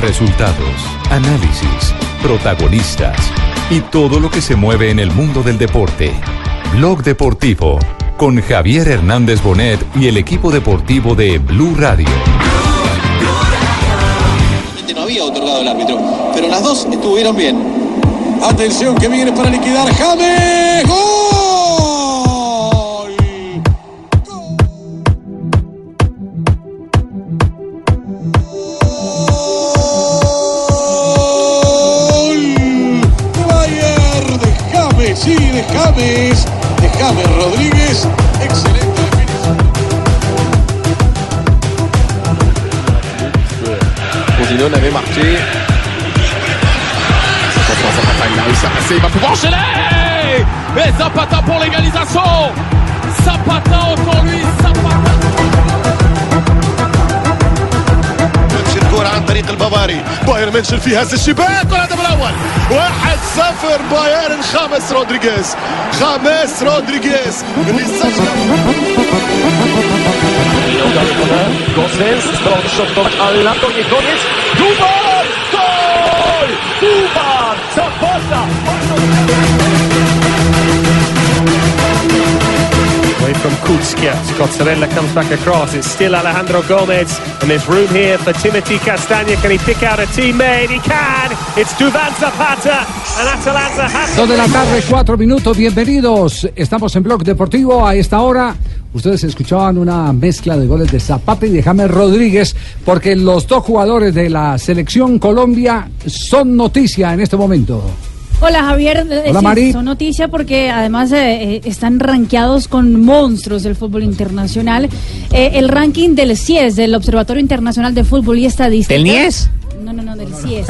Resultados, análisis, protagonistas y todo lo que se mueve en el mundo del deporte. Blog Deportivo con Javier Hernández Bonet y el equipo deportivo de Blue Radio. No había otorgado el árbitro, pero las dos estuvieron bien. Atención que viene para liquidar James. ¡Gol! Posidon avait marqué. Attention, Zapata, il a réussi à passer, il va pouvoir enchaîner Et Zapata pour l'égalisation طريق البافاري بايرن ميونخ في هز الشباك والهدف الأول واحد صفر بايرن خامس رودريغيز خامس رودريغيز اللي سجل Gosens, dragshot av alla gånger koniec. Duban! Gol! Duban! Zapata! From Kutska. Scozzarella comes back across. It's still Alejandro Gomez. And there's room here for Timothy Castagna. Can he pick out a teammate? He can! It's Duvan Zapata. And Atalanta has... Dos de la tarde, cuatro minutos, bienvenidos. Estamos en Blog Deportivo a esta hora. Ustedes escuchaban una mezcla de goles de Zapata y de James Rodríguez, porque los dos jugadores de la selección Colombia son noticia en este momento. Hola Javier, Hola, Mari. son noticia porque además eh, eh, están rankeados con monstruos del fútbol internacional. Eh, el ranking del CIES, del Observatorio Internacional de Fútbol y Estadística. ¿Del NIES? No, no, no, del CIES.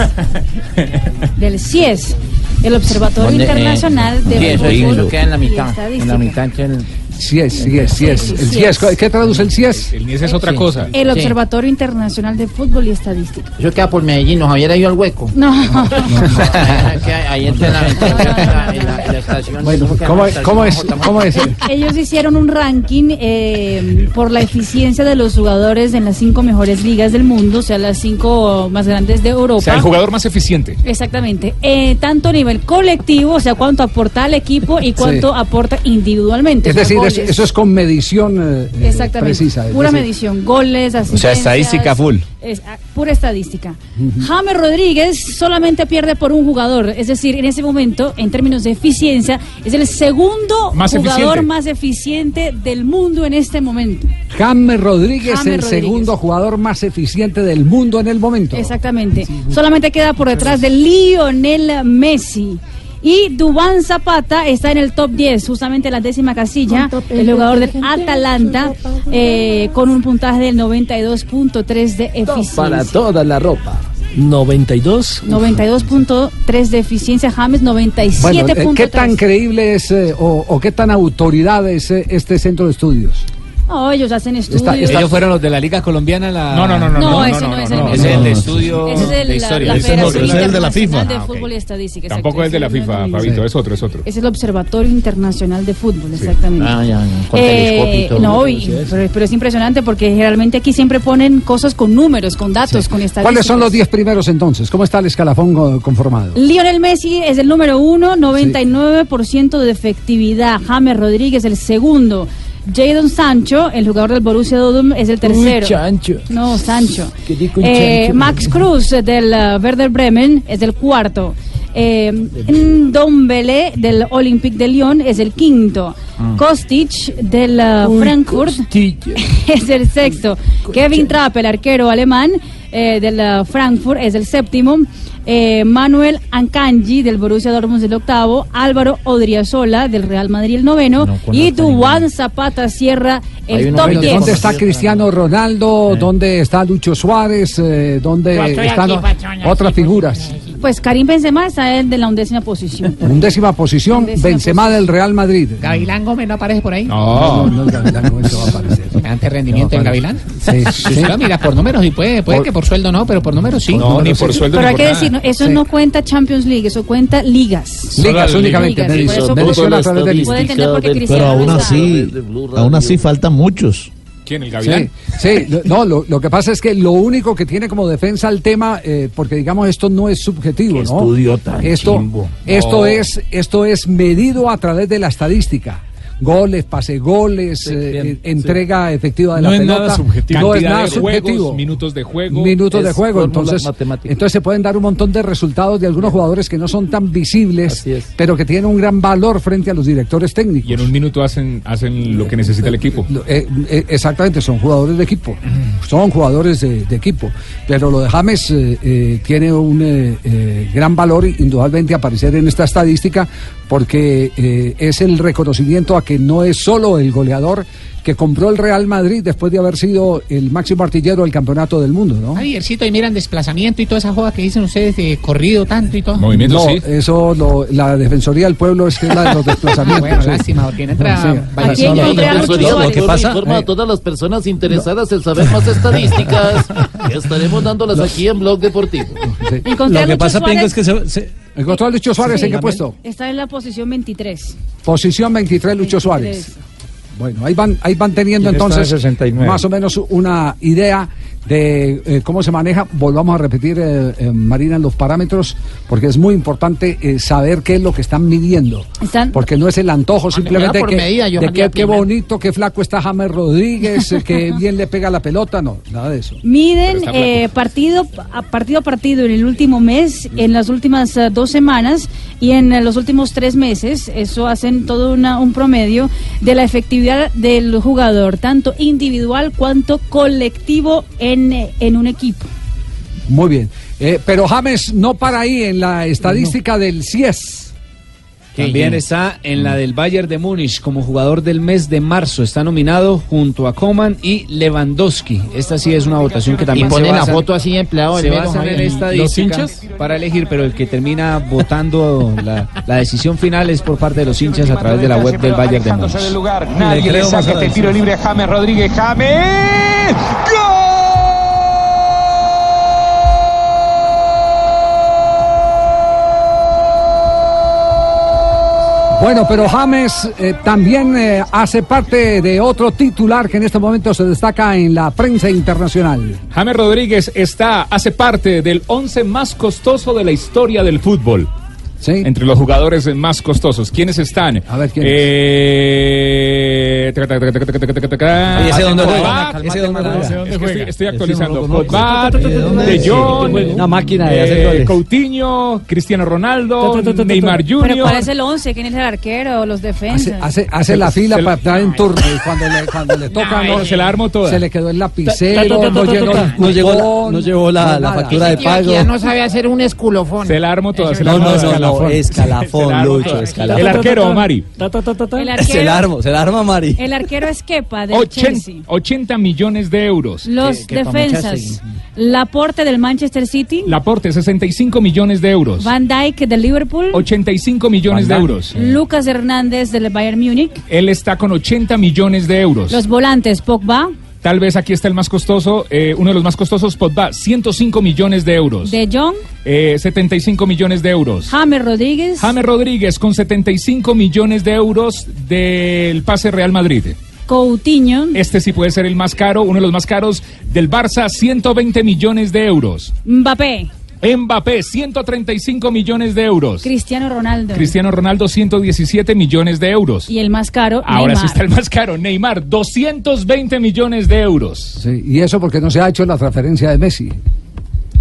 del CIES, el Observatorio ¿Dónde, eh, Internacional de eso Fútbol lo queda en la y mitad. En Estadística. la mitad entre el- Sí es, sí es, sí es. El CIES, ¿qué traduce el CIES? El NIES es otra Sí. cosa. El Sí. Observatorio Internacional de Fútbol y Estadística. Eso queda por Medellín, ¿no? Javier ha ido al hueco. No. Ahí- ¿cómo queda ¿cómo, la es- estación? cómo es? J. ¿Cómo es? Ellos hicieron un ranking eh, por la eficiencia de los jugadores en las cinco mejores ligas del mundo, o sea, las cinco más grandes de Europa. O sea, el jugador más eficiente. Exactamente. Eh, tanto a nivel colectivo, o sea, cuánto aporta al equipo y cuánto aporta individualmente. Es decir, goles. eso, es con medición eh, eh, Exactamente. precisa. es pura decir, medición, goles, asistencias. estadística full. Es, ah, pura estadística. James Rodríguez solamente pierde por un jugador, es decir, en ese momento, en términos de eficiencia, es el segundo Más jugador eficiente. más eficiente del mundo en este momento. James Rodríguez, James el Rodríguez. segundo jugador más eficiente del mundo en el momento. Exactamente. Solamente queda por detrás de Lionel Messi. Y Dubán Zapata está en el top 10, justamente en la décima casilla, el jugador del Atalanta, eh, con un puntaje del 92.3 de eficiencia. toda la ropa. 92. 92.3 de eficiencia, James Bueno, 97.3. eh, ¿qué tan creíble es eh, o, o qué tan autoridad es eh, este centro de estudios? No, ellos hacen estudios. Está- está- Ellos fueron los de la Liga Colombiana. La... No, no, no, no. No, no, ese no, no, no, es no, el Es mismo. el no. estudio Ese es el- de la, historia. otro, es el de la FIFA. de Ah. Fútbol y Estadística. Tampoco es de la FIFA. Fabito, es otro, es otro. Es el Observatorio Internacional de Fútbol, exactamente. Ah, ya, ya, con Eh, no, y- pero, pero es impresionante porque generalmente aquí siempre ponen cosas con números, con datos, con estadísticas. ¿Cuáles son los 10 primeros entonces? ¿Cómo está el escalafón co- conformado? Lionel Messi es el número uno, 99% de efectividad. James Rodríguez el segundo. Jadon Sancho, el jugador del Borussia Dortmund, es el tercero. chancho. No, Sancho. ¿Qué dijo Eh, chancho? Max Cruz eh, del uh, Werder Bremen es el cuarto. Eh, Ndombele del Olympique de Lyon es el quinto. Kostic del uh, Frankfurt es el sexto. Kevin Trapp, el arquero alemán eh, del uh, Frankfurt, es el séptimo. Eh, Manuel Ancanji del Borussia Dortmund el octavo. Álvaro Odriozola del Real Madrid el noveno. No y a Duván Zapata cierra Hay el top menos 10. ¿Dónde está Cristiano Ronaldo? ¿Dónde está Lucho Suárez? Eh, ¿Dónde están otras figuras? Pues Karim Benzema está en de la undécima posición. Undécima posición, Undécima Benzema posición. del Real Madrid. ¿Gavilán Gómez no aparece por ahí? No. No, no, Gavilán no, eso va a aparecer. Semejante rendimiento en No, Gavilán. Sí, sí. lo mira por números y puede, puede Por- que por sueldo no, pero por números sí. No, ni por sueldo Pero ni hay por que nada. decir, no, eso Sí. no cuenta Champions League, eso cuenta ligas. Ligas únicamente, ligas, por eso medición a puedo- través de Puede ligas. entender porque Pero aún no así, aún así faltan muchos. ¿Quién? ¿El Sí, Gavilán? sí, lo- no, lo, lo que pasa es que lo único que tiene como defensa el tema, eh, porque digamos esto no es subjetivo, Qué ¿no? estudio tan esto, chimbo. esto No. es, esto es medido a través de la estadística. Goles, pase goles, eh, bien, eh, entrega efectiva de No la es pelota. nada subjetivo. No es nada de juegos, subjetivo. minutos de juego. Minutos de juego, entonces, entonces se pueden dar un montón de resultados de algunos jugadores que no son tan visibles, pero que tienen un gran valor frente a los directores técnicos. Y en un minuto hacen, hacen lo que necesita el equipo. Eh, eh, exactamente, son jugadores de equipo. Son jugadores de, de equipo. Pero lo de James eh, eh, tiene un eh, eh, gran valor, indudablemente, aparecer en esta estadística, porque eh, es el reconocimiento a que no es solo el goleador que compró el Real Madrid después de haber sido el máximo artillero del campeonato del mundo, ¿no? Javiercito, y miran desplazamiento y toda esa joda que dicen ustedes de corrido tanto y todo. Movimiento, No, sí. eso lo- la Defensoría del Pueblo es que es la de los desplazamientos. Bueno, sí. lástima, Sí. Que pasa- informa a todas las personas interesadas en saber más estadísticas que estaremos dándolas aquí en Blog Deportivo. Lo que pasa, Pingo, es que se, se- ¿Encontró a Lucho Suárez Sí. en qué puesto? Está en la posición 23. Posición 23, Lucho Suárez. 23. Bueno, ahí van, ahí van teniendo ¿Quién está en entonces 69? más o menos una idea de eh, cómo se maneja. Volvamos a repetir, eh, eh, Marina, los parámetros, porque es muy importante eh, saber qué es lo que están midiendo. Están- Porque no es el antojo simplemente por que, medida, de que qué bonito, qué flaco está James Rodríguez, eh, que bien le pega la pelota, no, nada de eso. Miden eh, partido a partido a partido en el último mes, en las últimas dos semanas y en los últimos tres meses. Eso hacen todo una- un promedio de la efectividad del jugador, tanto individual cuanto colectivo en, en un equipo. Muy bien. Eh, pero James no para ahí en la estadística del CIES. También está en la del Bayern de Múnich como jugador del mes de marzo. Está nominado junto a Coman y Lewandowski. Esta sí es una votación que Y también ponen se la basa, foto así empleado se basan en Javier. estadística hinchas? para elegir, pero el que termina votando la, la decisión final es por parte de los hinchas a través de la web del Bayern de Múnich. Nadie le saca este tiro libre. Bueno, pero James eh, también eh, hace parte de otro titular que en este momento se destaca en la prensa internacional. James Rodríguez está, hace parte del 11 más costoso de la historia del fútbol. ¿Sí? Entre los jugadores más costosos. ¿Quiénes están? A ver, ¿quiénes? Eh... ¿ese dónde juega? Pogba. ¿Ese dónde juega? Estoy, actualizando. Pogba, De Jong, Una máquina de hacer goles. Coutinho, Cristiano Ronaldo. Neymar Pero Jr. ¿cuál es el 11? ¿Quién es el arquero? ¿Los defensas? hace, hace la fila para entrar en turno y cuando le, cuando le toca No, se la armo toda. se le quedó el lapicero, no llegó, No llegó la- cupón, no llegó la- factura de pago. ya no sabe hacer un esculofón. Se la armo toda. se la No, armo no, no, escalafón, Lucho, escalafón. El arquero, Mari. Se la armo, se la arma Mari. el arquero es Kepa del 80, Chelsea. 80 millones de euros. Los que- defensas. Laporte del Manchester City. Laporte, 65 millones de euros. Van Dijk del Liverpool. 85 millones de euros. Lucas Hernández del Bayern Múnich. Él está con 80 millones de euros. Los volantes Pogba, Tal vez aquí está el más costoso, eh, uno de los más costosos, Pogba, 105 millones de euros. De Jong, Eh, 75 millones de euros. James Rodríguez, James Rodríguez con 75 millones de euros del pase Real Madrid. Coutinho, Este sí puede ser el más caro, uno de los más caros del Barça, 120 millones de euros. Mbappé, Mbappé, 135 millones de euros. Cristiano Ronaldo. Cristiano Ronaldo, 117 millones de euros. Y el más caro, Ahora sí está el más caro, Neymar, 220 millones de euros. Sí, y eso porque no se ha hecho la transferencia de Messi.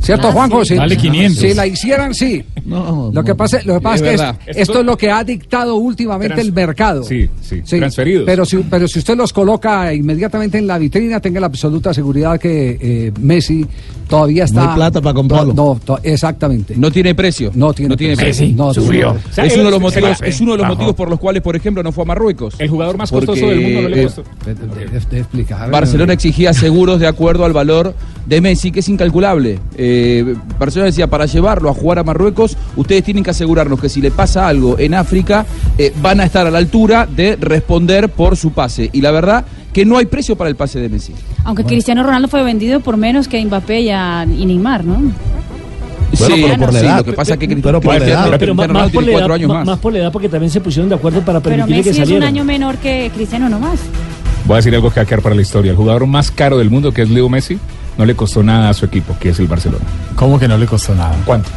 ¿Cierto, Ah, Juanjo? sí. Sí. Vale 500. Si la hicieran, sí. No, Lo que pasa, lo que pasa es, Es que es- esto es lo que ha dictado últimamente Trans- el mercado. Sí, sí, transferidos. Pero si, pero si usted los coloca inmediatamente en la vitrina, tenga la absoluta seguridad que eh, Messi todavía está. No hay plata para comprarlo. No, no, exactamente. No tiene precio. No tiene precio. precio. No, subió. no. O sea, es uno de los motivos, es uno de los motivos por los cuales, por ejemplo, no fue a Marruecos. El jugador más Porque, costoso del mundo no le costó. De- de- de explicar. Barcelona exigía seguros de acuerdo al valor de Messi, que es incalculable. Eh, Barcelona decía, para llevarlo a jugar a Marruecos, ustedes tienen que asegurarnos que si le pasa algo en África, eh, van a estar a la altura de responder por su pase. Y la verdad que no hay precio para el pase de Messi. Aunque Cristiano Ronaldo fue vendido por menos que Mbappé y, a- y Neymar, ¿no? Bueno, sí, pero por la sí, edad. lo que pasa es que Pero Cristiano- edad. Pero Cristiano más, Ronaldo más por tiene la cuatro edad, años más, más. por la edad porque también se pusieron de acuerdo para Pero permitirle Messi que es un saliera. año menor que Cristiano nomás. Voy a decir algo que va a quedar para la historia. El jugador más caro del mundo, que es Leo Messi, no le costó nada a su equipo, que es el Barcelona. ¿Cómo que no le costó nada? ¿Cuánto?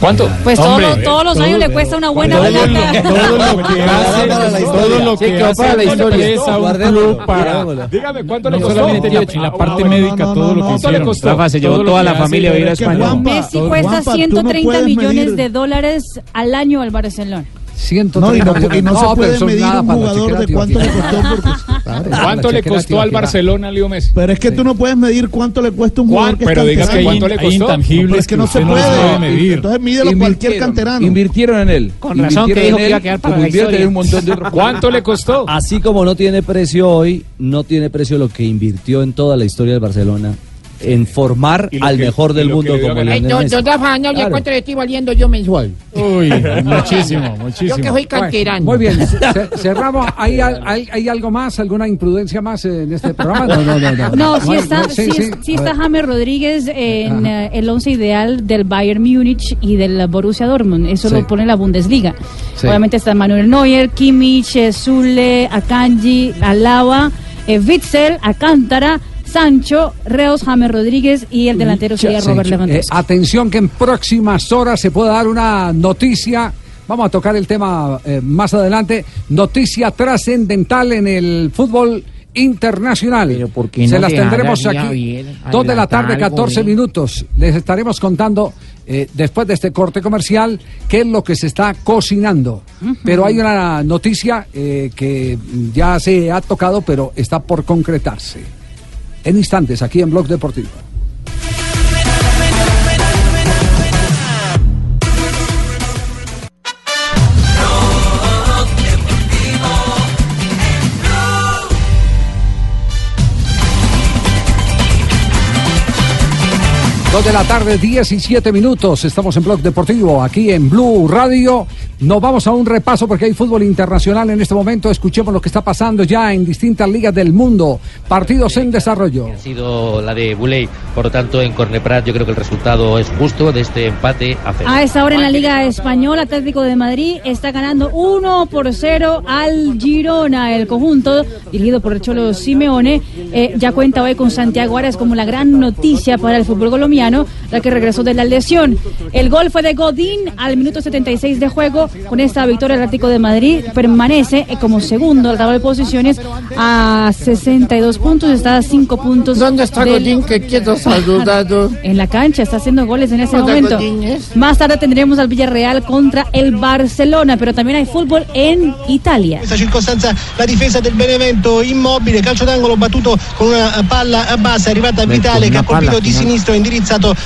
¿Cuánto? Pues todos Hombre, los- todos los años le cuesta una buena plata. todo lo que hace, todo lo que hace para la historia. es a un club para. Dígame, ¿cuánto no le costó? solamente la, la parte médica, todo lo que ¿Cuánto le hicieron. costó? Rafa se llevó toda la familia a vivir a España. Messi cuesta Juanpa, tú no 130 puedes millones de dólares al año al Barcelona. 130 No, y no, millones. y no, se pero puede medir un jugador de cuánto le costó. Porque, claro. ¿Cuánto le costó al. Barcelona Leo Messi? Pero es que tú no puedes medir cuánto le cuesta un jugador ¿Cuán- que pero es dígame canterano. cuánto le costó? intangibles No, pero es que no se puede. puede medir. Entonces mídelo cualquier canterano. Invirtieron en él. Con razón que dijo que iba a quedar para la un montón de otros ¿Cuánto le costó? Así como no tiene precio hoy, no tiene precio lo que invirtió en toda la historia del Barcelona en formar al que- mejor del mundo le como Messi. don Rafa, no, Claro. ¿cuánto le estoy valiendo yo mensual? Uy, muchísimo, Yo muchísimo. que soy canterano. Muy bien, ce- cerramos. ¿Hay, hay, hay algo más, alguna imprudencia más en este programa? No, no, no. No, No, sí hay- está, no, sí, sí A está. James Rodríguez en eh, el once ideal del Bayern Múnich y del Borussia Dortmund. Eso Sí. lo pone la Bundesliga. Sí. Obviamente está Manuel Neuer, Kimmich, eh, Zule, Akanji, Alaba, eh, Witzel, Alcántara, Sancho, Reos, James Rodríguez y el delantero sería Sí, Robert. Lewandowski. Eh, atención que en próximas horas se puede dar una noticia. Vamos a tocar el tema eh, más adelante. Noticia trascendental en el fútbol internacional. qué se las tendremos aquí. Dos de la tarde, Adelantar algo, 14 ¿eh? minutos. Les estaremos contando eh, después de este corte comercial qué es lo que se está cocinando. Pero hay una noticia eh, que ya se ha tocado, pero está por concretarse. En instantes, aquí en Blog Deportivo. Dos de la tarde, 17 minutos. Estamos en Blog Deportivo, aquí en Blue Radio. Nos vamos a un repaso porque hay fútbol internacional en este momento. Escuchemos lo que está pasando ya en distintas ligas del mundo. Partidos en desarrollo. ha sido la de Buley. Por lo tanto, en Corneprat yo creo que el resultado es justo de este empate a cero. A esta hora en la Liga Española, Atlético de Madrid está ganando 1 por 0 al Girona. El conjunto, dirigido por el Cholo Simeone, eh, ya cuenta hoy con Santiago Arias como la gran noticia para el fútbol colombiano, la que regresó de la lesión. El gol fue de Godín al minuto 76 de juego. Con esta victoria, el Atlético de Madrid permanece eh, como segundo al tabla de posiciones a 62 puntos. Está a 5 puntos. ¿Dónde está del- Godín que quiero saludado? en la cancha, está haciendo goles en ese momento. Godínez. Más tarde tendremos al Villarreal contra el Barcelona, pero también hay fútbol en Italia. questa circostanza la difesa del Benevento immobile, calcio d'angolo battuto con una palla a base, è arrivata Vitale che ha colpito di sinistro, ha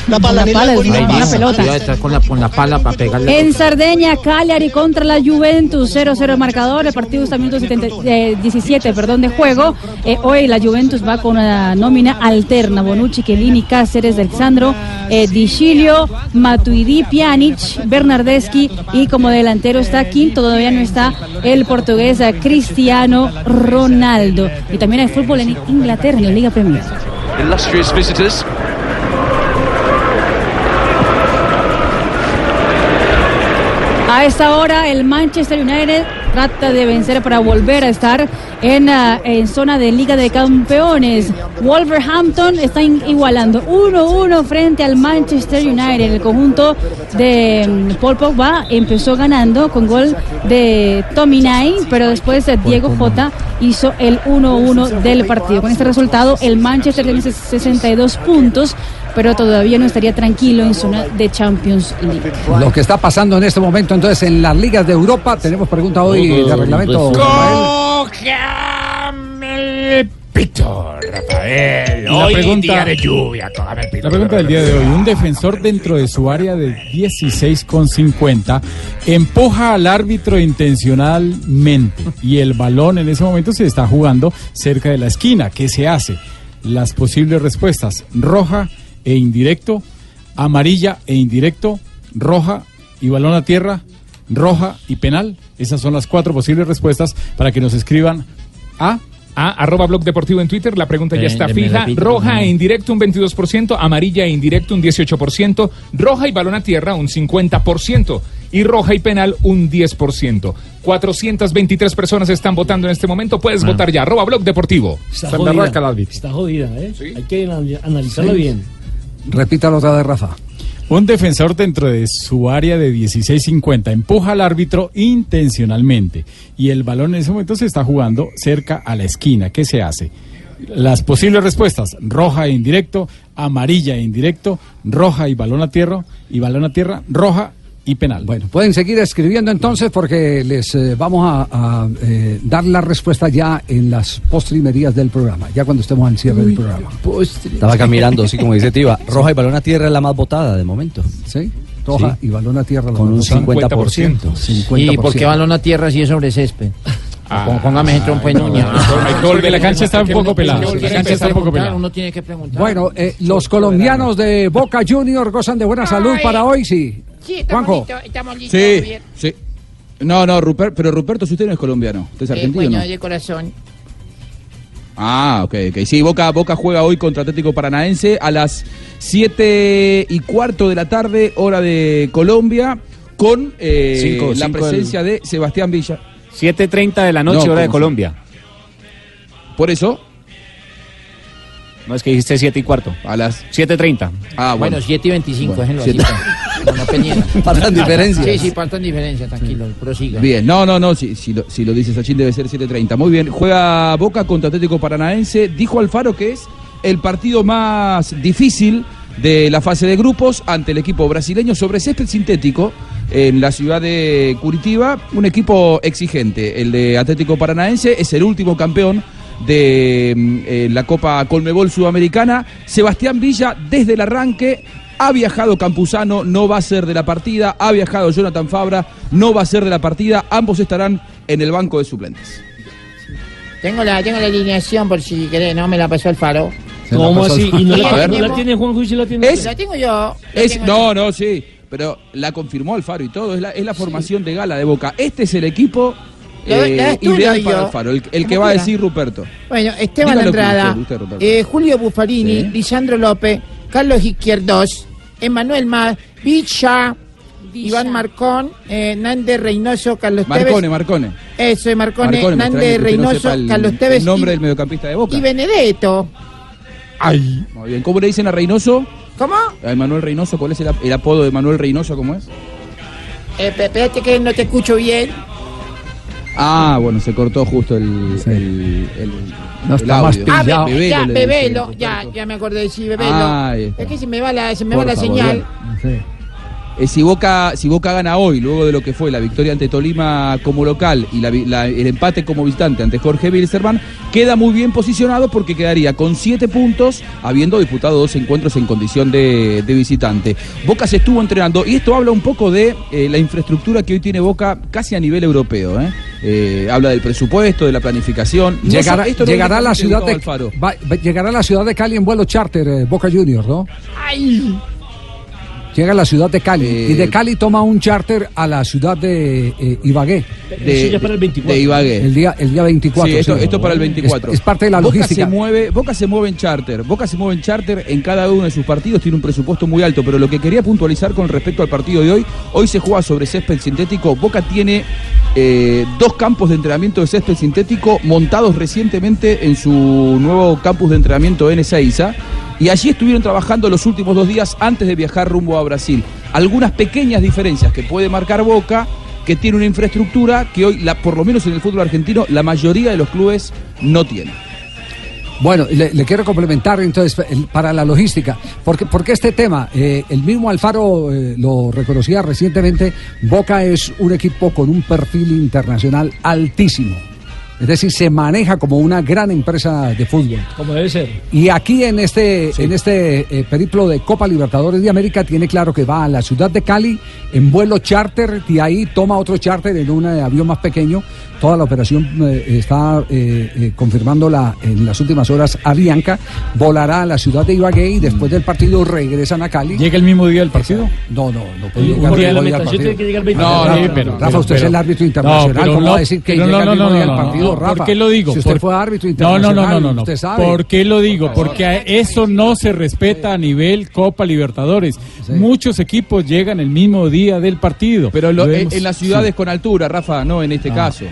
la palla La pelota. Yo estar con la, con la pala para pegarle. En Sardeña, Cagliari contra la Juventus, 0-0 marcador, el partido está a minuto 70 eh, 17 perdón, de juego. Eh, hoy la Juventus va con una nómina alterna, Bonucci, Chiellini, Cáceres, Alexandro, eh, Matuidi, Pjanic, Bernardeschi y como delantero está quinto, todavía no está el portugués eh, Cristiano Ronaldo. Y también hay fútbol en Inglaterra, en la Liga Premier. illustrious visitors. A esta hora el Manchester United trata de vencer para volver a estar en, en zona de Liga de Campeones. Wolverhampton está in- igualando 1-1 frente al Manchester United. El conjunto de mm, Paul Pogba empezó ganando con gol de Tommy Nine, pero después eh, Diego Jota hizo el 1-1 del partido. Con este resultado el Manchester tiene 62 puntos, pero todavía no estaría tranquilo en zona de Champions League. Lo que está pasando en este momento entonces en las ligas de Europa. Tenemos pregunta hoy de reglamento. Rafael. Cógame el pito, Rafael. La Hoy pregunta- día de lluvia, cógame el pito. La pregunta del día de hoy, un defensor dentro de su área de 16,50 empuja al árbitro intencionalmente y el balón en ese momento se está jugando cerca de la esquina. ¿Qué se hace? Las posibles respuestas, roja e indirecto, amarilla e indirecto, roja y balón a tierra, roja y penal. Esas son las cuatro posibles respuestas para que nos escriban a a arroba blog deportivo en Twitter. La pregunta ya Eh, está fija. Roja no. e indirecto un 22%, amarilla e indirecto un 18%, roja y balón a tierra un 50% y roja y penal un 10%. 423 personas están votando en este momento. Puedes votar ya. Arroba blog deportivo. Está jodida, está jodida, ¿eh? Hay que anal- analizarla Sí. bien. Repítalo otra vez, Rafa. Un defensor dentro de su área de 16-50 empuja al árbitro intencionalmente y el balón en ese momento se está jugando cerca a la esquina. ¿Qué se hace? Las posibles respuestas, roja e indirecto, amarilla e indirecto, roja y balón a tierra, y balón a tierra, roja y penal. Bueno, pueden seguir escribiendo entonces porque les eh, vamos a, a, eh, dar la respuesta ya en las postrimerías del programa, ya cuando estemos al cierre del programa. Estaba acá mirando, así como dice Tiva. Roja y balón a tierra es la más votada de momento. Sí, roja y balón a tierra. la Con un más votada. 50%. 50%. ¿Y por qué balón a tierra si es sobre césped? Pon- Póngame. Hay que volver- La cancha está un poco pelada. La cancha está un poco pelada. Uno tiene que preguntar. Bueno, eh, los colombianos de Boca Junior gozan de buena salud para hoy, sí. Sí, estamos Juanjo. listos, estamos listos, Sí, Javier. sí. No, no, Rupert, pero Ruperto, si usted no es colombiano, ¿usted es Eh, argentino? bueno, no? de corazón. Ah, ok, ok. Sí, Boca, Boca juega hoy contra Atlético Paranaense a las 7 y cuarto de la tarde, hora de Colombia, con eh, Cinco, la cinco presencia de Sebastián Villa. 7.30 de la noche, No, hora de ¿cómo Colombia. Por eso. No es que dijiste 7 y cuarto. A las 7.30. Ah, Bueno, 7 y 25, Bueno, déjenlo así. Faltan diferencias. Sí, sí, faltan diferencias, tranquilo, prosiga. Bien, no, no, no, si, si lo, si lo dice Sachin debe ser 7.30. Muy bien, juega Boca contra Atlético Paranaense. Dijo Alfaro que es el partido más difícil de la fase de grupos ante el equipo brasileño sobre césped sintético en la ciudad de Curitiba. Un equipo exigente. El de Atlético Paranaense es el último campeón de mm, eh, la Copa Colmebol Sudamericana. Sebastián Villa desde el arranque ha viajado Campuzano, no va a ser de la partida. Ha viajado Jonathan Fabra, no va a ser de la partida. Ambos estarán en el banco de suplentes. Tengo la, tengo la alineación por si querés, no me la pasó el faro. ¿Cómo así? ¿Y no la, no tiene Juanjo y si la tiene? Es- La tengo yo. la Es, tengo no, no, sí, pero la confirmó Alfaro y todo. Es la, es la formación de gala de Boca. Este es el equipo eh, ideal para yo. Alfaro, el, el que va a decir Ruperto. Bueno, Esteban Dígalo Andrada, usted, usted, Roberto. eh, Julio Buffarini, Lisandro López, Carlos Izquierdos, Emanuel Mar, Villa, Iván Marcón, eh, Nández Reynoso, Carlos Marcone, Tevez. Marcone. Eso, Marcone, Marcone, Nández no Reynoso, el- Carlos Tevez El nombre y, del mediocampista de Boca. y Benedetto. Ay. Muy bien. ¿Cómo le dicen a Reynoso? ¿Cómo? A Manuel Reynoso, ¿cuál es el, ap- el apodo de Manuel Reynoso? ¿Cómo es? Eh, espérate que no te escucho bien. Ah, bueno, se cortó justo el, el, el, No el está más audio. Ah, be- ya, bebelo, ya, ya me acordé de sí, bebelo. Es que se me va la, se me va la favor, señal. bien. Eh, si, Boca, si Boca gana hoy, luego de lo que fue la victoria ante Tolima como local y la vi- la- el empate como visitante ante Jorge Wilstermann, queda muy bien posicionado porque quedaría con siete puntos, habiendo disputado dos encuentros en condición de, de visitante. Boca se estuvo entrenando y esto habla un poco de eh, la infraestructura que hoy tiene Boca casi a nivel europeo. ¿eh? Eh, habla del presupuesto, de la planificación. No Llegará, esto no llegará a la ciudad de va- llegará a la ciudad de Cali en vuelo charter eh, Boca Juniors, ¿no? Ay, Llega a la ciudad de Cali Eh, y de Cali toma un charter a la ciudad de eh, Ibagué. De- Eso ya para el 24. de Ibagué. El día el día 24. Sí, esto, sí. esto para el 24. Es, es parte de la Boca logística. Se mueve, Boca se mueve en charter. Boca se mueve en charter en cada uno de sus partidos. Tiene un presupuesto muy alto. Pero lo que quería puntualizar con respecto al partido de hoy, hoy se juega sobre césped sintético. Boca tiene eh, dos campos de entrenamiento de césped sintético montados recientemente en su nuevo campus de entrenamiento en Ezeiza. Y allí estuvieron trabajando los últimos dos días antes de viajar rumbo a Brasil. Algunas pequeñas diferencias que puede marcar Boca, que tiene una infraestructura que hoy, la, por lo menos en el fútbol argentino, la mayoría de los clubes no tienen. Bueno, le, quiero complementar entonces el- para la logística, porque, porque este tema, eh, el mismo Alfaro eh, lo reconocía recientemente, Boca es un equipo con un perfil internacional altísimo. Es decir, se maneja como una gran empresa de fútbol. Como debe ser. Y aquí en este, en este eh, periplo de Copa Libertadores de América tiene claro que va a la ciudad de Cali en vuelo charter y ahí toma otro charter en un eh, avión más pequeño. Toda la operación eh, está eh, eh, confirmándola en las últimas horas Avianca. Volará a la ciudad de Ibagué y después del partido regresan a Cali. ¿Llega el mismo día del partido? No, no, no puede llegar el la mismo día partido. tengo que llegar el No, 24. no, Sí, pero- Rafa, pero- usted es el árbitro No, internacional. ¿Cómo no, va a decir que llega no, el mismo no, día no, no, partido? No, Rafa. ¿por qué lo digo? Si usted Por- fue árbitro No, no, no, internacional, no, no, no. usted sabe. ¿Por qué lo digo? Porque a- eso no se respeta a nivel Copa Libertadores. Muchos equipos llegan el mismo día del partido. Pero lo- Lo en, las ciudades sí. con altura, Rafa, no en este Ah. caso.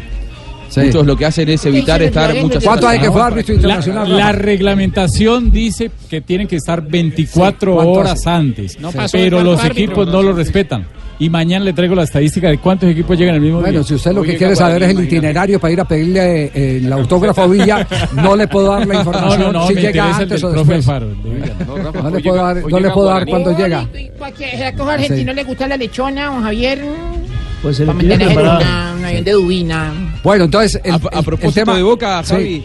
Sí. Muchos lo que hacen es evitar estar muchas ¿Cuánto hay que fue horas. árbitro La, internacional? la reglamentación dice que tienen que estar 24 Sí, ¿cuánto horas hace? antes, No pero los árbitro. equipos no lo respetan. Y mañana le traigo la estadística de cuántos equipos llegan el mismo Bueno, día. si usted lo que quiere saber es el itinerario para ir a pedirle eh, el autógrafo a Villa, no le puedo dar la información no, no, si llega antes o después. No le puedo dar, no le puedo dar cuando llega. ¿Será que a los argentinos les gusta la lechona, don Javier? Pues se preparado. una, de dubina. Bueno, entonces el, a, a el- el propósito tema de Boca, Sí. Javi,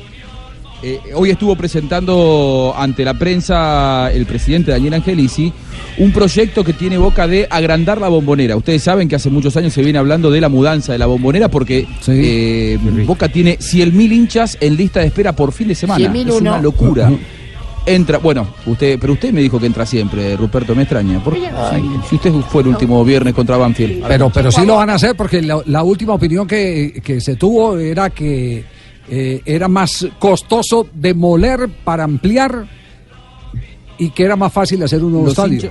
eh, hoy estuvo presentando ante la prensa el presidente Daniel Angelici un proyecto que tiene Boca de agrandar la bombonera. Ustedes saben que hace muchos años se viene hablando de la mudanza de la bombonera porque eh, Boca tiene 100.000 hinchas en lista de espera por fin de semana. 100.000 Es una locura. Entra, bueno, usted, pero usted me dijo que entra siempre, Ruperto, me extraña. ¿Por- si, si usted fue el último viernes contra Banfield. Pero, pero sí lo van a hacer porque la, la última opinión que, que se tuvo era que eh, era más costoso demoler para ampliar y que era más fácil hacer un nuevo Los estadio.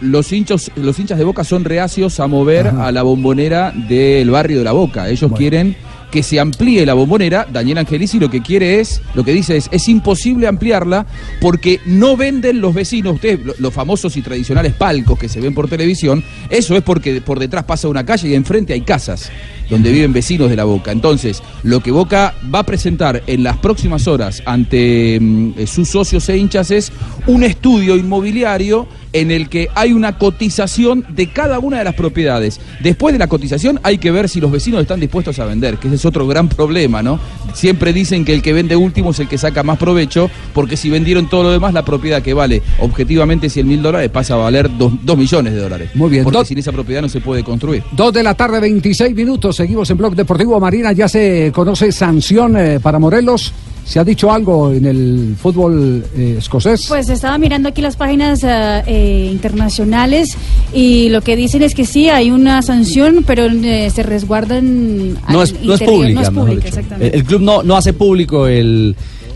los hinchos, los hinchas de Boca son reacios a mover a la bombonera del barrio de la Boca. Ellos quieren que se amplíe la bombonera. Daniel Angelici lo que quiere es, lo que dice es, es imposible ampliarla porque no venden los vecinos, ustedes, lo- los famosos y tradicionales palcos que se ven por televisión, eso es porque por detrás pasa una calle y enfrente hay casas donde viven vecinos de la Boca. Entonces, lo que Boca va a presentar en las próximas horas ante mm, eh, sus socios e hinchas es un estudio inmobiliario en el que hay una cotización de cada una de las propiedades. Después de la cotización hay que ver si los vecinos están dispuestos a vender, que ese es otro gran problema, ¿no? Siempre dicen que el que vende último es el que saca más provecho, porque si vendieron todo lo demás, la propiedad que vale objetivamente 100 mil dólares pasa a valer 2 millones de dólares. Muy bien, Porque sin esa propiedad no se puede construir. Dos de la tarde, 26 minutos. Seguimos en Blog Deportivo Marina. Ya se conoce sanción eh, para Morelos. ¿Se ha dicho algo en el fútbol eh, escocés? Pues estaba mirando aquí las páginas eh, eh, internacionales y lo que dicen es que sí, hay una sanción, pero eh, se resguardan... No es, no es pública, No es pública, exactamente. El, el club no, no hace público el,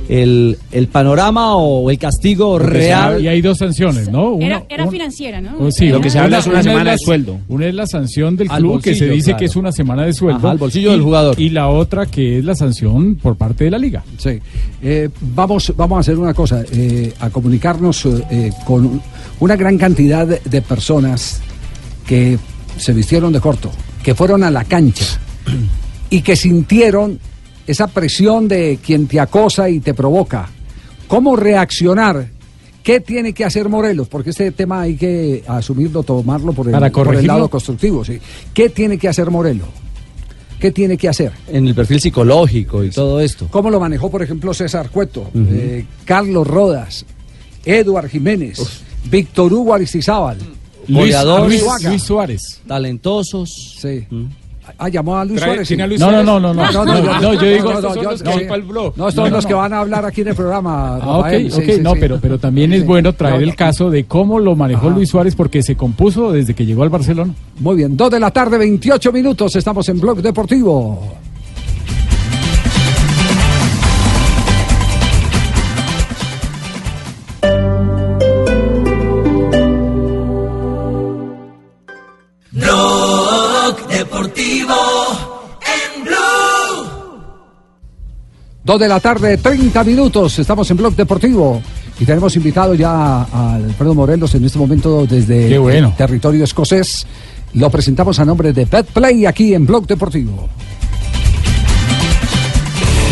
el, el panorama o el castigo real. Y hay dos sanciones, ¿no? Una- Era, era un- financiera, ¿no? Oh, sí, Lo que se habla es una semana de la- sueldo. Una es la sanción del Al club que se dice claro. que es una semana de sueldo. Ajá, al bolsillo y, del jugador. Y la otra que es la sanción por parte de la liga. Sí. Eh, vamos, vamos a hacer una cosa, eh, a comunicarnos eh, con una gran cantidad de personas que se vistieron de corto, que fueron a la cancha y que sintieron esa presión de quien te acosa y te provoca. ¿Cómo reaccionar? ¿Qué tiene que hacer Morelos? Porque este tema hay que asumirlo, tomarlo por el, Para por el corregirlo. lado constructivo. ¿sí? ¿Qué tiene que hacer Morelos? ¿Qué tiene que hacer? En el perfil psicológico y todo esto. ¿Cómo lo manejó, por ejemplo, César Cueto, eh, Carlos Rodas, Eduard Jiménez, Víctor Hugo Aristizábal, Luis? Luis Suárez. Talentosos. Sí. Ah, llamó a Luis Suárez. ¿tiene a sí. Luis No, no, Suárez? no, no, no. No, no, yo digo, no, estos son los. No, estos son No, los no, que no. van a hablar aquí en el programa. Ah, ok, ok, sí, no, sí. pero, pero también Sí, es bueno traer No, el no. caso de cómo lo manejó Ajá. Luis Suárez porque se compuso desde que llegó al Barcelona. Muy bien, dos de la tarde, 28 minutos. Estamos en Blog Deportivo. Deportivo en Blue. Dos de la tarde, 30 minutos. Estamos en Blog Deportivo. Y tenemos invitado ya a Alfredo Morelos en este momento desde bueno. el territorio escocés. Lo presentamos a nombre de BetPlay aquí en Blog Deportivo.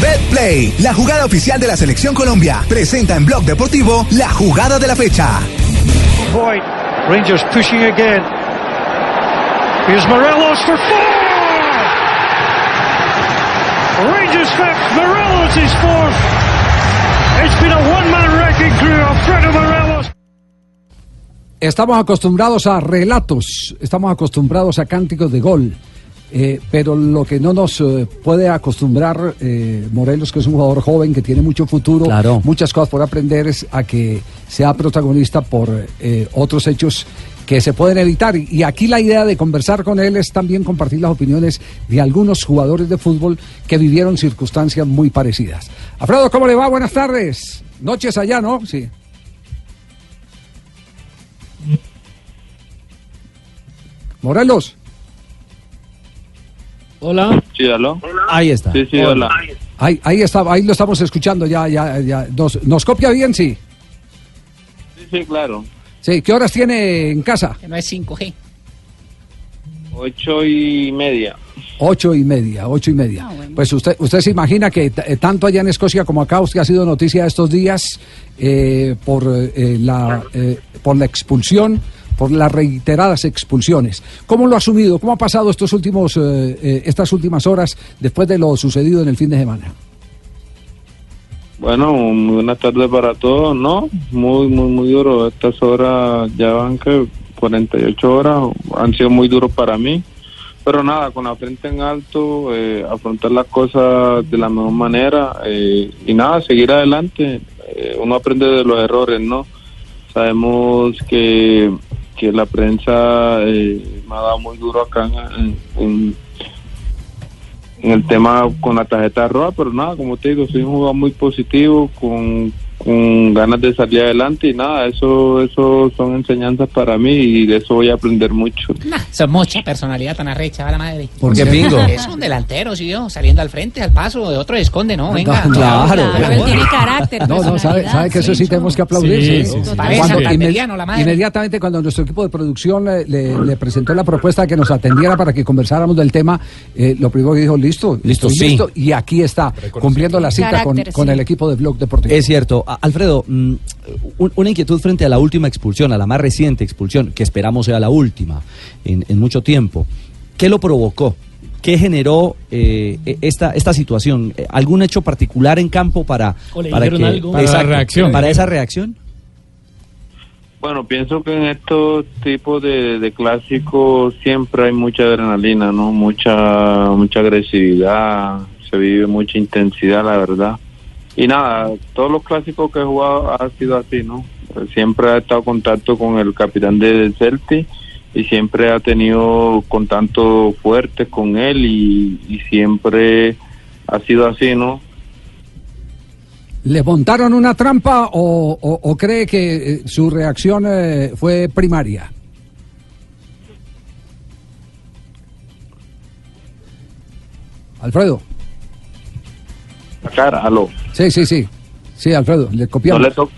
BetPlay, la jugada oficial de la selección Colombia, presenta en Blog Deportivo la jugada de la fecha. Point. Rangers pushing again. Here's Morelos for four. Rangers fifth. Morelos is fourth. It's been a one-man wrecking crew. Alfredo Morelos. Estamos acostumbrados a relatos, estamos acostumbrados a cánticos de gol. eh, pero lo que no nos eh, puede acostumbrar eh, Morelos, que es un jugador joven que tiene mucho futuro, Claro. muchas cosas por aprender, es a que sea protagonista por eh, otros hechos que se pueden evitar. Y aquí la idea de conversar con él es también compartir las opiniones de algunos jugadores de fútbol que vivieron circunstancias muy parecidas. Alfredo, ¿cómo le va? Buenas tardes. Noches allá, ¿no? Sí. Morelos. Hola. Sí, aló. Ahí está. Sí, sí, hola. Ahí, ahí está, ahí lo estamos escuchando ya, ya, ya. Nos, nos copia bien, sí. Sí, sí, claro. Sí, ¿qué horas tiene en casa? Que no es 5G. Ocho y media. Ocho y media, ocho y media. Pues usted, usted se imagina que eh, tanto allá en Escocia como acá, usted ha sido noticia estos días eh, por eh, la eh, por la expulsión, por las reiteradas expulsiones. ¿Cómo lo ha asumido? ¿Cómo ha pasado estos últimos, eh, eh, estas últimas horas después de lo sucedido en el fin de semana? Bueno, muy buenas tardes para todos, ¿no? Muy, muy, muy duro. Estas horas ya van que 48 horas han sido muy duros para mí. Pero nada, con la frente en alto, eh, afrontar las cosas de la mejor manera eh, y nada, seguir adelante. Eh, uno aprende de los errores, ¿no? Sabemos que, que la prensa eh, me ha dado muy duro acá en- en, en el tema con la tarjeta roja, pero nada, como te digo, soy un jugador muy positivo, con, con ganas de salir adelante y nada, eso eso son enseñanzas para mí y de eso voy a aprender mucho. Son mucha personalidad tan arrecha, va la madre. ¿Por qué, Pingo? Es un delantero, sí, yo, saliendo al frente, al paso, de otro esconde, ¿no? Venga. Claro, Él tiene carácter, No, no, sabe, que eso sí tenemos que aplaudir. Sí, sí. sí, Cuando la madre. Inmediatamente cuando nuestro equipo de producción le, le- le presentó la propuesta de que nos atendiera para que conversáramos del tema, eh, lo primero que dijo, listo, Listo, sí. y aquí está, cumpliendo la cita con, Carácter, con sí. el equipo de Blog Deportivo. Es cierto. Alfredo, mm, un- una inquietud frente a la última expulsión, a la más reciente expulsión, que esperamos sea la última en, en mucho tiempo. ¿Qué lo provocó? ¿Qué generó eh, e- esta, esta situación? ¿Algún hecho particular en campo para, ¿O le para algo? Para la reacción. Para esa reacción. Bueno, pienso que en estos tipos de, de clásicos siempre hay mucha adrenalina, ¿no? Mucha, mucha agresividad, se vive mucha intensidad, la verdad. Y nada, todos los clásicos que he jugado ha sido así, ¿no? Siempre ha estado en contacto con el capitán del Celtic y siempre ha tenido contacto fuerte con él y, siempre ha sido así, ¿no? ¿Le montaron una trampa o, o- o cree que eh, su reacción eh, fue primaria? Alfredo. La cara, aló. Sí, sí, sí. Sí, Alfredo, le no copiamos. le, to-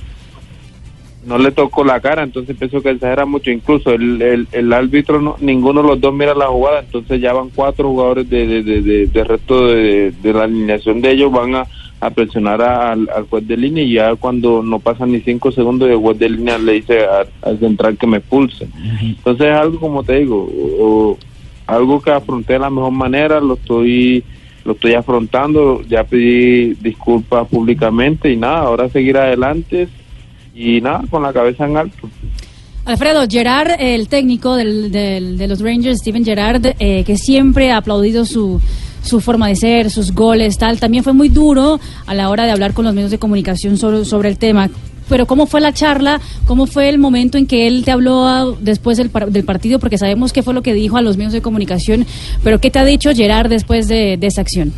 no le tocó la cara, entonces pienso que exagera mucho. Incluso el, el, el árbitro, no, ninguno de los dos mira la jugada, entonces ya van cuatro jugadores de, de, de, de- de resto de, de la alineación de ellos, van a, a presionar a- al, al juez de línea y ya cuando no pasan ni cinco segundos, el juez de línea le dice a- al central que me expulse. Entonces es algo, como te digo, o- o algo que afronté de la mejor manera, lo estoy lo estoy afrontando, ya pedí disculpas públicamente y nada, ahora seguir adelante y nada, con la cabeza en alto. Alfredo, Gerard, el técnico del- del- de los Rangers, Steven Gerard, eh, que siempre ha aplaudido su, su forma de ser, sus goles, tal, también fue muy duro a la hora de hablar con los medios de comunicación sobre, sobre el tema. Pero ¿cómo fue la charla? ¿Cómo fue el momento en que él te habló ah, después del, del partido? Porque sabemos qué fue lo que dijo a los medios de comunicación, pero ¿qué te ha dicho Gerard después de, de esa acción?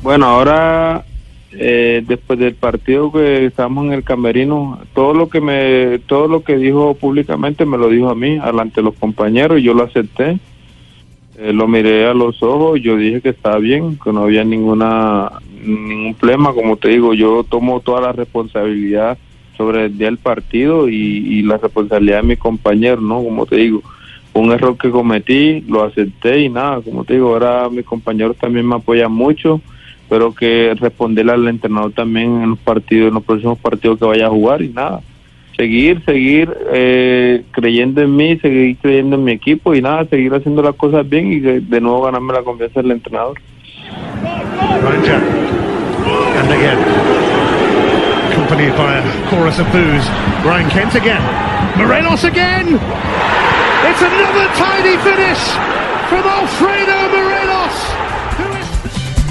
Bueno, ahora eh, después del partido que estábamos en el camerino, todo lo que me todo lo que dijo públicamente me lo dijo a mí, delante de los compañeros, y yo lo acepté. Eh, lo miré a los ojos, yo dije que estaba bien, que no había ninguna ningún problema, como te digo, yo tomo toda la responsabilidad sobre el día del partido y, y la responsabilidad de mi compañero, ¿no? Como te digo, un error que cometí, lo acepté y nada, como te digo, ahora mis compañeros también me apoyan mucho, pero que responderle al entrenador también en los partidos, en los próximos partidos que vaya a jugar y nada. Seguir, seguir eh, creyendo en mí, seguir creyendo en mi equipo y nada, seguir haciendo las cosas bien y de, nuevo ganarme la confianza del entrenador. Again. Accompanied by a chorus of boos. Brian Kent again. Morelos again. It's another tidy finish from Alfredo Morelos.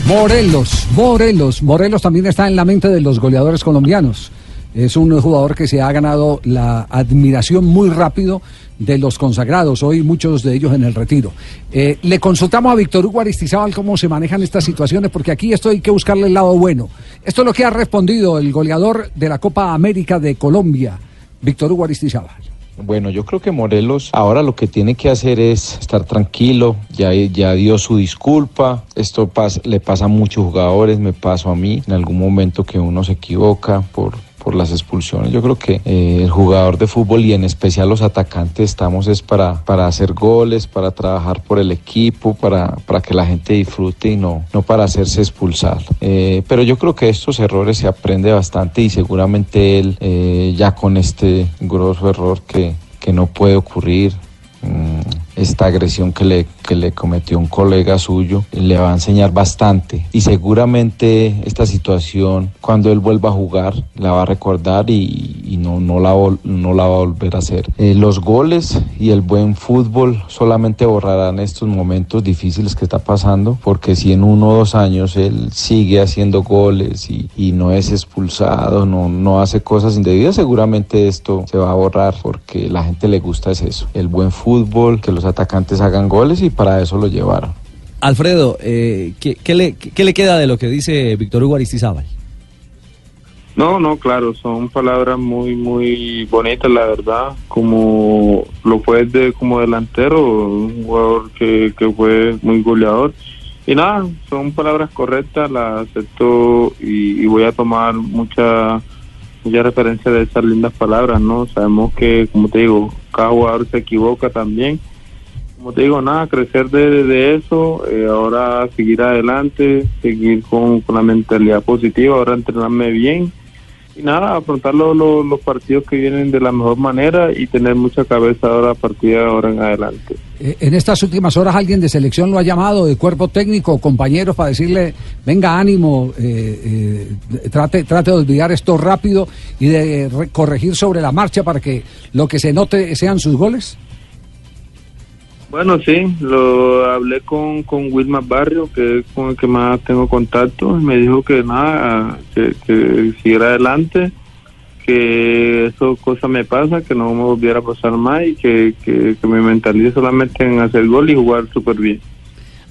Morelos, Morelos, Morelos también está en la mente de los goleadores colombianos. Es un jugador que se ha ganado la admiración muy rápido de los consagrados, hoy muchos de ellos en el retiro. Eh, le consultamos a Víctor Hugo Aristizábal cómo se manejan estas situaciones, porque aquí esto hay que buscarle el lado bueno. Esto es lo que ha respondido el goleador de la Copa América de Colombia, Víctor Hugo Aristizábal. Bueno, yo creo que Morelos ahora lo que tiene que hacer es estar tranquilo, ya, dio su disculpa, esto le pasa a muchos jugadores, me pasó a mí en algún momento que uno se equivoca por, por las expulsiones. Yo creo que eh, el jugador de fútbol y en especial los atacantes estamos es para, para hacer goles, para trabajar por el equipo, para, para que la gente disfrute y no, no para hacerse expulsar. Eh, pero yo creo que estos errores se aprende bastante y seguramente él eh, ya con este grosso error que, que no puede ocurrir, mm, esta agresión que le, que le cometió un colega suyo le va a enseñar bastante y seguramente esta situación cuando él vuelva a jugar la va a recordar y, y no, no, la, no la va a volver a hacer. Eh, los goles y el buen fútbol solamente borrarán estos momentos difíciles que está pasando porque si en uno o dos años él sigue haciendo goles y, y no es expulsado, no, no hace cosas indebidas, seguramente esto se va a borrar porque la gente le gusta es eso, el buen fútbol, que los atacantes hagan goles y para eso lo llevaron. Alfredo, eh, ¿qué, qué le, qué le queda de lo que dice Víctor Hugo Aristizábal? No, no, claro, son palabras muy, muy bonitas, la verdad. Como lo fue de como delantero, un jugador que, que fue muy goleador. Y nada, son palabras correctas, las acepto y, y voy a tomar mucha, mucha referencia de esas lindas palabras, ¿no? Sabemos que, como te digo, cada jugador se equivoca también. Como te digo, nada, crecer de, de eso, eh, ahora seguir adelante, seguir con, con la mentalidad positiva, ahora entrenarme bien y nada, afrontar lo- lo- los partidos que vienen de la mejor manera y tener mucha cabeza ahora a partir de ahora en adelante. Eh, En estas últimas horas alguien de selección lo ha llamado, de cuerpo técnico, compañeros, para decirle, venga, ánimo, eh, eh, trate, trate de olvidar esto rápido y de re- corregir sobre la marcha para que lo que se note sean sus goles. Bueno, sí, lo hablé con, con Wilmar Barrio, que es con el que más tengo contacto, y me dijo que nada, que, que siguiera adelante, que eso cosa me pasa, que no me volviera a pasar más y que, que, me mentalice solamente en hacer gol y jugar súper bien.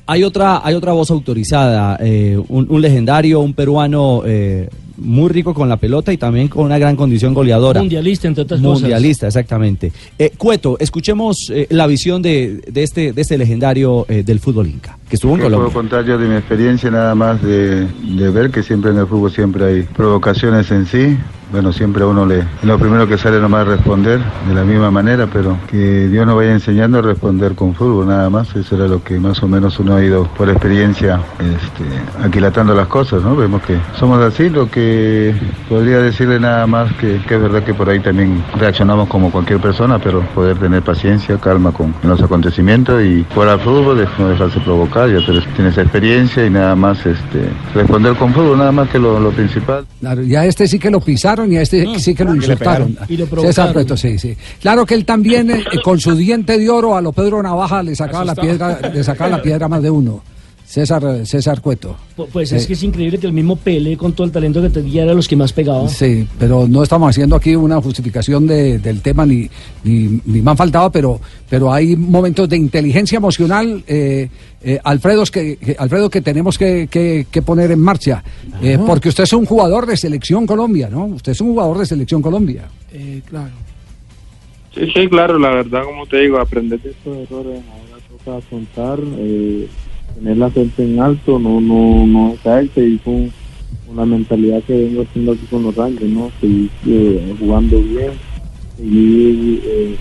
Hay otra, hay otra voz autorizada, eh, un, un legendario, un peruano eh, muy rico con la pelota y también con una gran condición goleadora. Mundialista, entre otras cosas. Mundialista, exactamente. Eh, Cueto, escuchemos eh, la visión de, de este, de este legendario eh, del fútbol inca, que estuvo en ¿Qué puedo Colombia. contar yo de mi experiencia nada más de, de ver que siempre en el fútbol siempre hay provocaciones en sí? Bueno, siempre a uno le... Lo primero que sale nomás es responder de la misma manera, pero que Dios nos vaya enseñando a responder con fútbol nada más. Eso era lo que más o menos uno ha ido por experiencia este, aquilatando las cosas, ¿no? Vemos que somos así, lo que podría decirle nada más que, que es verdad que por ahí también reaccionamos como cualquier persona, pero poder tener paciencia, calma con los acontecimientos y jugar al fútbol, de- no dejarse provocar, ya tienes experiencia y nada más este, responder con fútbol, nada más que lo, lo principal. Claro, y a este sí que lo pisaron y a este sí que lo que insultaron. Y lo César sí, sí. Claro que él también, eh, con su diente de oro, a lo Pedro Navaja le sacaba la piedra, le sacaba la piedra más de uno. César, César Cueto. Pu- Pues es Eh, que es increíble que el mismo Pele, con todo el talento que tenía, era los que más pegaba. Sí, pero no estamos haciendo aquí una justificación de- del tema ni, ni, ni me han faltado, pero, pero hay momentos de inteligencia emocional, eh, eh, Alfredo, que, que- Alfredo, que tenemos que, que- que poner en marcha. Eh, porque usted es un jugador de selección Colombia, ¿no? Usted es un jugador de selección Colombia. Eh, claro. Sí, sí, claro, la verdad, como te digo, aprender de estos errores, ahora toca afrontar, eh, tener la frente en alto, no no no caerse y con, con la mentalidad que vengo haciendo aquí con los Rangers, ¿no? Seguir eh, jugando bien, seguir eh,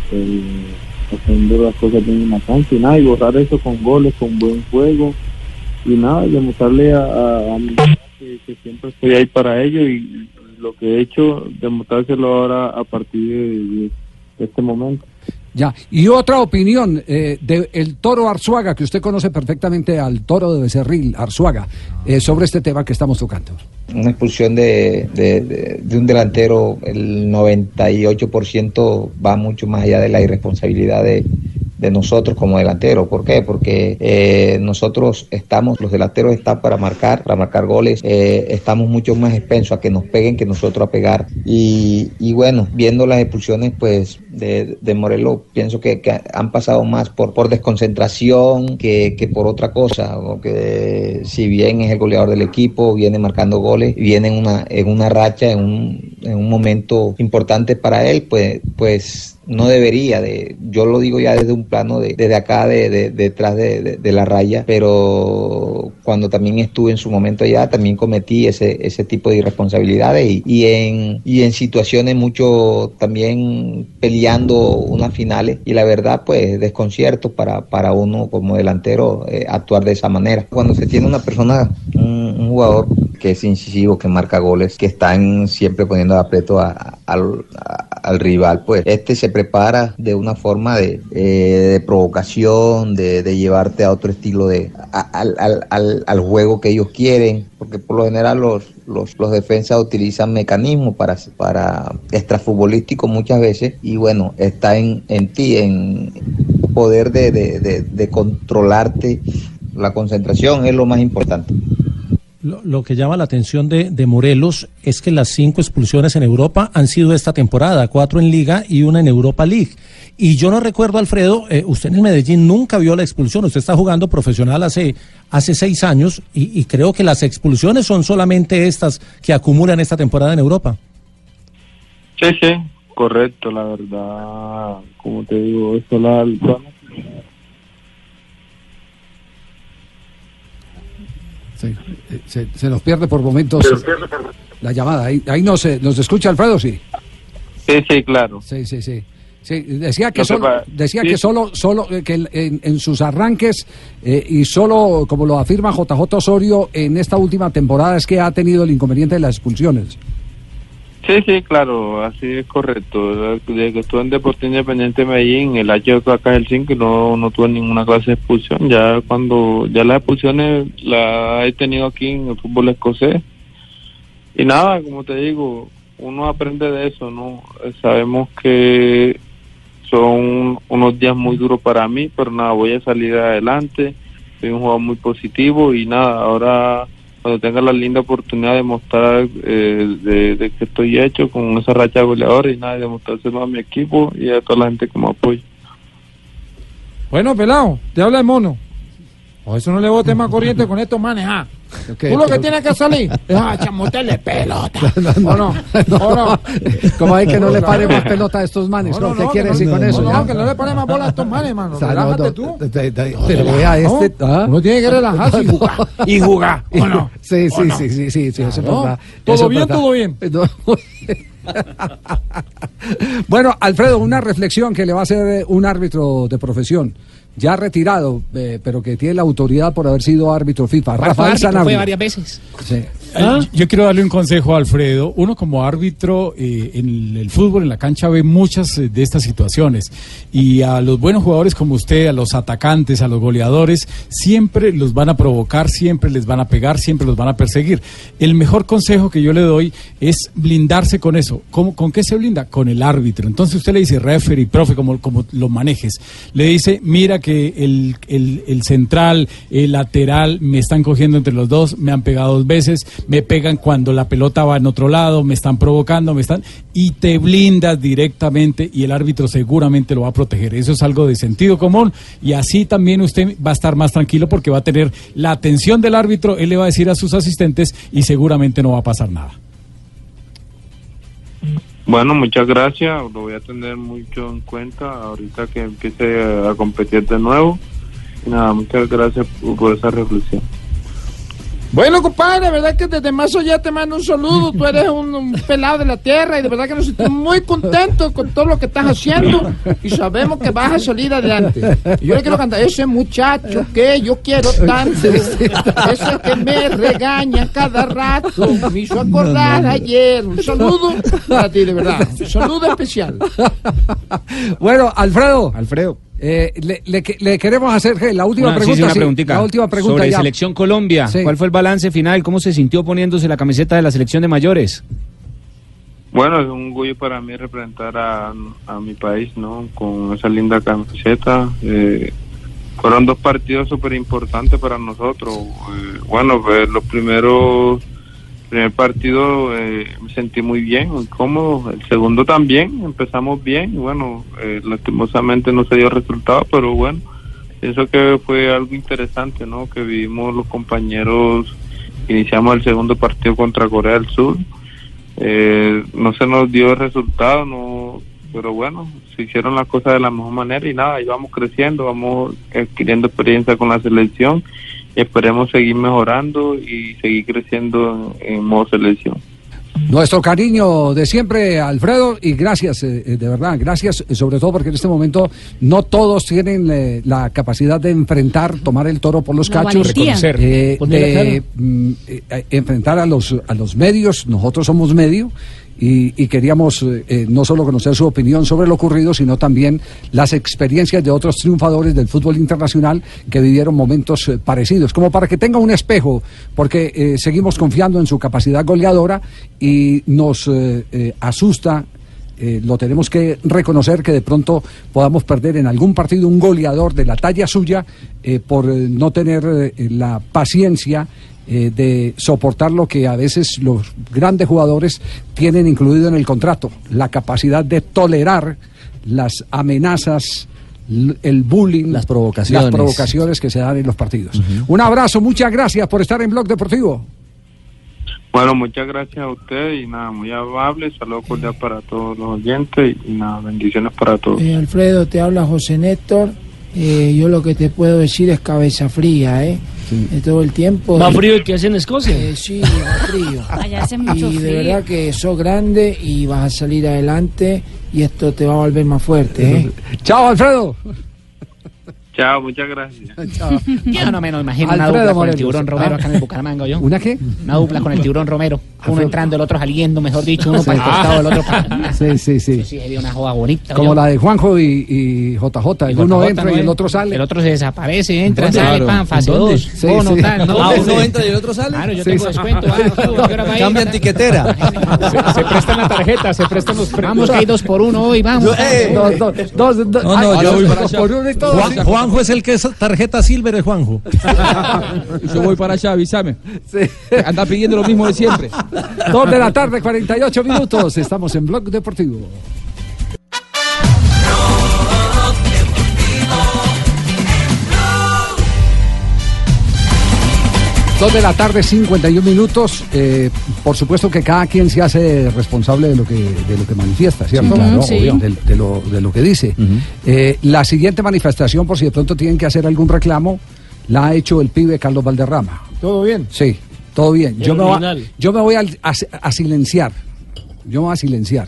haciendo las cosas bien en la y nada, y borrar eso con goles, con buen juego y nada, demostrarle a, mi que, que siempre estoy ahí para ellos y, lo que he hecho, demostrárselo ahora a partir de este momento. Ya, y otra opinión eh, del toro Arzuaga, que usted conoce perfectamente al toro de Becerril, Arzuaga, eh, sobre este tema que estamos tocando. una expulsión de, de- de- un delantero, el 98% va mucho más allá de la irresponsabilidad de, de nosotros como delanteros. ¿Por qué? Porque eh, nosotros estamos, los delanteros están para marcar, para marcar goles, eh, estamos mucho más expensos a que nos peguen que nosotros a pegar. Y, bueno, viendo las expulsiones pues de, de Morelos, pienso que, han pasado más por, por desconcentración que, que por otra cosa, porque si bien es el goleador del equipo, viene marcando goles, viene en una, en una racha, en un, en un momento importante para él, pues, pues no debería de, yo lo digo ya desde un plano de, desde acá de, de- detrás de, de- la raya, pero cuando también estuve en su momento allá también cometí ese, ese tipo de irresponsabilidades y, y en, y en situaciones mucho también peleando unas finales y la verdad pues desconcierto para, para uno como delantero eh, actuar de esa manera. Cuando se tiene una persona, un, jugador que es incisivo, que marca goles, que están siempre poniendo aprieto a- a- al rival, pues este se prepara de una forma de, eh, de provocación, de, de llevarte a otro estilo de al, al- al- al juego que ellos quieren, porque por lo general los, los, los defensas utilizan mecanismos para, para extrafutbolísticos muchas veces y bueno, está en, en ti, en poder de, de- de- de controlarte la concentración es lo más importante. Lo, que llama la atención de, de Morelos es que las cinco expulsiones en Europa han sido esta temporada, cuatro en Liga y una en Europa League. Y yo no recuerdo, Alfredo, eh, usted en el Medellín nunca vio la expulsión, usted está jugando profesional hace, hace seis años y, y creo que las expulsiones son solamente estas que acumulan esta temporada en Europa. Sí, sí, correcto, la verdad, como te digo, eso la, Sí, eh, se, se nos pierde por momentos la llamada. Ahí, ahí nos, eh, nos escucha Alfredo, sí. Sí, sí, claro. Sí, sí, sí. Sí, decía que No solo, decía sí. que solo, solo eh, que en, en- en sus arranques eh, y solo, como lo afirma JJ Osorio, en esta última temporada es que ha tenido el inconveniente de las expulsiones. Sí, sí, claro, así es correcto. Desde que estuve en Deportivo Independiente de Medellín, el año que acá el 5 no, no tuve ninguna clase de expulsión. Ya cuando, ya las expulsiones las he tenido aquí en el fútbol escocés. Y nada, como te digo, uno aprende de eso, ¿no? Sabemos que son unos días muy duros para mí, pero nada, voy a salir adelante. Soy un jugador muy positivo y nada, ahora cuando tenga la linda oportunidad de mostrar eh, de, que estoy hecho con esa racha de goleadores y nada, de mostrárselo a mi equipo y a toda la gente que me apoya. Bueno, pelado, te habla el mono. O eso no le bote más corriente con estos manes, ah. Tú lo que tienes que salir es a chamotearle pelota. ¿O no? ¿O no? Como hay que no le pare más pelota a estos manes? No, no, ¿Qué no, quiere que decir no, con no, eso? no, ya? que no le pare más bola a estos manes, mano. O sea, no, Relájate no, tú. Pero vea No, este. ¿ah? Uno tiene que relajarse y jugar. Y jugar, ¿o no? Sí, ¿O sí, no? sí, sí, sí, sí, eso. ¿Todo bien, todo bien? No. bueno, Alfredo, una reflexión que le va a hacer un árbitro de profesión, ya retirado, eh, pero que tiene la autoridad por haber sido árbitro FIFA, Rafael Sanabria. veces. Sí. Eh, Yo quiero darle un consejo a Alfredo. Uno como árbitro eh, en el fútbol, en la cancha, ve muchas eh, de estas situaciones. Y a los buenos jugadores como usted, a los atacantes, a los goleadores, siempre los van a provocar, siempre les van a pegar, siempre los van a perseguir. El mejor consejo que yo le doy es blindarse con eso. ¿Cómo, ¿Con qué se blinda? Con el árbitro. Entonces usted le dice, referee, profe, como, como lo manejes. Le dice, mira que el, el, central, el lateral, me están cogiendo entre los dos, me han pegado dos veces, me pegan cuando la pelota va en otro lado, me están provocando, me están... Y te blindas directamente y el árbitro seguramente lo va a proteger. Eso es algo de sentido común y así también usted va a estar más tranquilo porque va a tener la atención del árbitro, él le va a decir a sus asistentes y seguramente no va a pasar nada. Bueno, muchas gracias, lo voy a tener mucho en cuenta ahorita que empiece a competir de nuevo. Y nada, muchas gracias por, esa reflexión. Bueno, compadre, de verdad que desde Mazo ya te mando un saludo. Tú eres un, un pelado de la tierra y de verdad que nos sentimos muy contentos con todo lo que estás haciendo y sabemos que vas a salir adelante. Y yo le quiero cantar ese muchacho que yo quiero tanto, ese que me regaña cada rato, me hizo acordar ayer. Un saludo para ti, de verdad. Un saludo especial. Bueno, Alfredo. Alfredo. Eh, le, le que- le queremos hacer la última Una- sí, pregunta. sí, una sí, preguntita. la última pregunta Sobre ya. Selección Colombia. Sí. ¿Cuál fue el balance final? ¿Cómo se sintió poniéndose la camiseta de la selección de mayores? Bueno, es un orgullo para mí representar a, a mi país, ¿no? Con esa linda camiseta. Eh, fueron dos partidos súper importantes para nosotros. Eh, bueno, pues, los primeros, primer partido eh, me sentí muy bien, muy cómodo. El segundo también, empezamos bien. Bueno, eh, lastimosamente no se dio resultado, pero bueno, pienso que fue algo interesante, ¿no? Que vivimos los compañeros, iniciamos el segundo partido contra Corea del Sur. Eh, no se nos dio resultado, no, pero bueno, se hicieron las cosas de la mejor manera y nada, y vamos creciendo, vamos adquiriendo experiencia con la selección esperemos seguir mejorando y seguir creciendo en, en modo selección. Nuestro cariño de siempre, Alfredo, y gracias, eh, eh, de verdad, gracias, eh, sobre todo porque en este momento no todos tienen eh, la capacidad de enfrentar, tomar el toro por los La cachos. Reconocer. eh, de, mm, eh, enfrentar a los, a los medios, nosotros somos medio, y, y queríamos eh, eh, no solo conocer su opinión sobre lo ocurrido, sino también las experiencias de otros triunfadores del fútbol internacional que vivieron momentos eh, parecidos, como para que tenga un espejo, porque eh, seguimos confiando en su capacidad goleadora y nos asusta. Eh, lo tenemos que reconocer que de pronto podamos perder en algún partido un goleador de la talla suya eh, por eh, no tener la paciencia eh, de soportar lo que a veces los grandes jugadores tienen incluido en el contrato, la capacidad de tolerar las amenazas, el bullying, las provocaciones. las provocaciones que se dan en los partidos. Un abrazo, muchas gracias por estar en Blog Deportivo. Bueno, muchas gracias a usted y nada, muy amable, saludos cordial para todos los oyentes y nada, bendiciones para todos. Eh, Alfredo, te habla José Néstor. Eh, yo lo que te puedo decir es cabeza fría, ¿eh? De todo el tiempo. ¿Más frío que hace en Escocia? Eh, sí, más frío. Allá hace mucho y de frío. verdad que sos grande y vas a salir adelante y esto te va a volver más fuerte, ¿eh? Chao, Alfredo. Chao, muchas gracias. Yo no me lo imagino una Alfredo dupla con el Morelos. tiburón Romero Ah. acá en el Bucaramanga, yo. ¿Una qué? Una dupla con el tiburón Romero. Uno Alfredo. entrando, el otro saliendo, mejor dicho, uno Sí. para el costado, el otro para... Sí, sí, sí. Sí, sería una joda bonita. Como la de Juanjo y, y JJ. El uno JJ, entra ¿no y el otro sale. El otro se desaparece, entra, ¿Dónde? sale, Claro. pan, fase ¿En dónde? 2, Sí, sí. tal. Ah, uno entra y el otro sale. Claro, yo Sí, tengo sí. descuento. ah, ¿a qué hora va a ir? Cambia etiquetera. Se, se prestan la tarjeta, se prestan los premios. Vamos, que hay dos por uno hoy, vamos. Eh, dos, dos, dos, dos. No, no, Ay, yo voy dos para allá. por uno y todo. Juan- Juanjo es el que es tarjeta silver de Juanjo. Yo voy para allá, avísame. Anda pidiendo lo mismo de siempre. Dos de la tarde, 48 minutos. Estamos en Blog Deportivo. Dos de la tarde, 51 minutos. Eh, por supuesto que cada quien se hace responsable de lo que, de lo que manifiesta, ¿cierto? Sí, claro, sí. obvio, de, de lo, de lo que dice. Eh, la siguiente manifestación, por si de pronto tienen que hacer algún reclamo, la ha hecho el pibe Carlos Valderrama. ¿Todo bien? Sí, todo bien. Yo me, voy a, original. yo me voy a, a- a silenciar. Yo me voy a silenciar.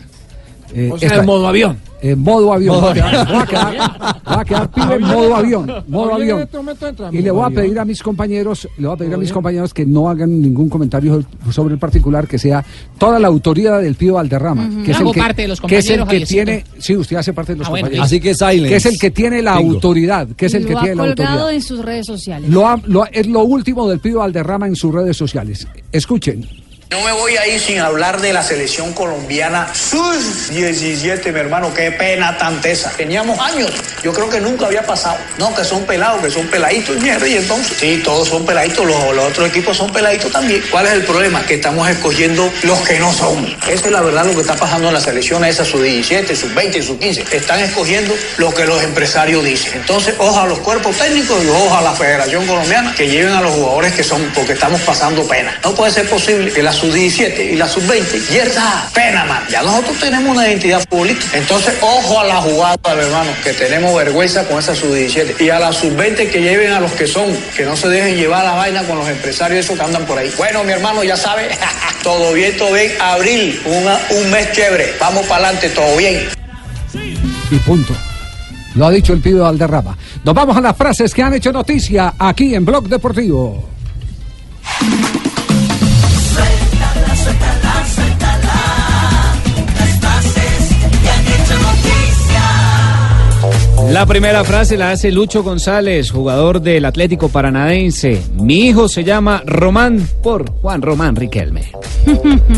Eh, O sea, esta- en modo avión. En modo avión. Modo Voy a quedar- avión. voy a quedar, voy a quedar pibe en modo avión. Modo avión. este entra Y le voy a pedir a mis compañeros, le voy a pedir a mis compañeros que no hagan ningún comentario sobre el particular, que sea toda la autoría del Pío Valderrama, que es el que, parte de los que es el compañeros, que Javiercito. tiene, sí, usted hace parte de los Ah, bueno, compañeros. Así que silence. Que es el que tiene la autoridad, que es el que lo tiene la autoridad. colgado en sus redes sociales. Lo ha- lo es lo último del Pío Valderrama en sus redes sociales. Escuchen. No me voy a ir sin hablar de la selección colombiana. Sus 17, mi hermano, qué pena tan tesa. Teníamos años. Yo creo que nunca había pasado. No, que son pelados, que son peladitos, mierda. Y entonces, sí, todos son peladitos. Los, los otros equipos son peladitos también. ¿Cuál es el problema? Que estamos escogiendo los que no son. Esa es la verdad lo que está pasando en la selección esa, sub 17, sub 20 y sub 15. Están escogiendo lo que los empresarios dicen. Entonces, a los cuerpos técnicos y a la Federación Colombiana que lleven a los jugadores que son, porque estamos pasando pena. No puede ser posible que la sub 17 y la sub 20 yerda pena, man. Ya nosotros tenemos una identidad futbolística. Entonces, ojo a la jugada, hermano, que tenemos vergüenza con esa sub 17 y a la sub 20 que lleven a los que son, que no se dejen llevar la vaina con los empresarios esos que andan por ahí. Bueno, mi hermano, ya sabe, todo bien, todo bien. Abril, una- un mes chévere. Vamos para adelante, todo bien. Y punto. Lo ha dicho el pibe Valderrama. Nos vamos a las frases que han hecho noticia aquí en Blog Deportivo. La primera frase la hace Lucho González, jugador del Atlético Paranaense. Mi hijo se llama Román por Juan Román Riquelme.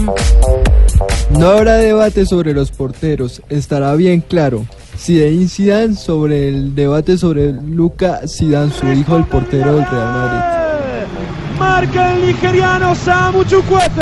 No habrá debate sobre los porteros, estará bien claro. Zinedine Zidane sobre el debate sobre Luca Zidane, su hijo, el portero del Real Madrid. Marca el nigeriano Samu Chukwueze.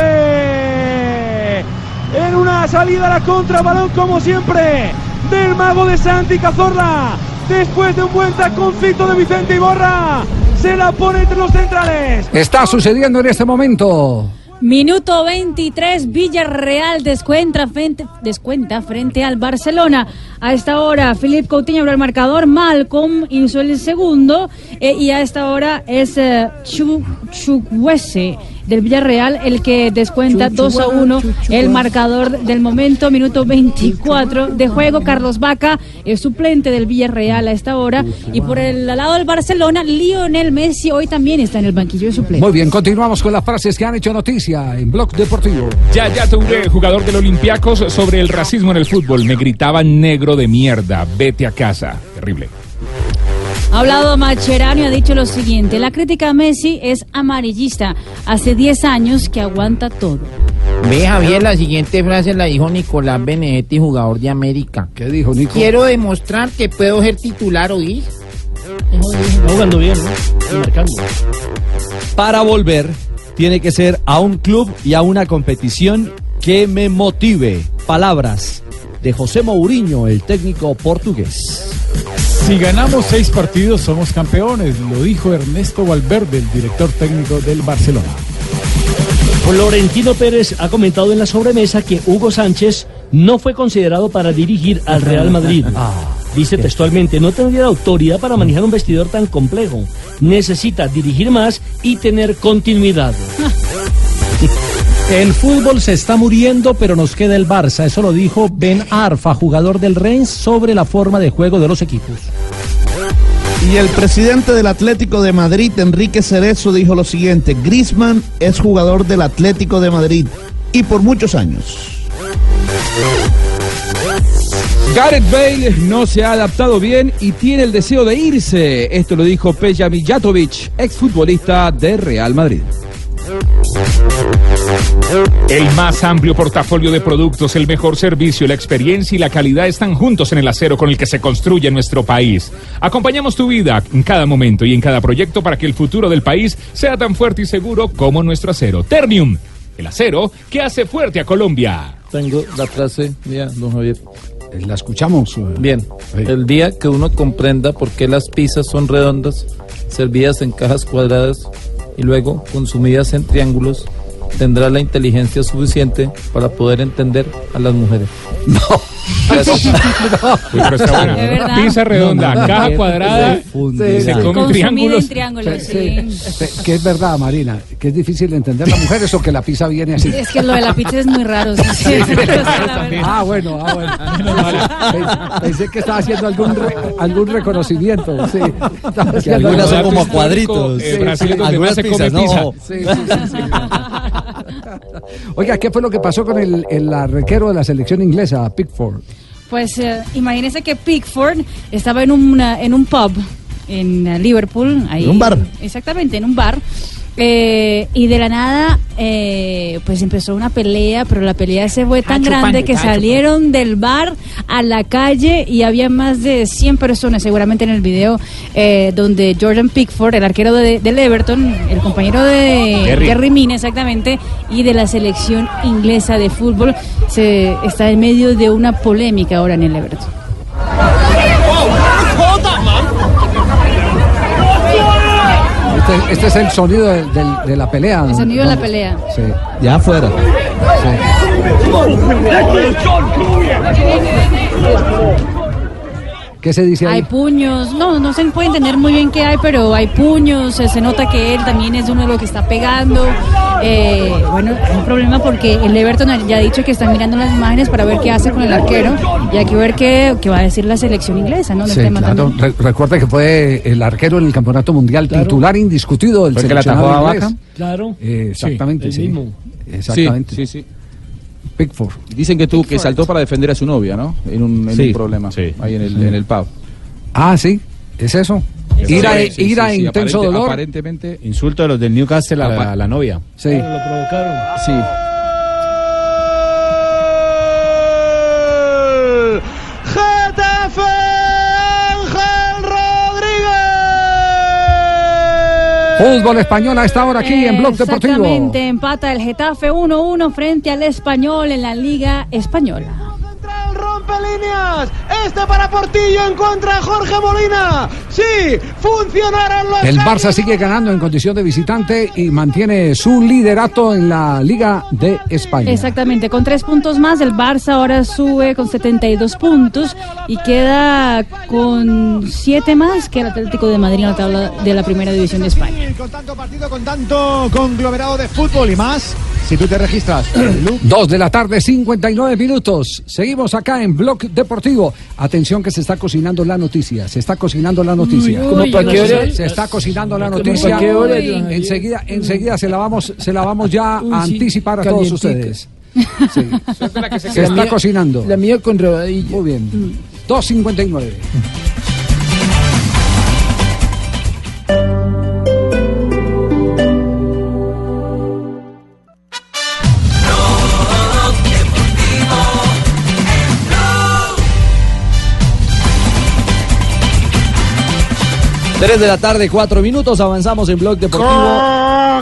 En una salida a la contra, balón como siempre del mago de Santi Cazorla. Después de un buen taconcito de Vicente Iborra, se la pone entre los centrales. Está sucediendo en este momento. Minuto 23, Villarreal descuenta frente, descuenta frente al Barcelona. A esta hora, Felipe Coutinho abrió el marcador, Malcolm hizo el segundo eh, y a esta hora es eh, Chu- Chukwueze del Villarreal el que descuenta 2 a 1 el marcador del momento, minuto 24 de juego. Carlos Vaca, el suplente del Villarreal a esta hora. Y por el lado del Barcelona, Lionel Messi hoy también está en el banquillo de suplentes. Muy bien, continuamos con las frases que han hecho noticia en Blog Deportivo. Ya, ya tuve jugador del Olympiacos sobre el racismo en el fútbol. Me gritaban negro de mierda, vete a casa. Terrible. Ha hablado Macherano y ha dicho lo siguiente, la crítica a Messi es amarillista, hace 10 años que aguanta todo. Ve, Javier, la siguiente frase la dijo Nicolás Benedetti, jugador de América. ¿Qué dijo Nico? Quiero demostrar que puedo ser titular hoy. Jugando bien, ¿no? Marcando. Para volver, tiene que ser a un club y a una competición que me motive. Palabras de José Mourinho, el técnico portugués. Si ganamos seis partidos somos campeones, lo dijo Ernesto Valverde, el director técnico del Barcelona. Florentino Pérez ha comentado en la sobremesa que Hugo Sánchez no fue considerado para dirigir al Real Madrid. Dice textualmente, no tendría la autoridad para manejar un vestidor tan complejo. Necesita dirigir más y tener continuidad. El fútbol se está muriendo, pero nos queda el Barça. Eso lo dijo Ben Arfa, jugador del Reims, sobre la forma de juego de los equipos. Y el presidente del Atlético de Madrid, Enrique Cerezo, dijo lo siguiente: Griezmann es jugador del Atlético de Madrid y por muchos años. Gareth Bale no se ha adaptado bien y tiene el deseo de irse. Esto lo dijo Peja Mijatovic, exfutbolista de Real Madrid. El más amplio portafolio de productos, el mejor servicio, la experiencia y la calidad están juntos en el acero con el que se construye nuestro país. Acompañamos tu vida en cada momento y en cada proyecto para que el futuro del país sea tan fuerte y seguro como nuestro acero. Ternium, el acero que hace fuerte a Colombia. Tengo la frase mía, don Javier. La escuchamos. Bien, el día que uno comprenda por qué las pizzas son redondas, servidas en cajas cuadradas y luego consumidas en triángulos, tendrá la inteligencia suficiente para poder entender a las mujeres. No. Está buena. De verdad. Pizza redonda, No, no, no. caja cuadrada, Sí, se sí. come triángulos. en triángulos, Sí, sí. sí, Que es verdad, Marina, que es difícil de entender las mujeres o que la pizza viene así. Es que lo de la pizza es muy raro. sí. Ah, bueno, ah, bueno. Pensé- que estaba haciendo algún, re- algún reconocimiento. Sí. Algunas son como cuadritos. Eh, Brasil Algunas se come no. pizza. Oiga, ¿qué fue lo que pasó con el, el arquero de la selección inglesa, Pickford? Pues eh, imagínese que Pickford estaba en un, en un pub en eh, Liverpool. Ahí, ¿En un bar? Exactamente, en un bar. Eh, y de la nada, eh, pues empezó una pelea, pero la pelea se fue tan chupando, grande que estaba salieron del bar a la calle y había más de 100 personas, seguramente en el video, eh, donde Jordan Pickford, el arquero de- del Everton, el compañero de Gary. Gary Mina, exactamente, y de la selección inglesa de fútbol, se está en medio de una polémica ahora en el Everton. Este, este es el sonido del- del- de la pelea. El sonido de la ¿no? pelea. Sí. Ya afuera. ¿Qué se dice Hay ahí? puños, no, no se puede entender muy bien qué hay, pero hay puños, se, nota que él también es uno de los que está pegando. Eh, bueno, hay un problema porque el Everton ya ha dicho que están mirando las imágenes para ver qué hace con el arquero y hay que ver qué, qué va a decir la selección inglesa, ¿no? Del Sí, tema claro. también. Re- recuerde que fue el arquero en el campeonato mundial titular indiscutido del ¿Fue el que la seleccionado atajó a inglés. Vaca? Claro. Eh, exactamente, sí. mismo. Exactamente. Sí, sí, sí. Pickford. Dicen que tú que saltó para defender a su novia, ¿no? En un, en Sí. un problema ahí en el, en el pub. Ah, sí, es eso. Ira, Sí, sí, ira sí, sí, intenso aparente- dolor. Aparentemente. Insulto de los del Newcastle a, la- a la novia. Sí. Lo provocaron. Sí. Fútbol español a esta hora aquí en Blog Deportivo. Exactamente, empata el Getafe 1-1 frente al Español en la Liga Española. Rompe líneas. Este para Portillo en contra de Jorge Molina. Sí, funcionaron los El Barça sigue ganando en condición de visitante y mantiene su liderato en la Liga de España. Exactamente, con tres puntos más, el Barça ahora sube con 72 puntos y queda con siete más que el Atlético de Madrid en la tabla de la Primera División de España. Con tanto partido, con tanto conglomerado de fútbol y más, si tú te registras, Lu, Dos de la tarde, 59 minutos. Seguimos acá en Blog Deportivo. Atención que se está cocinando la noticia. Se está cocinando la noticia. Uy, ¿Cómo para qué hora? Se, se está cocinando la ¿Cómo noticia. para qué hora? Enseguida, enseguida se la vamos, se la vamos ya Uy, a sí, anticipar a todos ustedes. Se La está mía- cocinando. La mía con rebadilla. Muy bien. 2.59. Tres de la tarde, cuatro minutos, avanzamos en Blog Deportivo.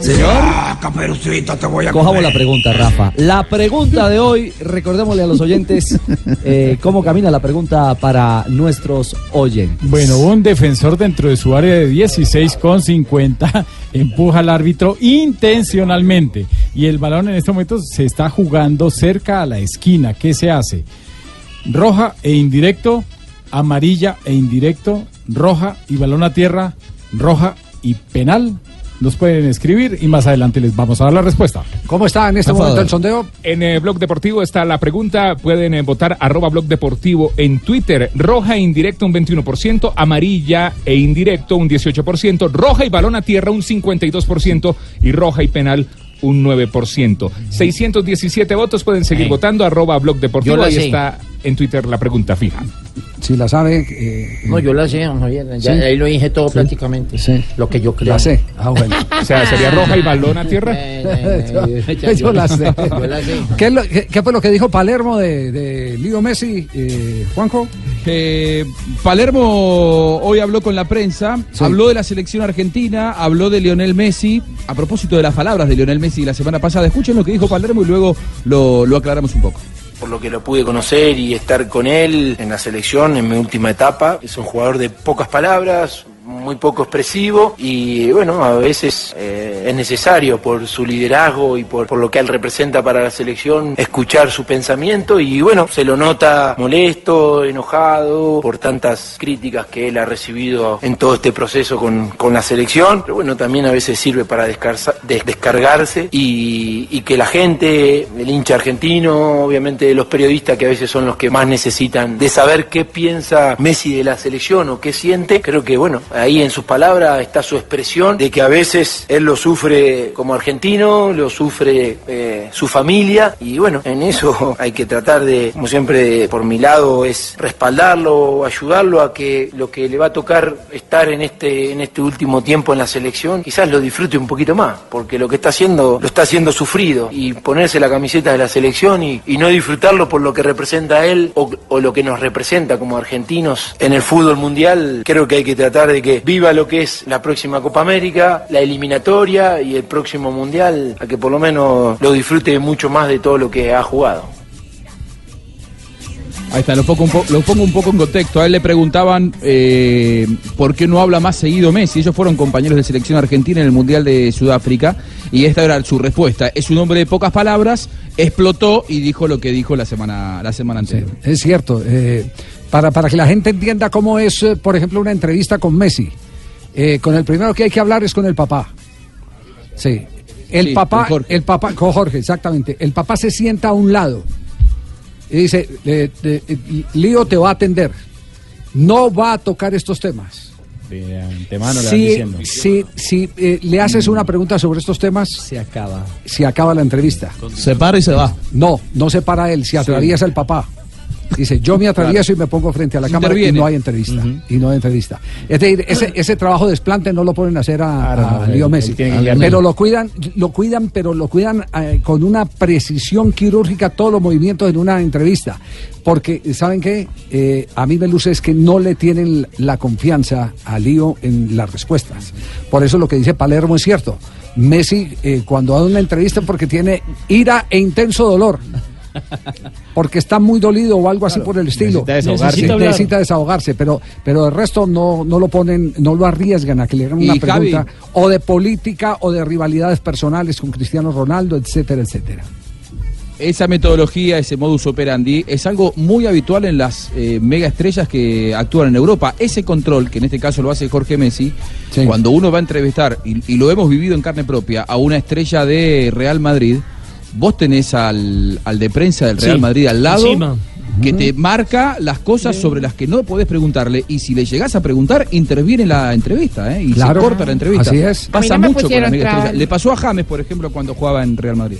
Señor. Caperucita, te voy a Cojamos comer. la pregunta, Rafa. La pregunta de hoy, recordémosle a los oyentes eh, cómo camina la pregunta para nuestros oyentes. Bueno, un defensor dentro de su área de 16 con 50 empuja al árbitro intencionalmente y el balón en este momento se está jugando cerca a la esquina. ¿Qué se hace? Roja e indirecto, amarilla e indirecto, roja y balón a tierra, roja y penal. Nos pueden escribir y más adelante les vamos a dar la respuesta. ¿Cómo está en este momento el sondeo? En eh, Blog Deportivo está la pregunta. Pueden eh, votar arroba Blog Deportivo en Twitter. Roja e indirecto un 21%, amarilla e indirecto un 18%, roja y balón a tierra un 52% y roja y penal un 9%. 617 votos pueden seguir votando arroba Blog Deportivo. Ahí sé. está en Twitter la pregunta fija. Si la sabe. eh, No, yo la sé, don Javier. Ya, Sí. Ahí lo dije todo Sí. prácticamente. Sí. Lo que yo creo. La sé. Ah, bueno. O sea, sería roja y balón a tierra. yo, yo la sé. Yo la sé. ¿Qué, es lo- qué- qué fue lo que dijo Palermo de, de Leo Messi, eh, Juanjo? Eh, Palermo hoy habló con la prensa, habló de la selección argentina, habló de Lionel Messi, a propósito de las palabras de Lionel Messi la semana pasada. Escuchen lo que dijo Palermo y luego lo, lo aclaramos un poco. Por lo que lo pude conocer y estar con él en la selección en mi última etapa. Es un jugador de pocas palabras, muy poco expresivo y bueno, a veces eh, es necesario por su liderazgo y por, por lo que él representa para la selección escuchar su pensamiento y bueno, se lo nota molesto, enojado por tantas críticas que él ha recibido en todo este proceso con, con la selección, pero bueno, también a veces sirve para descarsa- des- descargarse y, y que la gente, el hincha argentino, obviamente los periodistas que a veces son los que más necesitan de saber qué piensa Messi de la selección o qué siente, creo que bueno, ahí en sus palabras está su expresión de que a veces él lo sufre como argentino, lo sufre eh, su familia. Y bueno, en eso hay que tratar de, como siempre por mi lado, es respaldarlo, ayudarlo a que lo que le va a tocar estar en este, en este último tiempo en la selección, quizás lo disfrute un poquito más, porque lo que está haciendo, lo está haciendo sufrido. Y ponerse la camiseta de la selección y, no disfrutarlo por lo que representa él o, o lo que nos representa como argentinos en el fútbol mundial, creo que hay que tratar de que viva lo que es la próxima Copa América, la eliminatoria y el próximo mundial, a que por lo menos lo disfrute mucho más de todo lo que ha jugado. Ahí está, lo pongo un, po- lo pongo un poco en contexto. A él le preguntaban eh, por qué no habla más seguido Messi. Ellos fueron compañeros de selección argentina en el Mundial de Sudáfrica y esta era su respuesta. Es un hombre de pocas palabras, explotó y dijo lo que dijo la semana, la semana anterior. Es cierto. eh, para, para que la gente entienda cómo es, eh, por ejemplo, una entrevista con Messi. Eh, con el primero que hay que hablar es con el papá. Sí. El Sí, papá, con Jorge. el papá, con Jorge, exactamente. El papá se sienta a un lado y dice, eh, eh, Lío te va a atender. No va a tocar estos temas. De antemano le van Si, diciendo. si, si eh, le haces una pregunta sobre estos temas, se acaba. Se acaba la entrevista. Se para y se va. No, no se para él, se atraviesa el papá. Dice, yo me atravieso y me pongo frente a la cámara y no hay entrevista. Y no hay entrevista. Es decir, ese, ese trabajo de desplante no lo ponen a hacer a, Claro, a Leo Messi. Pero lo cuidan, lo cuidan, pero lo cuidan eh, con una precisión quirúrgica todos los movimientos en una entrevista. Porque, ¿saben qué? Eh, a mí me luce es que no le tienen la confianza a Lío en las respuestas. Por eso lo que dice Palermo es cierto. Messi, eh, cuando da una entrevista, porque tiene ira e intenso dolor. Porque está muy dolido o algo así por el estilo. necesita desahogarse. Necesita, desahogarse, pero, pero el resto no, no lo ponen, no lo arriesgan a que le hagan una pregunta Javi. o de política o de rivalidades personales con Cristiano Ronaldo, etcétera, etcétera. Esa metodología, ese modus operandi, es algo muy habitual en las eh, mega estrellas que actúan en Europa. Ese control, que en este caso lo hace Jorge Messi, cuando uno va a entrevistar, y, y lo hemos vivido en carne propia, a una estrella de Real Madrid, vos tenés al, al de prensa del Real Sí, Madrid al lado. encima. Que te marca las cosas sobre las que no podés preguntarle y si le llegás a preguntar, interviene la entrevista ¿eh? y Claro. se corta la entrevista. Así es. Pasa no mucho con estrellas. Le pasó a James, por ejemplo, cuando jugaba en Real Madrid.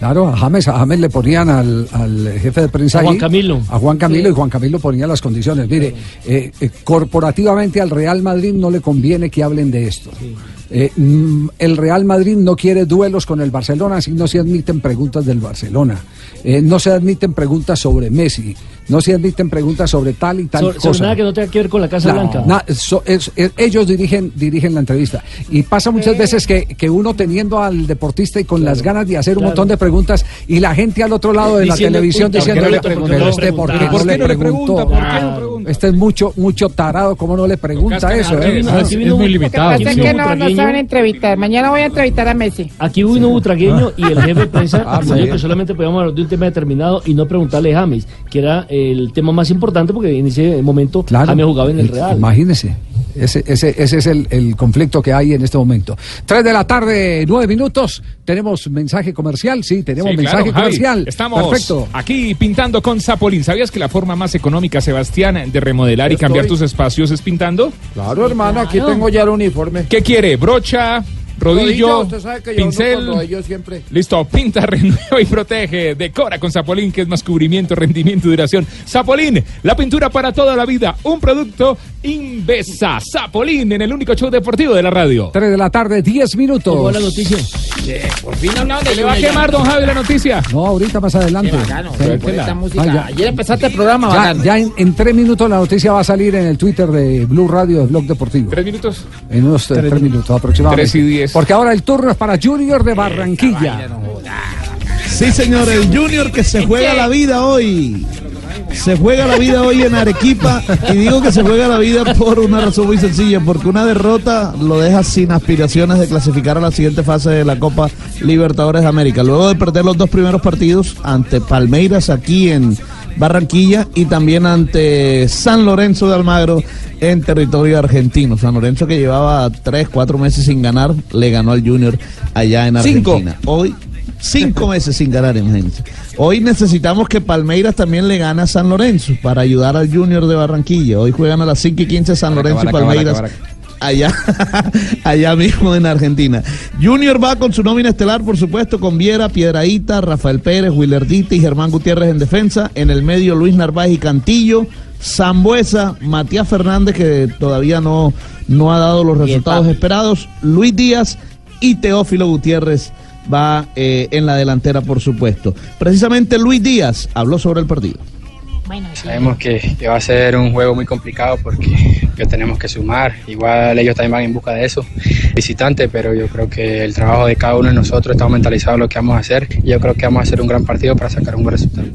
Claro, a James, a James le ponían al, al jefe de prensa A Juan ahí, Camilo. A Juan Camilo Sí. y Juan Camilo ponía las condiciones. Mire, eh, eh, corporativamente al Real Madrid no le conviene que hablen de esto. Eh, mm, el Real Madrid no quiere duelos con el Barcelona, así no se admiten preguntas del Barcelona. No se admiten preguntas sobre Messi. No se admiten preguntas sobre tal y tal sobre cosa. nada que no tenga que ver con la Casa No, Blanca. na- so- es- es- ellos dirigen, dirigen la entrevista. Y pasa muchas veces que, que uno teniendo al deportista y con las ganas de hacer un claro. montón de preguntas y la gente al otro lado de Diciendo, la televisión "Uy, ¿por qué diciendo, no le preguntó? pero este, ¿por qué ¿Por no qué le no le preguntó? Este es mucho, mucho tarado, ¿cómo no le pregunta eso? aquí eh? vino- aquí vino un- Lo que pasa es que vino no, saben entrevistar. Mañana voy a entrevistar a Messi. Aquí hubo un butragueño y el jefe de prensa Ah, sí. que solamente podíamos hablar de un tema determinado y no preguntarle a James, que era el tema más importante porque en ese momento Claro. James jugaba en el Real. Imagínese. Ese, ese, ese es el, el conflicto que hay en este momento. Tres de la tarde, nueve minutos. ¿Tenemos mensaje comercial? Sí, tenemos Sí, mensaje claro, Javi. comercial. Estamos Perfecto. aquí pintando con Zapolín. ¿Sabías que la forma más económica, Sebastián, de remodelar y Estoy. cambiar tus espacios es pintando? Claro, hermano, aquí tengo ya el uniforme. ¿Qué quiere? ¿Brocha? ¿Rodillo? usted sabe que yo ando ¿Pincel? rodillo siempre. Listo, pinta, renueva y protege. Decora con Zapolín, que es más cubrimiento, rendimiento y duración. Zapolín, la pintura para toda la vida. Un producto Invesa. Zapolín en el único show deportivo de la radio. Tres de la tarde, diez minutos. Llegó la noticia. Por fin hablaban de ¿Le va a quemar, don Javi, la noticia? No, ahorita más adelante. bacano, Sí. con esta música. Ah, ya. Ayer empezaste el programa, Ya, bacano. ya en, en tres minutos la noticia va a salir en el Twitter de Blue Radio de Blog Deportivo. ¿Tres minutos? En unos eh, tres, minutos aproximadamente. Tres y diez. Porque ahora el turno es para Junior de Barranquilla. Sí, señor, el Junior que se juega la vida hoy. Se juega la vida hoy en Arequipa y digo que se juega la vida por una razón muy sencilla, porque una derrota lo deja sin aspiraciones de clasificar a la siguiente fase de la Copa Libertadores de América. Luego de perder los dos primeros partidos ante Palmeiras aquí en Barranquilla y también ante San Lorenzo de Almagro en territorio argentino. San Lorenzo que llevaba tres, cuatro meses sin ganar, le ganó al Junior allá en Cinco. Argentina. Hoy cinco meses sin ganar, imagínense. Hoy necesitamos que Palmeiras también le gane a San Lorenzo para ayudar al Junior de Barranquilla. Hoy juegan a las 5 y 15 San Lorenzo y Palmeiras. Allá, allá mismo en Argentina. Junior va con su nómina estelar, por supuesto, con Viera, Piedraíta, Rafael Pérez, Willardita y Germán Gutiérrez en defensa. En el medio, Luis Narváez y Cantillo. Zambuesa, Matías Fernández, que todavía no, no ha dado los resultados esperados. Luis Díaz y Teófilo Gutiérrez va eh, en la delantera, por supuesto. Precisamente Luis Díaz habló sobre el partido. Sabemos que, que va a ser un juego muy complicado porque que tenemos que sumar. Igual ellos también van en busca de eso, visitante, pero yo creo que el trabajo de cada uno de nosotros está mentalizado en lo que vamos a hacer. Y yo creo que vamos a hacer un gran partido para sacar un buen resultado.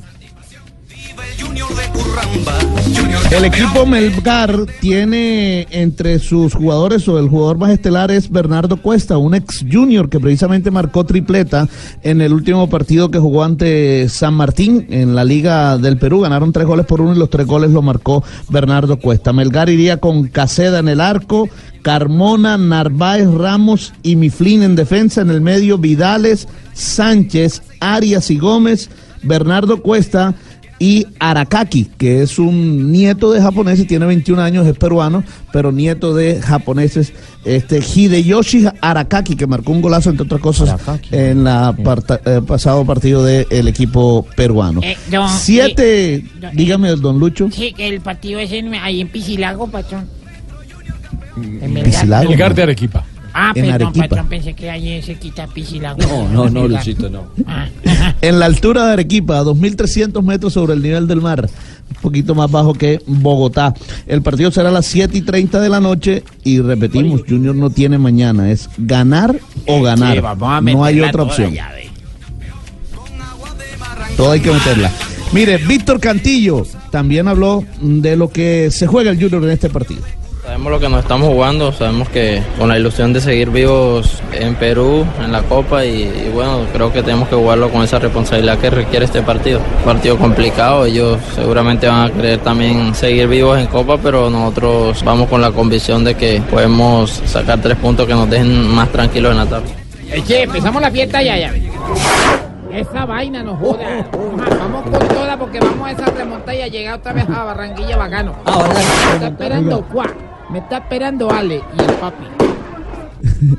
El equipo Melgar tiene entre sus jugadores o el jugador más estelar es Bernardo Cuesta, un ex junior que precisamente marcó tripleta en el último partido que jugó ante San Martín en la Liga del Perú. Ganaron tres goles por uno y los tres goles lo marcó Bernardo Cuesta. Melgar iría con Caseda en el arco, Carmona, Narváez, Ramos y Miflín en defensa. En el medio, Vidales, Sánchez, Arias y Gómez. Bernardo Cuesta y Arakaki, que es un nieto de japoneses, tiene 21 años, es peruano, pero nieto de japoneses, este Hideyoshi Arakaki, que marcó un golazo, entre otras cosas, en la parta- eh, pasado partido del equipo peruano. Eh, don- Siete, eh, don- dígame, don Lucho. Sí, que el partido es en- ahí en Piscilago, patrón. En Melgar. Piscilago, Melgar de Arequipa. Ah, En perdón, Arequipa. patrón, pensé que ahí se quita Piscilago. No, no, no. Luchito, no. Ah. En la altura de Arequipa, a 2.300 metros sobre el nivel del mar, un poquito más bajo que Bogotá. El partido será a las 7 y 30 de la noche y repetimos, Junior no tiene mañana, es ganar o ganar. Sí, no hay otra opción. Todo hay que meterla. Mire, Víctor Cantillo también habló de lo que se juega el Junior en este partido. Sabemos lo que nos estamos jugando, sabemos que con la ilusión de seguir vivos en Perú, en la Copa, y, y bueno, creo que tenemos que jugarlo con esa responsabilidad que requiere este partido. Partido complicado, ellos seguramente van a querer también seguir vivos en Copa, pero nosotros vamos con la convicción de que podemos sacar tres puntos que nos dejen más tranquilos en la tabla. Che, empezamos la fiesta ya, ya. Esa vaina nos joda. Vamos con toda porque vamos a esa remontada y a llegar otra vez a Barranquilla bacano. Me está esperando Juan, me está esperando Ale y el papi.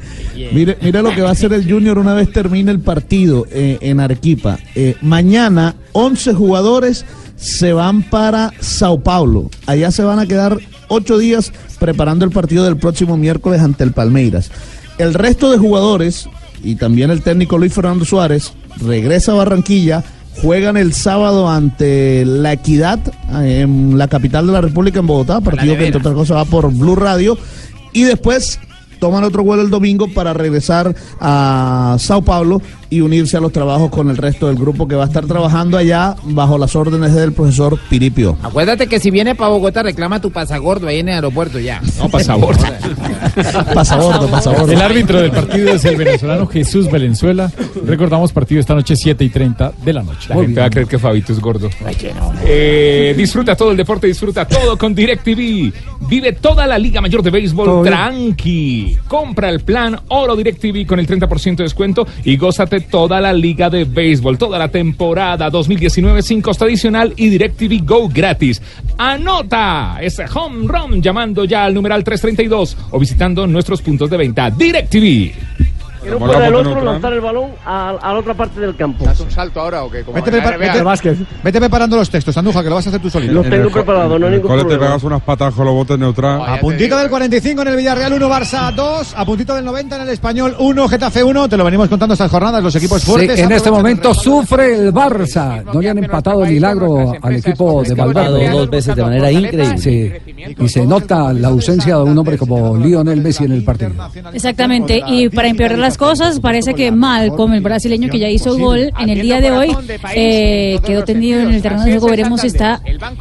Mire, mire lo que va a hacer el Junior una vez termine el partido eh, en Arequipa. Eh, mañana 11 jugadores se van para Sao Paulo. Allá se van a quedar ocho días preparando el partido del próximo miércoles ante el Palmeiras. El resto de jugadores y también el técnico Luis Fernando Suárez regresa a Barranquilla. Juegan el sábado ante la Equidad eh, en la capital de la República en Bogotá, partido que entre otras cosas va por Blue Radio. Y después toman otro vuelo el domingo para regresar a Sao Paulo y unirse a los trabajos con el resto del grupo que va a estar trabajando allá bajo las órdenes del profesor Piripio. Acuérdate que si vienes para Bogotá reclama tu pasagordo ahí en el aeropuerto ya. No, pasabordo. Pasabordo, pasabordo. El árbitro del partido es el venezolano Jesús Valenzuela. Recordamos partido esta noche 7 y 30 de la noche. La gente va a creer que Fabito es gordo. Eh, disfruta todo el deporte, disfruta todo con DirecTV. Vive toda la Liga Mayor de Béisbol tranqui. Compra el plan Oro DirecTV con el 30% de descuento y gózate toda la Liga de Béisbol, toda la temporada 2019 sin costo adicional y DirecTV Go gratis. Anota ese home run llamando ya al numeral 332 o visitando nuestros puntos de venta. DirecTV. Que no pueda el otro lanzar el balón a, a la otra parte del campo. un salto ahora o qué? Como Vete, vete- vete preparando los textos, Andújar, que lo vas a hacer tú solito. Los tengo preparados, no hay ningún Cole te problema. pegas unas patas con los botes neutral. A puntito del 45 en el Villarreal 1, Barça 2. A puntito del 90 en el Español 1, Getafe 1. Te lo venimos contando estas jornadas, los equipos Sí, fuertes. en este momento el sufre el Barça. No le han empatado el milagro al equipo de Valverde. dos veces de manera increíble. Sí, y se nota la ausencia de un hombre como Lionel Messi en el partido. Exactamente, y para empeorar las cosas, parece que Malcolm, el brasileño que ya hizo gol en el día de hoy, eh, quedó tendido en el terreno de juego. Veremos si está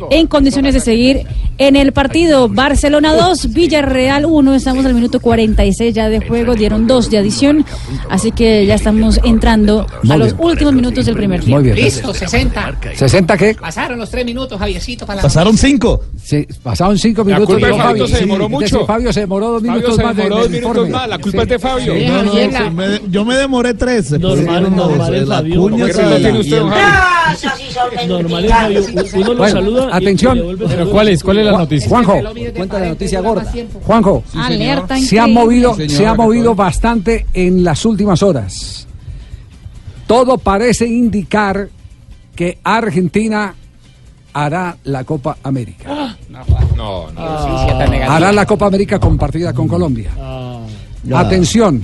en condiciones de seguir en el partido. Barcelona 2, Villarreal 1. Estamos al minuto 46 ya de juego. Dieron dos de adición, así que ya estamos entrando a los últimos minutos del primer tiempo. Muy bien. Listo, 60. ¿60 qué? Pasaron los tres minutos, Javiercito, para la Pasaron cinco. Sí, pasaron cinco La minutos. culpa de Fabio se demoró mucho. Fabio se demoró dos Fabio minutos se más. demoró del dos minutos informe. más. La culpa es de Fabio. Sí, No, no, la- me- yo me demoré 13. Normal, normal, la cuña. Normal. Uno lo Bueno, saluda. atención. Pero. ¿cuál es, cuál es la Juan- noticia? Juanjo, Cuenta la noticia gorda. Juanjo, Alerta se ha movido, se ha movido bastante en las últimas horas. Todo parece indicar que Argentina hará la Copa América. No, no. Hará la Copa América compartida con Colombia. Ya. Atención,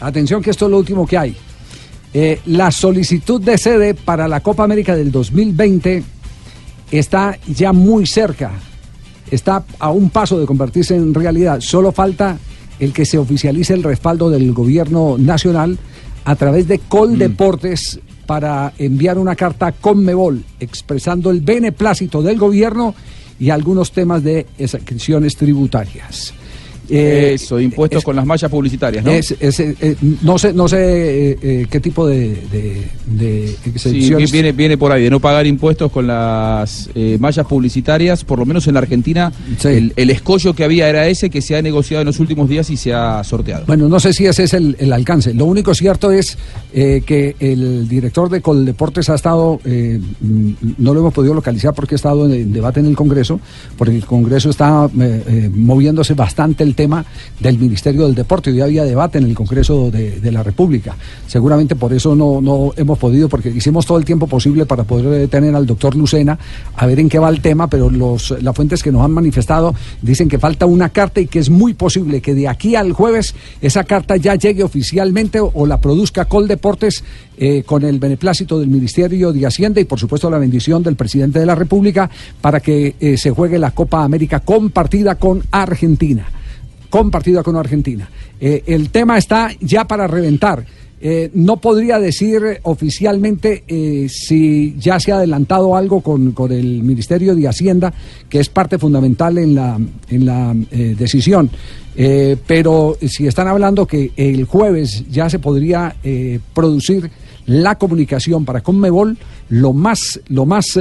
atención que esto es lo último que hay. Eh, la solicitud de sede para la Copa América del 2020 está ya muy cerca. Está a un paso de convertirse en realidad. Solo falta el que se oficialice el respaldo del gobierno nacional a través de Coldeportes para enviar una carta a Conmebol expresando el beneplácito del gobierno y algunos temas de exacciones tributarias. Eh, Eso, impuestos con las mallas publicitarias, ¿no? Es- es, eh, eh, no sé, no sé eh, qué tipo de, de, de Sí, viene, viene por ahí, de no pagar impuestos con las mallas publicitarias, por lo menos en la Argentina, el, el escollo que había era ese que se ha negociado en los últimos días y se ha sorteado. Bueno, no sé si ese es el, el alcance. Lo único cierto es que el director de Coldeportes ha estado, mm, no lo hemos podido localizar porque ha estado en, en debate en el Congreso, porque el Congreso está moviéndose bastante el tema del Ministerio del Deporte. Hoy había debate en el Congreso de, la República. Seguramente por eso no, hemos podido, porque hicimos todo el tiempo posible para poder tener al doctor Lucena a ver en qué va el tema, pero los, las fuentes que nos han manifestado dicen que falta una carta y que es muy posible que de aquí al jueves esa carta ya llegue oficialmente o, o la produzca Coldeportes eh, con el beneplácito del Ministerio de Hacienda y por supuesto la bendición del presidente de la República para que eh, se juegue la Copa América compartida con Argentina compartida con Argentina. Eh, el tema está ya para reventar. Eh, no podría decir oficialmente eh, si ya se ha adelantado algo con, con el Ministerio de Hacienda, que es parte fundamental en la, en la decisión. Pero si están hablando que el jueves ya se podría producir la comunicación para Conmebol, lo más, lo más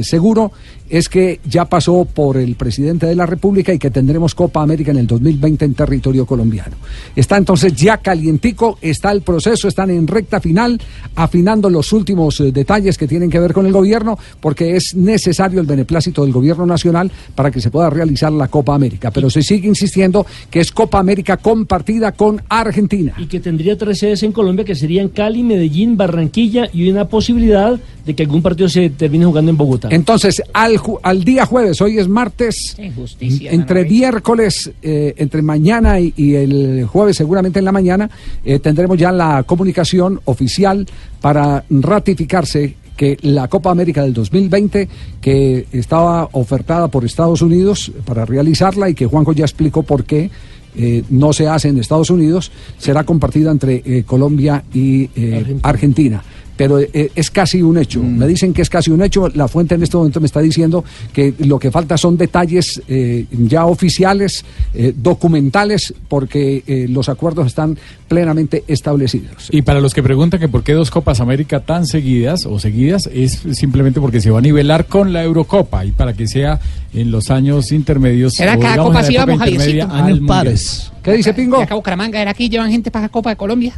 seguro es que ya pasó por el presidente de la República y que tendremos Copa América en el 2020 en territorio colombiano. Está entonces ya calientico, está el proceso, están en recta final, afinando los últimos eh, detalles que tienen que ver con el gobierno, porque es necesario el beneplácito del gobierno nacional para que se pueda realizar la Copa América. Pero se sigue insistiendo que es Copa América compartida con Argentina. Y que tendría tres sedes en Colombia, que serían Cali, Medellín, Barranquilla y una posibilidad de que algún partido se termine jugando en Bogotá. Entonces, al, al día jueves, hoy es martes, entre miércoles, eh, entre mañana y, y el jueves, seguramente en la mañana, eh, tendremos ya la comunicación oficial para ratificarse que la Copa América del 2020, que estaba ofertada por Estados Unidos para realizarla y que Juanjo ya explicó por qué eh, no se hace en Estados Unidos, será compartida entre eh, Colombia y eh, Argentina. Pero eh, es casi un hecho. Me dicen que es casi un hecho. La fuente en este momento me está diciendo que lo que falta son detalles eh, ya oficiales, eh, documentales, porque eh, los acuerdos están plenamente establecidos. Y para los que preguntan que por qué dos Copas América tan seguidas o seguidas, es simplemente porque se va a nivelar con la Eurocopa y para que sea en los años intermedios. ¿Será o que a digamos, Copa intermedia Javiercito? al Años pares. ¿Qué dice Pingo? De acá a Bucaramanga, ¿era aquí llevan gente para la Copa de Colombia?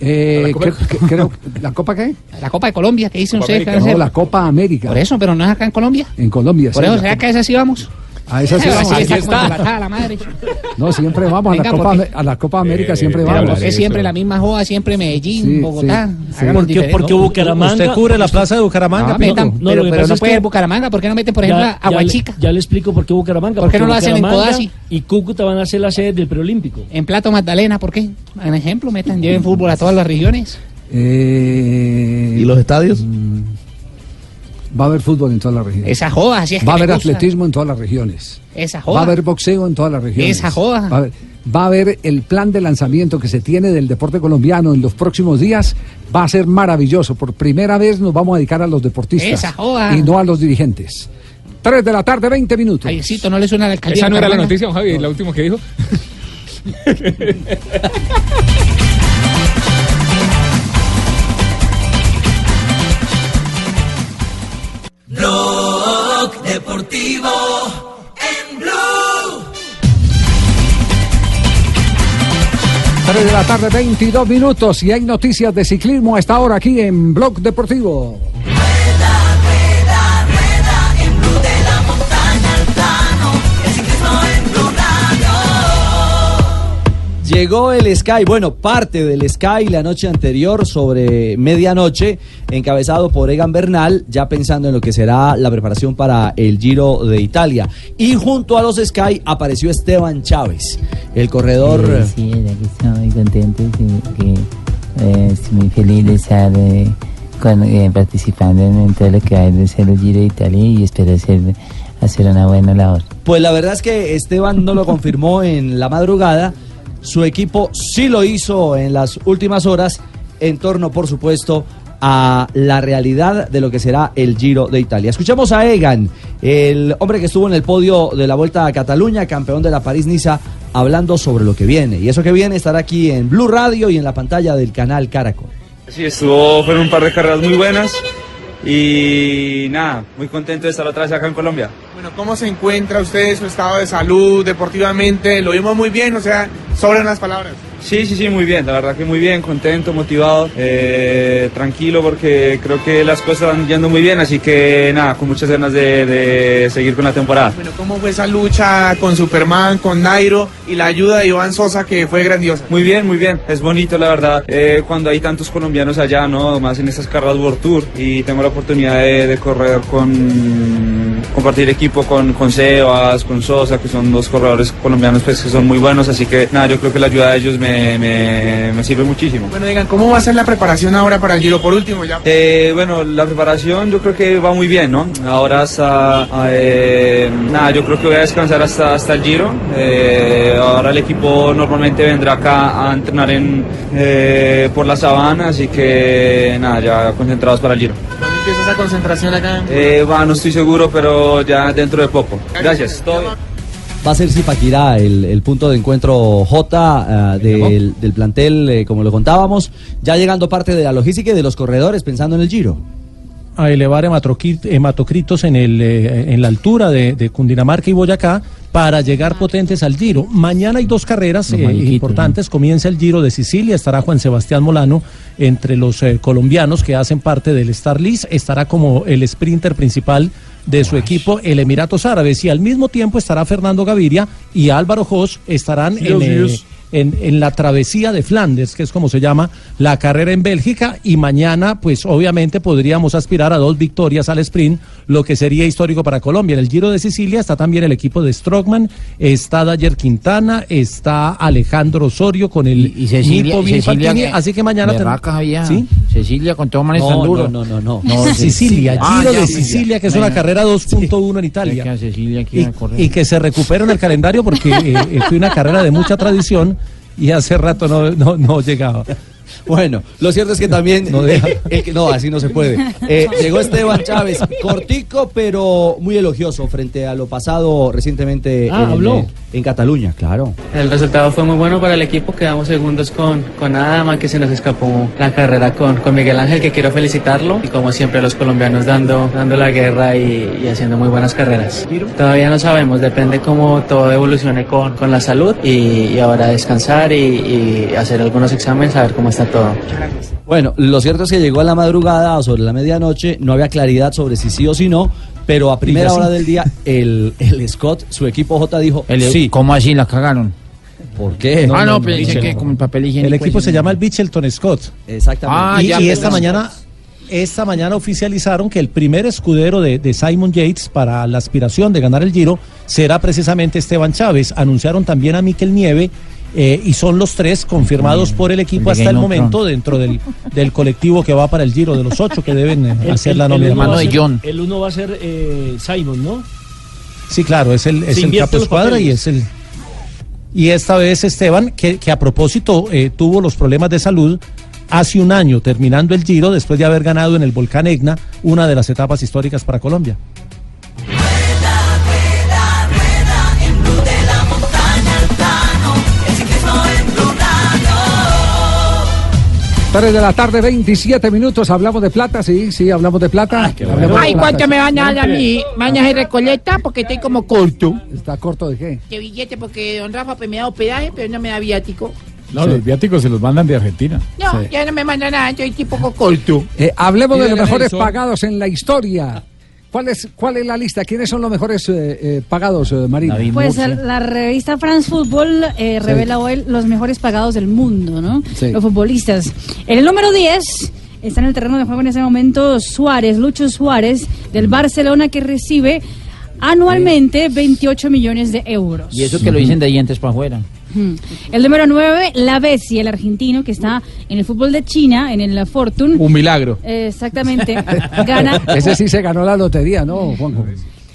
Eh, ¿La Copa- creo- ¿La Copa qué? La Copa de Colombia, que dice un Copa CEF. América. No, la Copa América. Por eso, pero no es acá en Colombia. En Colombia. Por sí, eso, ¿será que a esa sí vamos? A esa sí vamos. está Aquí está. embaratada la madre. No, siempre vamos a la Copa, porque- a la Copa América, siempre Pero vamos. ¿por qué siempre la misma joda? Siempre Medellín, Sí, Bogotá. sí, Porque- porque Bucaramanga- Usted cubre la plaza de Bucaramanga, No, metan, No, pero, pero no es puede que- Bucaramanga. ¿Por qué no meten, por ejemplo, a ya le- Huachica? Ya le explico por qué Bucaramanga. ¿Por qué no lo hacen en Codazzi? Y Cúcuta van a ser la sede del preolímpico. En Plato Magdalena, ¿por qué? En ejemplo, metan, lleven fútbol a todas las regiones. ¿Y los estadios? Va a haber fútbol en todas las regiones. Esa joda, así es que Va a haber gusta. atletismo en todas las regiones. Esa Va a joda. haber boxeo en todas las regiones. Esa joda. Va a haber, va a haber el plan de lanzamiento que se tiene del deporte colombiano en los próximos días. Va a ser maravilloso. Por primera vez nos vamos a dedicar a los deportistas Esa joda. y no a los dirigentes. 3 de la tarde, 20 minutos. Javiercito, ¿no le suena la alcaldía? Esa no era la noticia, don Javi, la última que dijo. Blog Deportivo en Blue. 3 de la tarde, 22 minutos. Y hay noticias de ciclismo a esta hora aquí en Blog Deportivo. Llegó el Sky, bueno, parte del Sky la noche anterior sobre medianoche, encabezado por Egan Bernal, ya pensando en lo que será la preparación para el Giro de Italia. Y junto a los Sky apareció Esteban Chávez, el corredor... Sí, sí, estoy muy contento, sí, que eh, estoy muy feliz de estar eh, con- eh, participando en, todo lo que hay de ser el Giro de Italia y espero hacer, hacer una buena labor. Pues la verdad es que Esteban no lo confirmó en la madrugada. Su equipo sí lo hizo en las últimas horas, en torno, por supuesto, a la realidad de lo que será el Giro de Italia. Escuchamos a Egan, el hombre que estuvo en el podio de la Vuelta a Cataluña, campeón de la París-Niza, hablando sobre lo que viene. Y eso que viene estará aquí en Blue Radio y en la pantalla del canal Caracol. Sí, estuvo, fueron un par de carreras muy buenas y nada, muy contento de estar otra vez acá en Colombia. Bueno, ¿cómo se encuentra usted, su estado de salud, deportivamente? Lo vimos muy bien, o sea, sobran las palabras. Sí, sí, sí, muy bien, la verdad que muy bien, contento, motivado, eh, tranquilo porque creo que las cosas van yendo muy bien, así que nada, con muchas ganas de, de seguir con la temporada. Bueno, ¿cómo fue esa lucha con Superman, con Nairo y la ayuda de Iván Sosa que fue grandiosa? Muy bien, muy bien, es bonito la verdad, eh, cuando hay tantos colombianos allá, ¿no? Más en estas carreras World Tour y tengo la oportunidad de, de correr con, compartir equipo con, con Sebas, con Sosa, que son dos corredores colombianos pues que son muy buenos, así que nada, yo creo que la ayuda de ellos me, me, me sirve muchísimo. Bueno, digan, ¿cómo va a ser la preparación ahora para el Giro? Por último, ya. Eh, bueno, la preparación yo creo que va muy bien, ¿no? Ahora hasta, eh, nada, yo creo que voy a descansar hasta, hasta el Giro. Eh, ahora el equipo normalmente vendrá acá a entrenar en, por la sabana, así que nada, ya concentrados para el Giro. ¿Cuándo empieza esa concentración acá? Eh, va, no estoy seguro, pero ya dentro de poco. Gracias. Todo. Va a ser Zipaquirá el, el punto de encuentro J eh, del, del plantel, eh, como lo contábamos, ya llegando parte de la logística y de los corredores pensando en el Giro. A elevar hematocrit- hematocritos en, el, eh, en la altura de, de Cundinamarca y Boyacá para llegar potentes al Giro. Mañana hay dos carreras eh, importantes. Comienza el Giro de Sicilia, estará Juan Sebastián Molano entre los eh, colombianos que hacen parte del Star List, estará como el sprinter principal de su equipo, el Emiratos Árabes, y al mismo tiempo estará Fernando Gaviria y Álvaro Jos estarán Sí, en, así eh. En, en la travesía de Flandes, que es como se llama la carrera en Bélgica, y mañana, pues obviamente podríamos aspirar a dos victorias al sprint, lo que sería histórico para Colombia. En el Giro de Sicilia está también el equipo de Strockman, está Dayer Quintana, está Alejandro Osorio con el Y Cecilia, Nipo Cecilia que- así que mañana... ten-. ¿Sí? Cecilia con todo manes No, tan duro. no, no, no, no. Sicilia, Ah, Giro ya, de ya. Sicilia, que es una carrera 2.1 en Italia. que a Cecilia Y, y que se recupera en el calendario porque eh, eh, fue una carrera de mucha tradición y hace rato no, no, no llegaba. Bueno, lo cierto es que también. No deja. eh, eh, no, así no se puede. Eh, llegó Esteban Chávez, cortico, pero muy elogioso frente a lo pasado recientemente Ah, en, habló. eh, en Cataluña, claro. El resultado fue muy bueno para el equipo, quedamos segundos con, con Adama, que se nos escapó la carrera con, con Miguel Ángel, que quiero felicitarlo, y como siempre los colombianos dando, dando la guerra y, y haciendo muy buenas carreras. Todavía no sabemos, depende cómo todo evolucione con, con la salud, y, y ahora descansar y, y hacer algunos exámenes, a ver cómo está todo. Bueno, lo cierto es que llegó a la madrugada o sobre la medianoche, no había claridad sobre si sí o si no, pero a primera sí. hora del día el, el Scott, su equipo J dijo El- sí. ¿Cómo así la cagaron? ¿Por qué? ah, no, pensé que con el papel higiénico. El equipo se no. llama el Bichelton Scott. Exactamente. Ah, y, ya, y esta mañana esta mañana oficializaron que el primer escudero de, de Simon Yates para la aspiración de ganar el Giro será precisamente Esteban Chávez. Anunciaron también a Miquel Nieve eh, y son los tres confirmados por el equipo el de hasta el momento dentro del, del colectivo que va para el Giro, de los ocho que deben El- hacer el- la el nómina. va a ser- El uno va a ser eh, Simon, ¿no? Sí, claro, es el, es el capo los escuadra y es el. Y esta vez Esteban, que, que a propósito eh, tuvo los problemas de salud hace un año, terminando el Giro, después de haber ganado en el volcán Egna una de las etapas históricas para Colombia. 3 de la tarde, 27 minutos. Hablamos de plata, sí, sí, hablamos de plata. De Ay, plata, ¿cuánto sí. me van a dar a mí? ¿Mañana y recoleta? Porque estoy como corto. ¿Está corto de qué? De billete, porque don Rafa pues, me da hospedaje, pero no me da viático. No, los viáticos se los mandan de Argentina. No, ya no me manda nada, yo estoy poco corto. Eh, hablemos de los mejores pagados en la historia. ¿Cuál es, ¿Cuál es la lista? ¿Quiénes son los mejores eh, eh, pagados, eh, Marina? Pues el- la revista France Football eh, revela hoy los mejores pagados del mundo, ¿no? Sí. Los futbolistas. En el número 10 está en el terreno de juego en ese momento Suárez, Lucho Suárez, del Barcelona, que recibe anualmente 28 millones de euros. Y eso que lo dicen de dientes para afuera. Hmm. El número 9, La Bessi, el argentino, que está en el fútbol de China, en el Fortune. Un milagro. Eh, Exactamente. Gana. Ese sí se ganó la lotería, ¿no, Juanjo?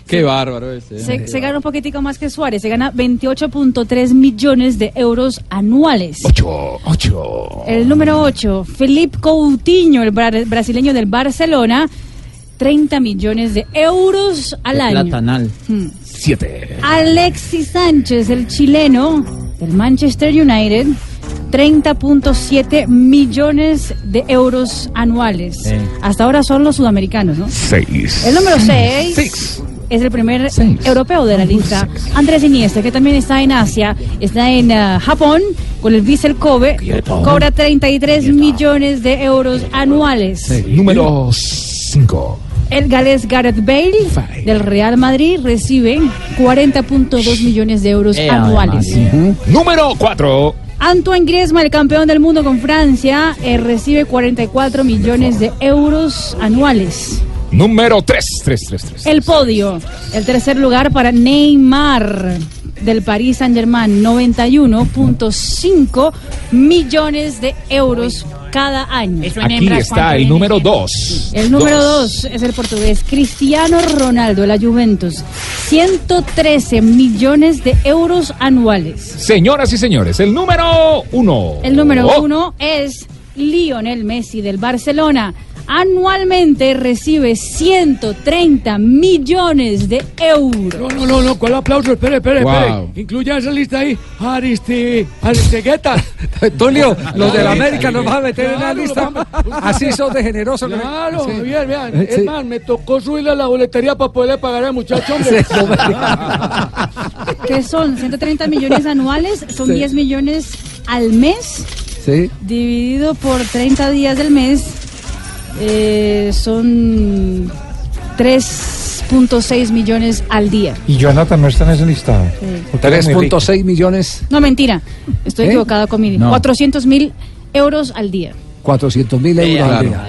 Qué bárbaro ese. Se, se gana un poquitico más que Suárez, se gana 28.3 millones de euros anuales. Ocho, ocho. El número 8, Felipe Coutinho, el bra- brasileño del Barcelona, 30 millones de euros al De año. Platanal. Hmm. Siete. Alexis Sánchez, el chileno, del Manchester United, 30.7 millones de euros anuales. Hasta ahora son los sudamericanos, ¿no? Seis. El número 6 es el primer europeo de la lista. Andrés Iniesta, que también está en Asia, está en ah, Japón con el Vissel Kobe, cobra 33 millones de euros anuales. Número 5. El galés Gareth Bale del Real Madrid recibe 40.2 millones de euros Eh, anuales. Número 4. Antoine Griezmann, el campeón del mundo con Francia, eh, recibe 44 millones de euros anuales. Número 3. 3, 3, 3. El podio, el tercer lugar para Neymar del Paris Saint Germain, 91.5 millones de euros cada año. Aquí está el número 2. El número 2 es el portugués Cristiano Ronaldo de la Juventus, 113 millones de euros anuales. Señoras y señores, el número 1. El número uno es Lionel Messi del Barcelona. Anualmente recibe 130 millones de euros. No, no, no, no, ¿cuál aplauso? Espere, espere, Wow. espere. Incluya esa lista ahí. Aristi, Aristegueta. Tulio, los de la América nos van a meter en la lista. Así son de generosos. ¿no? Claro, Sí. Javier, vean. Sí. Es más, me tocó subirle a la boletería para poderle pagar al muchacho, hombre. que son 130 millones anuales, son Sí. 10 millones al mes, Sí. dividido por 30 días del mes, eh, son 3.6 millones al día. Y Jonathan no está en ese listado. Sí. 3.6 millones, No, mentira, estoy ¿Eh? equivocada con mi No. 400 mil euros al día. 400 mil euros al Claro. día.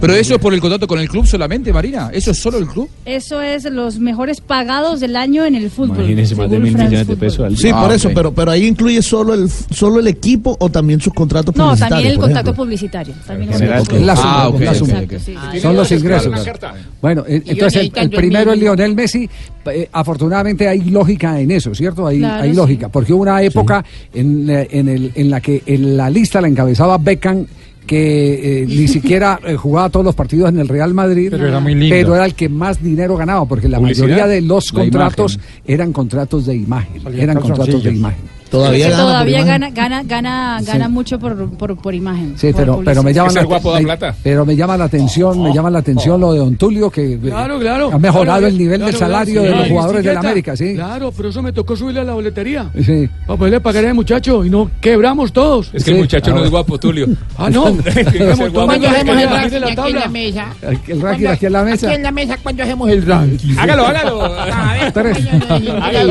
Pero eso es por el contrato con el club solamente, Marina. ¿Eso es solo el club? Eso es los mejores pagados del año en el fútbol. Imagínense, más de mil millones de Football. pesos al Sí, por Ah, eso, pero, pero ahí incluye solo el, solo el equipo o también sus contratos No, publicitarios. también el por contacto ejemplo. publicitario. También General, la suma, Ah, ok, es la ok, suma. ok. Sí. Son los ingresos. Bueno, eh, entonces el, primero es. Lionel Messi. Eh, afortunadamente hay lógica en eso, ¿cierto? Hay, Claro, hay sí. lógica, porque hubo una época en, eh, en, el- en la que en la lista la encabezaba Beckham que eh, ni siquiera eh, jugaba todos los partidos en el Real Madrid, Pero era muy lindo. pero era el que más dinero ganaba, porque la ¿Publicidad? mayoría de los contratos eran contratos de imagen, Salía eran contratos de imagen. Todavía que gana todavía gana, gana, gana, gana Sí. mucho por, por, por imagen. Sí, por pero, pero me llama la el guapo da me- plata. pero me llama la atención, me llama la atención lo de Don Tulio que eh, Claro, claro. ha mejorado Claro, el nivel del salario claro, de los jugadores de la. América, sí. Claro, pero eso me tocó subirle a la boletería. Sí. Para poderle pagar al muchacho y no quebramos todos. Es que el muchacho no es guapo, Tulio. Ah, no. ¿Cuándo hacemos el ranking en la aquí en tabla. la mesa? El ranking aquí en la mesa. Aquí en la mesa, ¿cuándo hacemos el ranking? Hágalo, hágalo. El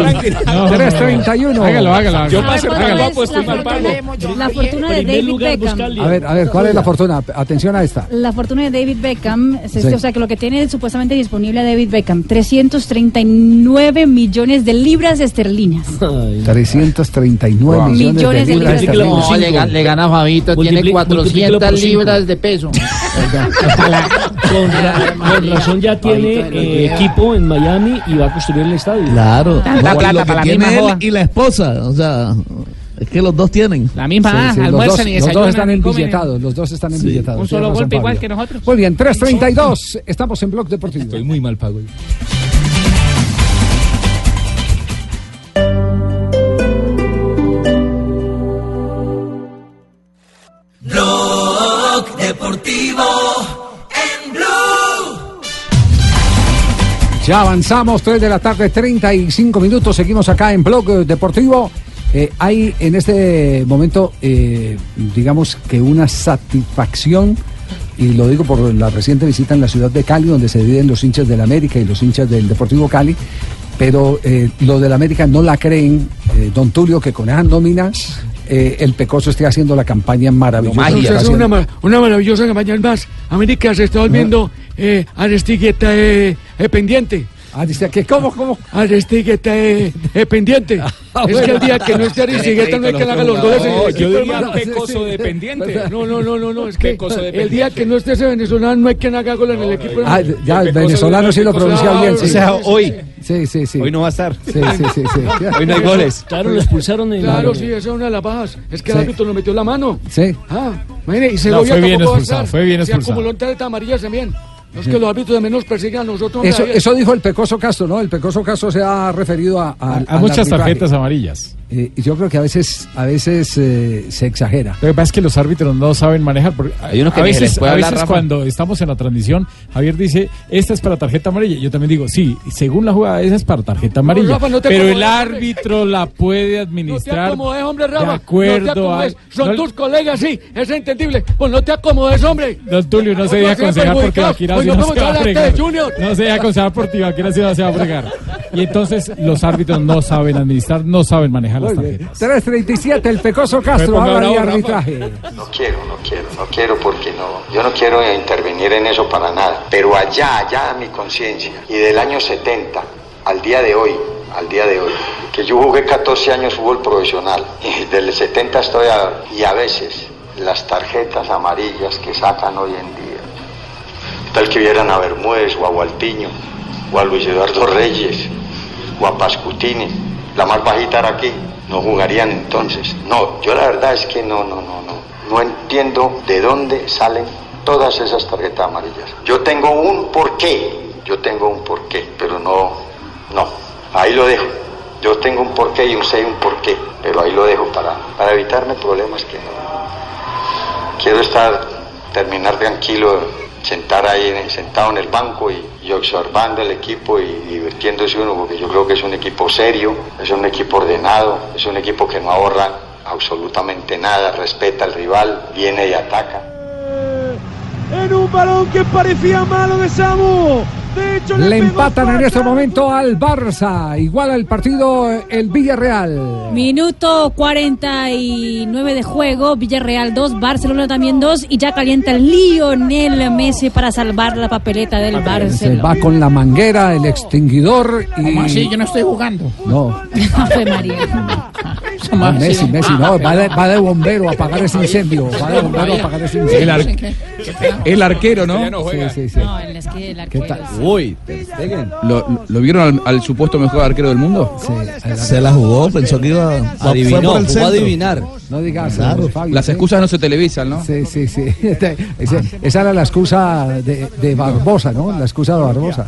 ranking. 331. Hágalo, hágalo, Yo A ver, para ser ¿cuál tan es guapo la estoy mal fortuna- pago. La fortuna de David lugar, Beckham. buscarle. A ver, a ver, ¿cuál es la fortuna? Atención a esta. La fortuna de David Beckham, es Sí. este, o sea que lo que tiene supuestamente disponible David Beckham, 339 millones de libras esterlinas. 339 Wow. millones, Millones de de libras libras. esterlinas. No, le, le gana a Fabito, tiene Multipli- multiplícalo 400 por cinco. libras de peso. Con, ra- con razón ya tiene eh, equipo en Miami y va a construir el estadio. Claro. No, plata para la tiene misma y la esposa. O sea, es que los dos tienen. La misma, Sí, ah, sí, los, dos, almuerzan y los dos desayunan. están embilletados, los dos están embilletados. Un solo golpe igual que nosotros. Muy bien, 332. Estamos en Blog Deportivo. Estoy muy mal pago. Blog Deportivo en Blue. Ya avanzamos, 3 de la tarde, 35 minutos. Seguimos acá en Blog Deportivo. Eh, hay en este momento, eh, digamos que una satisfacción, y lo digo por la reciente visita en la ciudad de Cali, donde se dividen los hinchas del América y los hinchas del Deportivo Cali. Pero eh, lo del América no la creen, eh, don Tulio, que con esa nómina eh, el Pecoso esté haciendo la campaña maravillosa. es una, maravillosa campaña Es más. América se está volviendo eh, Aristigueta eh, eh, pendiente. Ah, dice que cómo, cómo. Aristigueta eh, eh, pendiente. es que el día que no esté Aristigueta no hay que haga los goles. No, yo equipo, diría pecoso dependiente. No, no, no, no, no, es que el día que no esté ese venezolano no hay quien haga gol en el equipo. Ah, ya, el venezolano sí lo pronuncia bien. O sea, hoy. Sí, sí, sí. Hoy no va a estar. Sí, sí, sí, sí. Hoy no hay goles. Claro, lo expulsaron en Claro, sí, esa es una de las bajas. Es que Sí. el árbitro nos metió la mano. Sí. Ah, imagínate, y Segovia fue bien expulsado, fue bien Se expulsado. acumuló en tarjetas amarillas también. No es que los árbitros de menos persigan a nosotros. Eso, eso dijo el Pecoso Castro, ¿no? El Pecoso Castro se ha referido a, a, Hay al muchas tarjetas amarillas. Eh, yo creo que a veces, a veces eh, se exagera. Lo que pasa es que los árbitros no saben manejar. Porque Hay unos que a veces, les puede a veces cuando estamos en la transmisión, Javier dice, esta es para tarjeta amarilla. Yo también digo, sí, según la jugada, esa es para tarjeta amarilla. Rafa, no te pero el árbitro la puede No te administrar. acomodes, hombre, Rafa. de acuerdo no te acomodes. a- Son no- tus colegas, sí, es entendible. Pues no te acomodes, hombre. Don Tulio no se a ser aconsejar por. Tibaquira si nos no se va a fregar. No se deja aconsejar por Tibaquira si no se va a fregar. Y entonces los árbitros no saben administrar, no saben manejar las Muy bien. tarjetas. 337, el Pecoso Castro habla de arbitraje. No quiero, no quiero, no quiero porque no. Yo no quiero intervenir en eso para nada. Pero allá, allá mi conciencia. Y del año 70 al día de hoy, al día de hoy, que yo jugué 14 años fútbol profesional. Y del 70 estoy a, y a veces las tarjetas amarillas que sacan hoy en día. Tal que vieran a Bermúdez o a Gualtiño o a Luis Eduardo Reyes o a Pascutini. La más bajita aquí. No jugarían entonces. No, yo la verdad es que no, no, no, no. No entiendo de dónde salen todas esas tarjetas amarillas. Yo tengo un porqué. Yo tengo un porqué, pero no, no. Ahí lo dejo. Yo tengo un porqué y un sé un porqué, pero ahí lo dejo para, para evitarme problemas que no. Quiero estar, terminar tranquilo, sentar ahí, en- sentado en el banco y, y observando el equipo y divirtiéndose uno, porque yo creo que es un equipo serio, es un equipo ordenado, es un equipo que no ahorra absolutamente nada, respeta al rival, viene y ataca. En un balón que parecía malo de Samu. Le empatan en este momento al Barça. Igual el partido el Villarreal. Minuto 49 de juego, Villarreal 2, Barcelona también 2 y ya calienta Lionel Messi para salvar la papeleta del Se Barcelona. va con la manguera, el extinguidor y... ¿Cómo así? Yo no estoy jugando. No, Ave María. Messi, Messi, no, va de, va de bombero a apagar ese incendio. Va de bombero a apagar ese incendio. El, ar- el arquero, ¿no? Sí, sí, sí. No, es que el ¿Qué arquero tal? Uy, Ter Stegen. ¿Lo, lo vieron al, al supuesto mejor arquero del mundo? Se la jugó, pensó que iba fue Adivinó, por el jugó a adivinar. No digas, Claro. Fabio, Las excusas no se televisan, ¿no? Sí, sí, sí. Ese- esa era la excusa de, de Barbosa, ¿no? La excusa de Barbosa.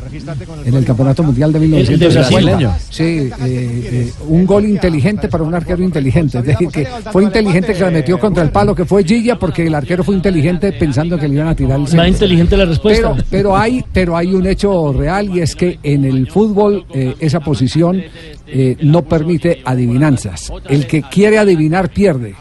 En el Campeonato Mundial de El de 1950. Brasil. Sí, eh, eh, un gol inteligente para un arquero inteligente. Es decir, que fue inteligente que la metió contra el palo, que fue Gilla, porque el arquero fue inteligente pensando que le iban a tirar el Más centro. inteligente la respuesta. Pero, pero hay, pero hay un hecho real y es que en el fútbol eh, esa posición eh, no permite adivinanzas. El que quiere adivinar pierde.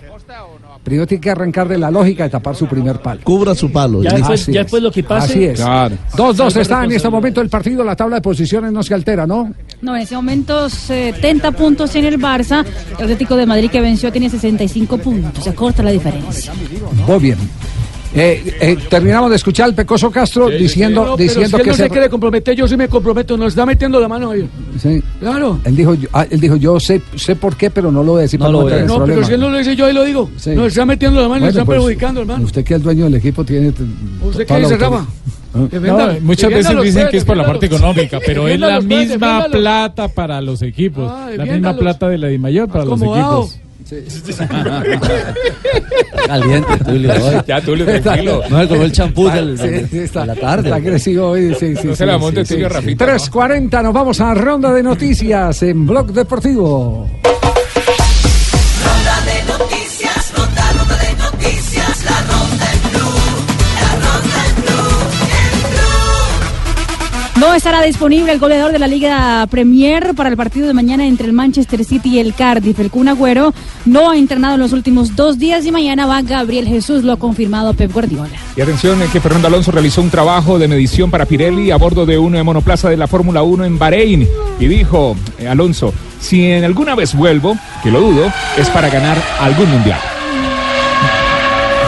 Primero tiene que arrancar de la lógica de tapar su primer palo. Cubra su palo. Ya después, ya lo que pase. Así es. Claro. 2-2 Salvar está en este momento el partido, la tabla de posiciones no se altera, ¿no? No, en ese momento 70 puntos en el Barça. El Atlético de Madrid que venció tiene 65 puntos. Se corta la diferencia. Muy bien. Eh, eh, terminamos de escuchar al Pecoso Castro diciendo, No, pero diciendo si él que no se, se... quiere comprometer, yo sí me comprometo. Nos está metiendo la mano ahí. Sí. Claro. Él dijo, yo, ah, él dijo, yo sé, sé por qué, pero no lo voy a decir No para lo no voy No, pero si él no lo dice yo, ahí lo digo. Sí. Nos está metiendo la mano, nos Bueno, están pues, perjudicando, hermano. Usted que es dueño del equipo tiene... ¿Usted qué dice. Rafa? No, muchas veces dicen que es por la parte económica, pero es la misma plata para los equipos. Ah, la misma plata de la DIMAYOR para los Acomodado. Equipos. Caliente, Tulio. hoy. Ya, Tulio, tranquilo. No se comió el champú Sí, sí, está, de la tarde. está agresivo hoy. Sí, sí, No sí, se la sí, monte, sí, Tulio, sí. Rafita, ¿no? 3.40, nos vamos a ronda de noticias en Blog Deportivo. No estará disponible el goleador de la Liga Premier para el partido de mañana entre el Manchester City y el Cardiff. El Kun Agüero no ha entrenado en los últimos dos días y mañana va Gabriel Jesús, lo ha confirmado Pep Guardiola. Y atención, que Fernando Alonso realizó un trabajo de medición para Pirelli a bordo de una monoplaza de la Fórmula 1 en Bahrein. Y dijo eh, Alonso, si en alguna vez vuelvo, que lo dudo, es para ganar algún mundial.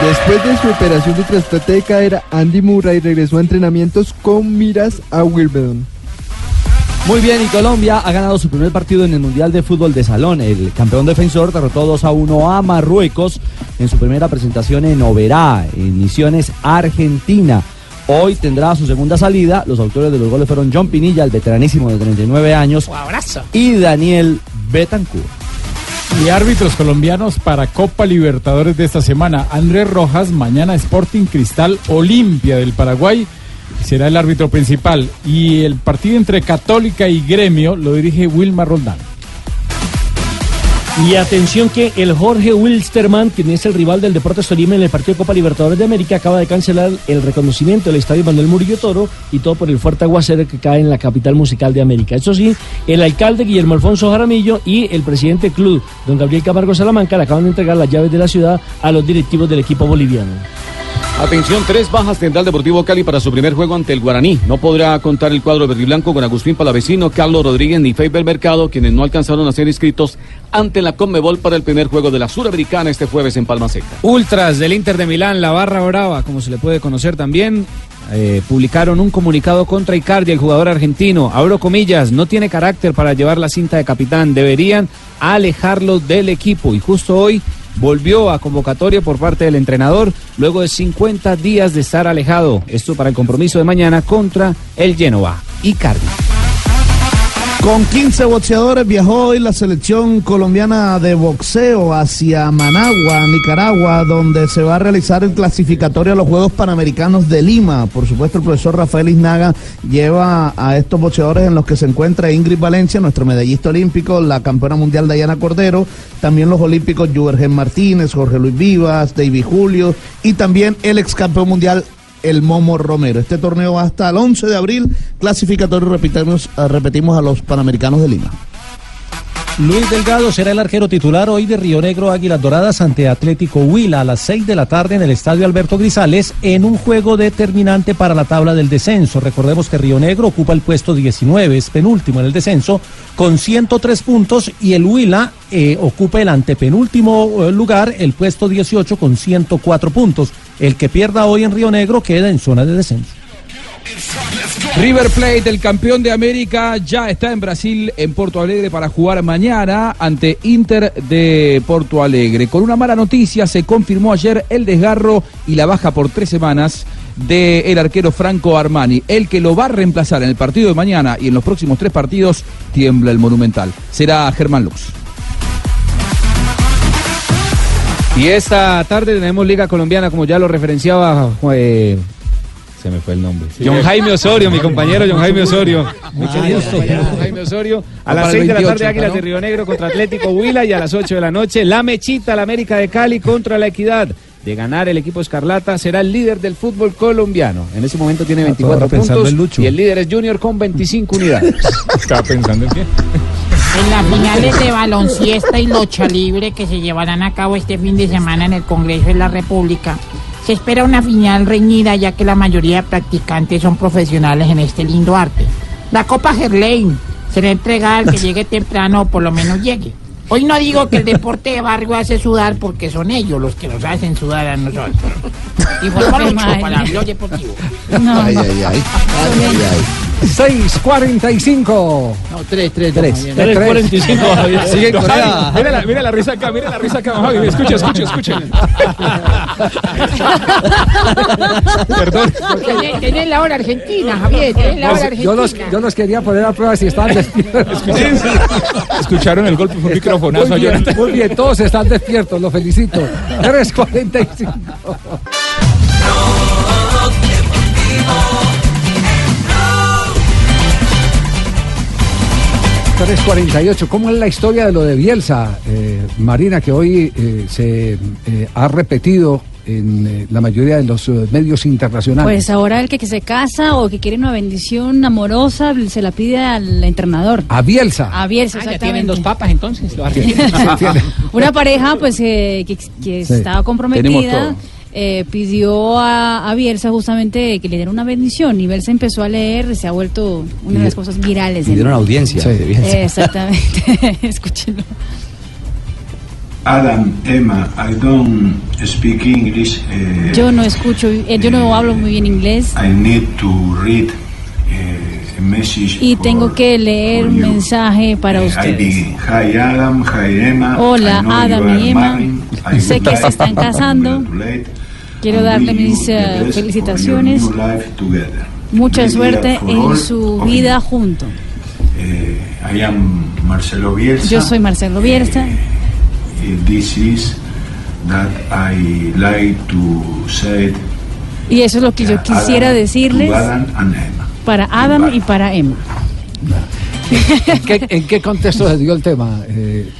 Después de su operación de trasplante de cadera, Andy Murray regresó a entrenamientos con miras a Wimbledon. Muy bien, y Colombia ha ganado su primer partido en el Mundial de Fútbol de Salón. El campeón defensor derrotó 2 a 1 a Marruecos en su primera presentación en Oberá, en Misiones, Argentina. Hoy tendrá su segunda salida. Los autores de los goles fueron John Pinilla, el veteranísimo de 39 años, abrazo. y Daniel Betancourt. Y árbitros colombianos para Copa Libertadores de esta semana. Andrés Rojas, mañana Sporting Cristal Olimpia del Paraguay. Será el árbitro principal. Y el partido entre Católica y Gremio lo dirige Wilmar Roldán. Y atención que el Jorge Wilstermann, quien es el rival del Deportes Tolima en el partido de Copa Libertadores de América, acaba de cancelar el reconocimiento del Estadio Manuel Murillo Toro y todo por el fuerte aguacero que cae en la capital musical de América. Eso sí, el alcalde Guillermo Alfonso Jaramillo y el presidente club, don Gabriel Camargo Salamanca, le acaban de entregar las llaves de la ciudad a los directivos del equipo boliviano. Atención, tres bajas tendrá el Deportivo Cali para su primer juego ante el Guaraní. No podrá contar el cuadro verde y blanco con Agustín Palavecino, Carlos Rodríguez ni Feiber Mercado, quienes no alcanzaron a ser inscritos ante la Conmebol para el primer juego de la Suramericana este jueves en Palma Seca. Ultras del Inter de Milán, la barra brava, como se le puede conocer también, eh, publicaron un comunicado contra Icardi, el jugador argentino. Abro comillas, no tiene carácter para llevar la cinta de capitán. Deberían alejarlo del equipo. Y justo hoy volvió a convocatoria por parte del entrenador luego de 50 días de estar alejado. Esto para el compromiso de mañana contra el Genoa. Icardi. Con 15 boxeadores viajó hoy la selección colombiana de boxeo hacia Managua, Nicaragua, donde se va a realizar el clasificatorio a los Juegos Panamericanos de Lima. Por supuesto, el profesor Rafael Iznaga lleva a estos boxeadores en los que se encuentra Ingrid Valencia, nuestro medallista olímpico, la campeona mundial Dayana Cordero, también los olímpicos Juergen Martínez, Jorge Luis Vivas, David Julio y también el ex campeón mundial el Momo Romero. Este torneo va hasta el 11 de abril, clasificatorio, repetimos, eh, repetimos a los Panamericanos de Lima. Luis Delgado será el arquero titular hoy de Río Negro Águilas Doradas ante Atlético Huila a las 6 de la tarde en el Estadio Alberto Grisales en un juego determinante para la tabla del descenso. Recordemos que Río Negro ocupa el puesto 19, es penúltimo en el descenso con 103 puntos y el Huila eh, ocupa el antepenúltimo eh, lugar, el puesto 18 con 104 puntos. El que pierda hoy en Río Negro queda en zona de descenso. River Plate, el campeón de América, ya está en Brasil, en Porto Alegre, para jugar mañana ante Inter de Porto Alegre. Con una mala noticia, se confirmó ayer el desgarro y la baja por tres semanas del arquero Franco Armani. El que lo va a reemplazar en el partido de mañana y en los próximos tres partidos, tiembla el Monumental. Será Germán Lux. Y esta tarde tenemos Liga Colombiana, como ya lo referenciaba. eh, se me fue el nombre. John Jaime Osorio, mi compañero John Jaime Osorio. Mucho gusto. John Jaime Osorio. A las para el 6 de la 28, tarde, Águilas de Río Negro contra Atlético Huila. Y a las 8 de la noche, La Mechita, la América de Cali contra la Equidad. De ganar el equipo Escarlata, será el líder del fútbol colombiano. En ese momento tiene 24 ahora pensando puntos. Y el líder es Junior con 25 unidades. Estaba pensando en qué. En las finales de balonciesta y lucha libre que se llevarán a cabo este fin de semana en el Congreso de la República, se espera una final reñida ya que la mayoría de practicantes son profesionales en este lindo arte. La Copa Gerlain será entregada al que llegue temprano o por lo menos llegue. Hoy no digo que el deporte de barrio hace sudar porque son ellos los que nos hacen sudar a nosotros. Y fue para Blog Deportivo. No. Ay, ay, ay. 6.45. No, 3, 3, 3. 3.45, Javier. Sigue en Corea. Mira, la, mira la risa acá, mira la risa acá, Javi. Escucha, escucha, escucha. Perdón. Tenés, la hora argentina, Javier, tenés la hora argentina. yo, los, yo los quería poner a prueba si estaban despiertos. Escucharon el golpe, fue un microfonazo Muy bien, ayer. muy bien, todos están despiertos, los felicito. 3.45. ...3.48. ¿Cómo es la historia de lo de Bielsa, eh, Marina, que hoy eh, se eh, ha repetido en eh, la mayoría de los eh, medios internacionales? Pues ahora el que, que se casa o que quiere una bendición amorosa se la pide al entrenador. A Bielsa. A Bielsa, Ah, ya tienen dos papas entonces, los. Una pareja pues eh, que, que Sí. estaba Tenemos comprometida todo. Eh, pidió a, a Bielsa justamente que le diera una bendición y Bielsa empezó a leer, se ha vuelto una de las cosas virales. en- Pidieron audiencia. de Bielsa. Eh, Exactamente, escúchenlo. Adam, Emma, I don't speak English. eh, Yo no escucho, eh, yo no hablo muy bien inglés I need to read eh, a message. y for- tengo que leer un mensaje para ustedes. begin. Hi Adam, hi Emma. Hola, Adam y Emma. Sé que se están casando. Quiero darle mis eh, felicitaciones, mucha suerte en su vida junto. Eh, I am Marcelo Bielsa. Yo soy Marcelo Bielsa. Eh, This is that I like to say Y eso es lo que yo quisiera Adam, decirles para Adam y para Emma. ¿En qué, en qué contexto se dio el tema? Eh,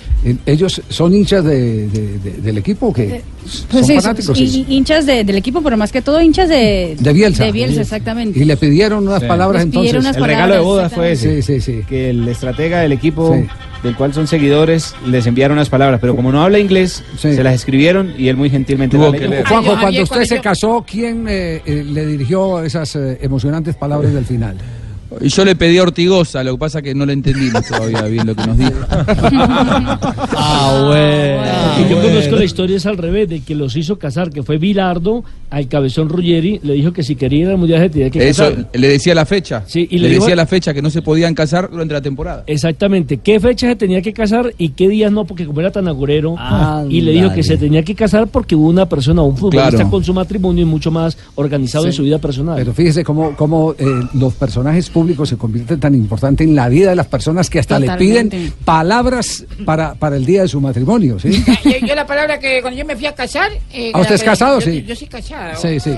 ¿Ellos son hinchas de- de- de- del equipo o qué? ¿Son Pues sí, fanáticos? y- y hinchas de- del equipo, pero más que todo hinchas de, De Bielsa. De Bielsa, exactamente. Y le pidieron unas Sí. palabras pidieron entonces. unas El regalo de boda exactamente. fue ese. Sí, sí, sí. Que el estratega del equipo, Sí. del cual son seguidores, les enviaron unas palabras. Pero como no habla inglés, se las escribieron y él muy gentilmente Tuvo las que leyó. leer. Juanjo, cuando usted cuando se yo- casó, ¿quién eh, eh, le dirigió esas eh, emocionantes palabras del final? Y yo le pedí a Ortigosa, lo que pasa que no le entendimos todavía bien lo que nos dijo. Ah, bueno. Porque yo conozco la historia es al revés, de que los hizo casar, que fue Bilardo, al cabezón Ruggeri, le dijo que si quería ir al mundial se tenía que Eso casar. le decía la fecha. Sí, y le, le dijo- decía la fecha que no se podían casar durante la temporada. Exactamente, qué fecha se tenía que casar y qué días no, porque como era tan agorero, y le dijo que se tenía que casar porque hubo una persona, un futbolista Claro. con su matrimonio y mucho más organizado en su vida personal. Pero fíjese cómo, cómo eh, los personajes públicos se convierten tan importantes en la vida de las personas que hasta le Totalmente. piden palabras para, para el día de su matrimonio, ¿sí? Yo, yo la palabra que cuando yo me fui a casar... eh, ¿Ah, usted es casado? yo- Sí. Yo soy casado. Sí, sí.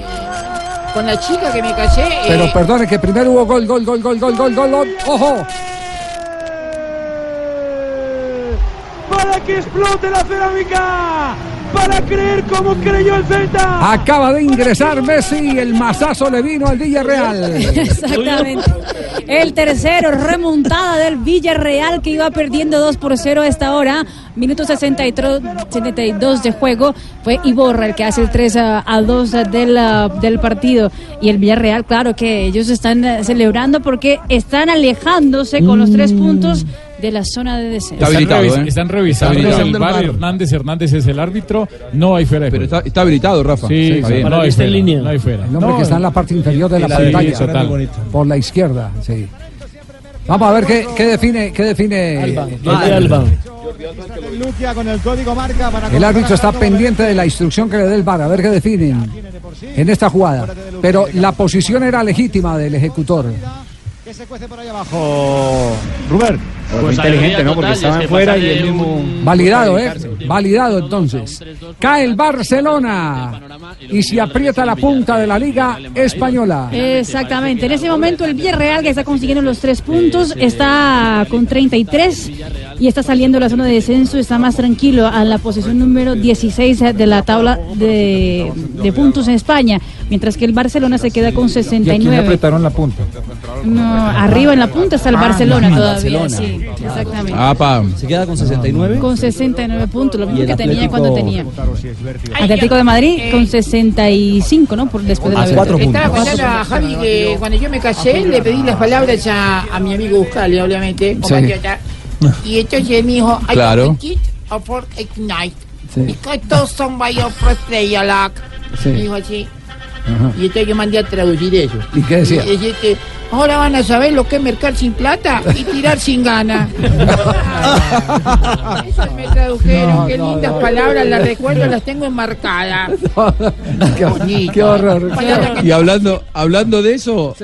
Con la chica que me casé... eh, Pero perdone que primero hubo gol, gol, gol, gol, gol, gol, gol, gol. ¡Ojo! para que explote la cerámica, para creer como creyó el Celta. Acaba de ingresar Messi, el masazo le vino al Villarreal. Exactamente. El tercero, remontada del Villarreal que iba perdiendo 2 por 0 a esta hora. Minuto 63, 72 de juego. Fue Iborra el que hace el 3 a, a 2 del, ah, del partido. Y el Villarreal, claro que ellos están eh, celebrando porque están alejándose con los tres puntos de la zona de descenso. Están, revis- ¿eh? están revisando Está habilitado. el VAR, Hernández Hernández es el árbitro, no hay fuera de Pero juego. está, está habilitado, Rafa. Sí, Está sí, no hay fuera, no hay fuera. El hombre No, que está en la parte inferior de la, pantalla. Por la izquierda, sí. Vamos a ver qué, qué define, qué define Alba, el, Jordi Alba. Luquia con el código marca para el árbitro está pendiente de la instrucción que le dé el VAR, a ver qué definen en esta jugada. Pero la posición era legítima del ejecutor. que se cuece por ahí abajo. Rubén. Fue inteligente, ¿no? Porque estaban fuera y el mismo. Validado, ¿eh? Validado entonces. Cae el Barcelona y se aprieta la punta de la Liga Española. Exactamente. En ese momento el Villarreal que está consiguiendo los tres puntos está con 33 y está saliendo de la zona de descenso, está más tranquilo a la posición número 16 de la tabla de, de puntos en España, mientras que el Barcelona se queda con ¿Y a quién le 69. apretaron la punta? No, arriba en la punta está el Ah, Barcelona no, todavía, Barcelona. sí, exactamente. Ah, pa. ¿Se queda con 69? Con 69 puntos, lo ¿Y mismo que tenía Atlético? cuando tenía. Atlético de Madrid con 65, ¿no? Por después de la Estaba victoria. contando a Javi que cuando yo me casé le pedí las palabras a, a mi amigo Buscali, obviamente, compatriota. Y entonces él me dijo, I Claro. of for ignite. Sí. Because those somebody of a lot. Sí. Me dijo así. Ajá. Y entonces yo mandé a traducir eso. ¿Y qué decía? Y decía que ahora van a saber lo que es mercar sin plata y tirar sin gana. Eso me tradujeron. No, Qué no, lindas no. palabras, las recuerdo, las tengo enmarcadas. qué, qué horror. qué horror. Y hablando, hablando de eso,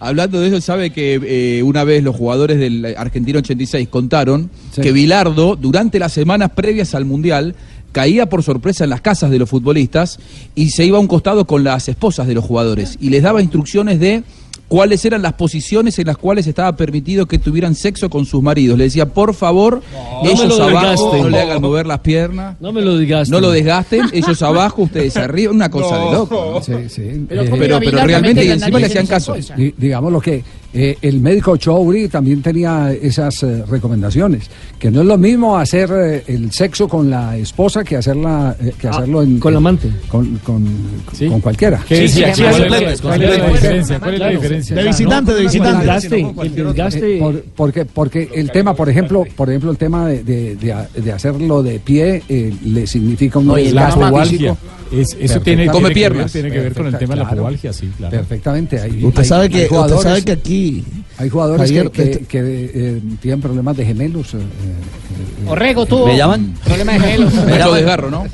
hablando de eso, sabe que eh, una vez los jugadores del Argentino 86 contaron que Bilardo, durante las semanas previas al Mundial, caía por sorpresa en las casas de los futbolistas y se iba a un costado con las esposas de los jugadores y les daba instrucciones de cuáles eran las posiciones en las cuales estaba permitido que tuvieran sexo con sus maridos. Le decía, por favor, No me ellos lo abajo, no le hagan mover las piernas. No me lo digas. No lo desgasten, ellos abajo, ustedes arriba, una cosa de loco. ¿no? Sí, sí. Pero, Eh, pero, pero realmente y encima le hacían caso. Di- digamos lo que eh, el médico Chouri también tenía esas eh, recomendaciones, que no es lo mismo hacer eh, el sexo con la esposa que hacerla eh, que Ah, hacerlo en, con la amante. con, con, con cualquiera. Sí, ¿Cuál, sí, suplentes, cuál es la diferencia? ¿Cuál es la Claro. diferencia? De visitante, de El visitante. el desgaste. Eh, por- porque porque el tema por ejemplo por ejemplo el tema de, de, de de hacerlo de pie eh, le significa un desgaste físico. Es- eso tiene, que ver- tiene que ver con el tema de la pubalgia, sí, claro. Perfectamente. Hay, Usted hay- sabe que, usted Hay jugadores Javier, que, que- que, eh, tienen problemas de gemelos. eh, eh, Orrego tuvo. ¿Me llaman? Problema de gemelos. Mucho desgarro, ¿no?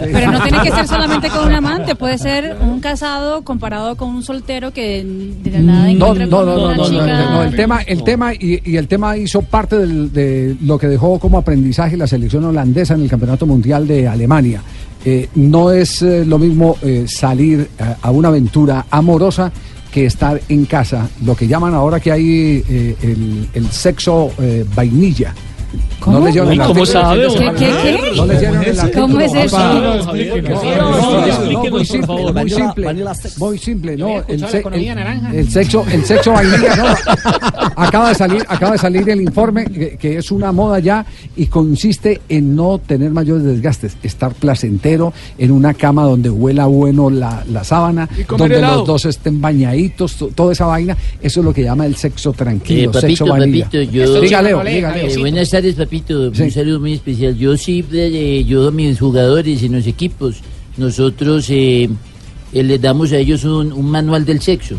Pero no tiene que ser solamente con un amante, puede ser un casado comparado con un soltero que de la nada No, encuentra no, con no, no, una no, no, el tema, el tema y, y el tema hizo parte del- de lo que dejó como aprendizaje la selección holandesa en el Campeonato Mundial de Alemania. Eh, no es eh, lo mismo eh, salir a, a una aventura amorosa que estar en casa, lo que llaman ahora que hay eh, el, sexo eh, vainilla. ¿Cómo? No leyeron Uy, el ¿cómo sabe? ¿Qué, qué, qué? No leyeron el artículo. ¿Cómo es eso? No, muy simple, muy simple, muy simple, no, el, se- el- sexo, el sexo vainilla, no, acaba de salir, acaba de salir el informe que, que es una moda ya y consiste en no tener mayores desgastes, estar placentero en una cama donde huela bueno la, la sábana, donde helado. los dos estén bañaditos, to- toda esa vaina, eso es lo que llama el sexo Eh, tranquilo, papito, sexo vainilla. papito, yo... Diga Leo, diga Eh, tardes, papito. Un saludo muy especial. Yo sí, eh, yo a mis jugadores en los equipos, nosotros eh, eh, les damos a ellos un, un manual del sexo.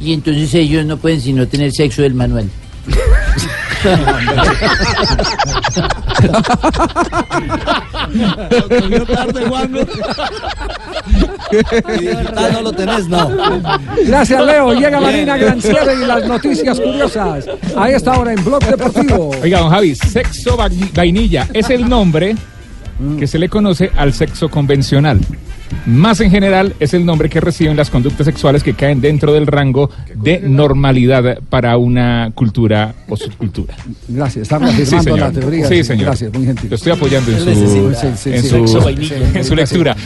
Y entonces ellos no pueden sino tener sexo del manual. No lo tenés, no. Gracias, Leo. Llega Marina Granciera y las noticias curiosas. A esta hora en Blog Deportivo. Oiga, don Javi, sexo va- vainilla es el nombre que se le conoce al sexo convencional. Más en general es el nombre que reciben las conductas sexuales que caen dentro del rango de normalidad para una cultura o subcultura. Gracias, está reafirmando Sí, la teoría. Sí, señor. Gracias, muy gentil. Lo estoy apoyando en su. Sí, sí, en su, en su lectura.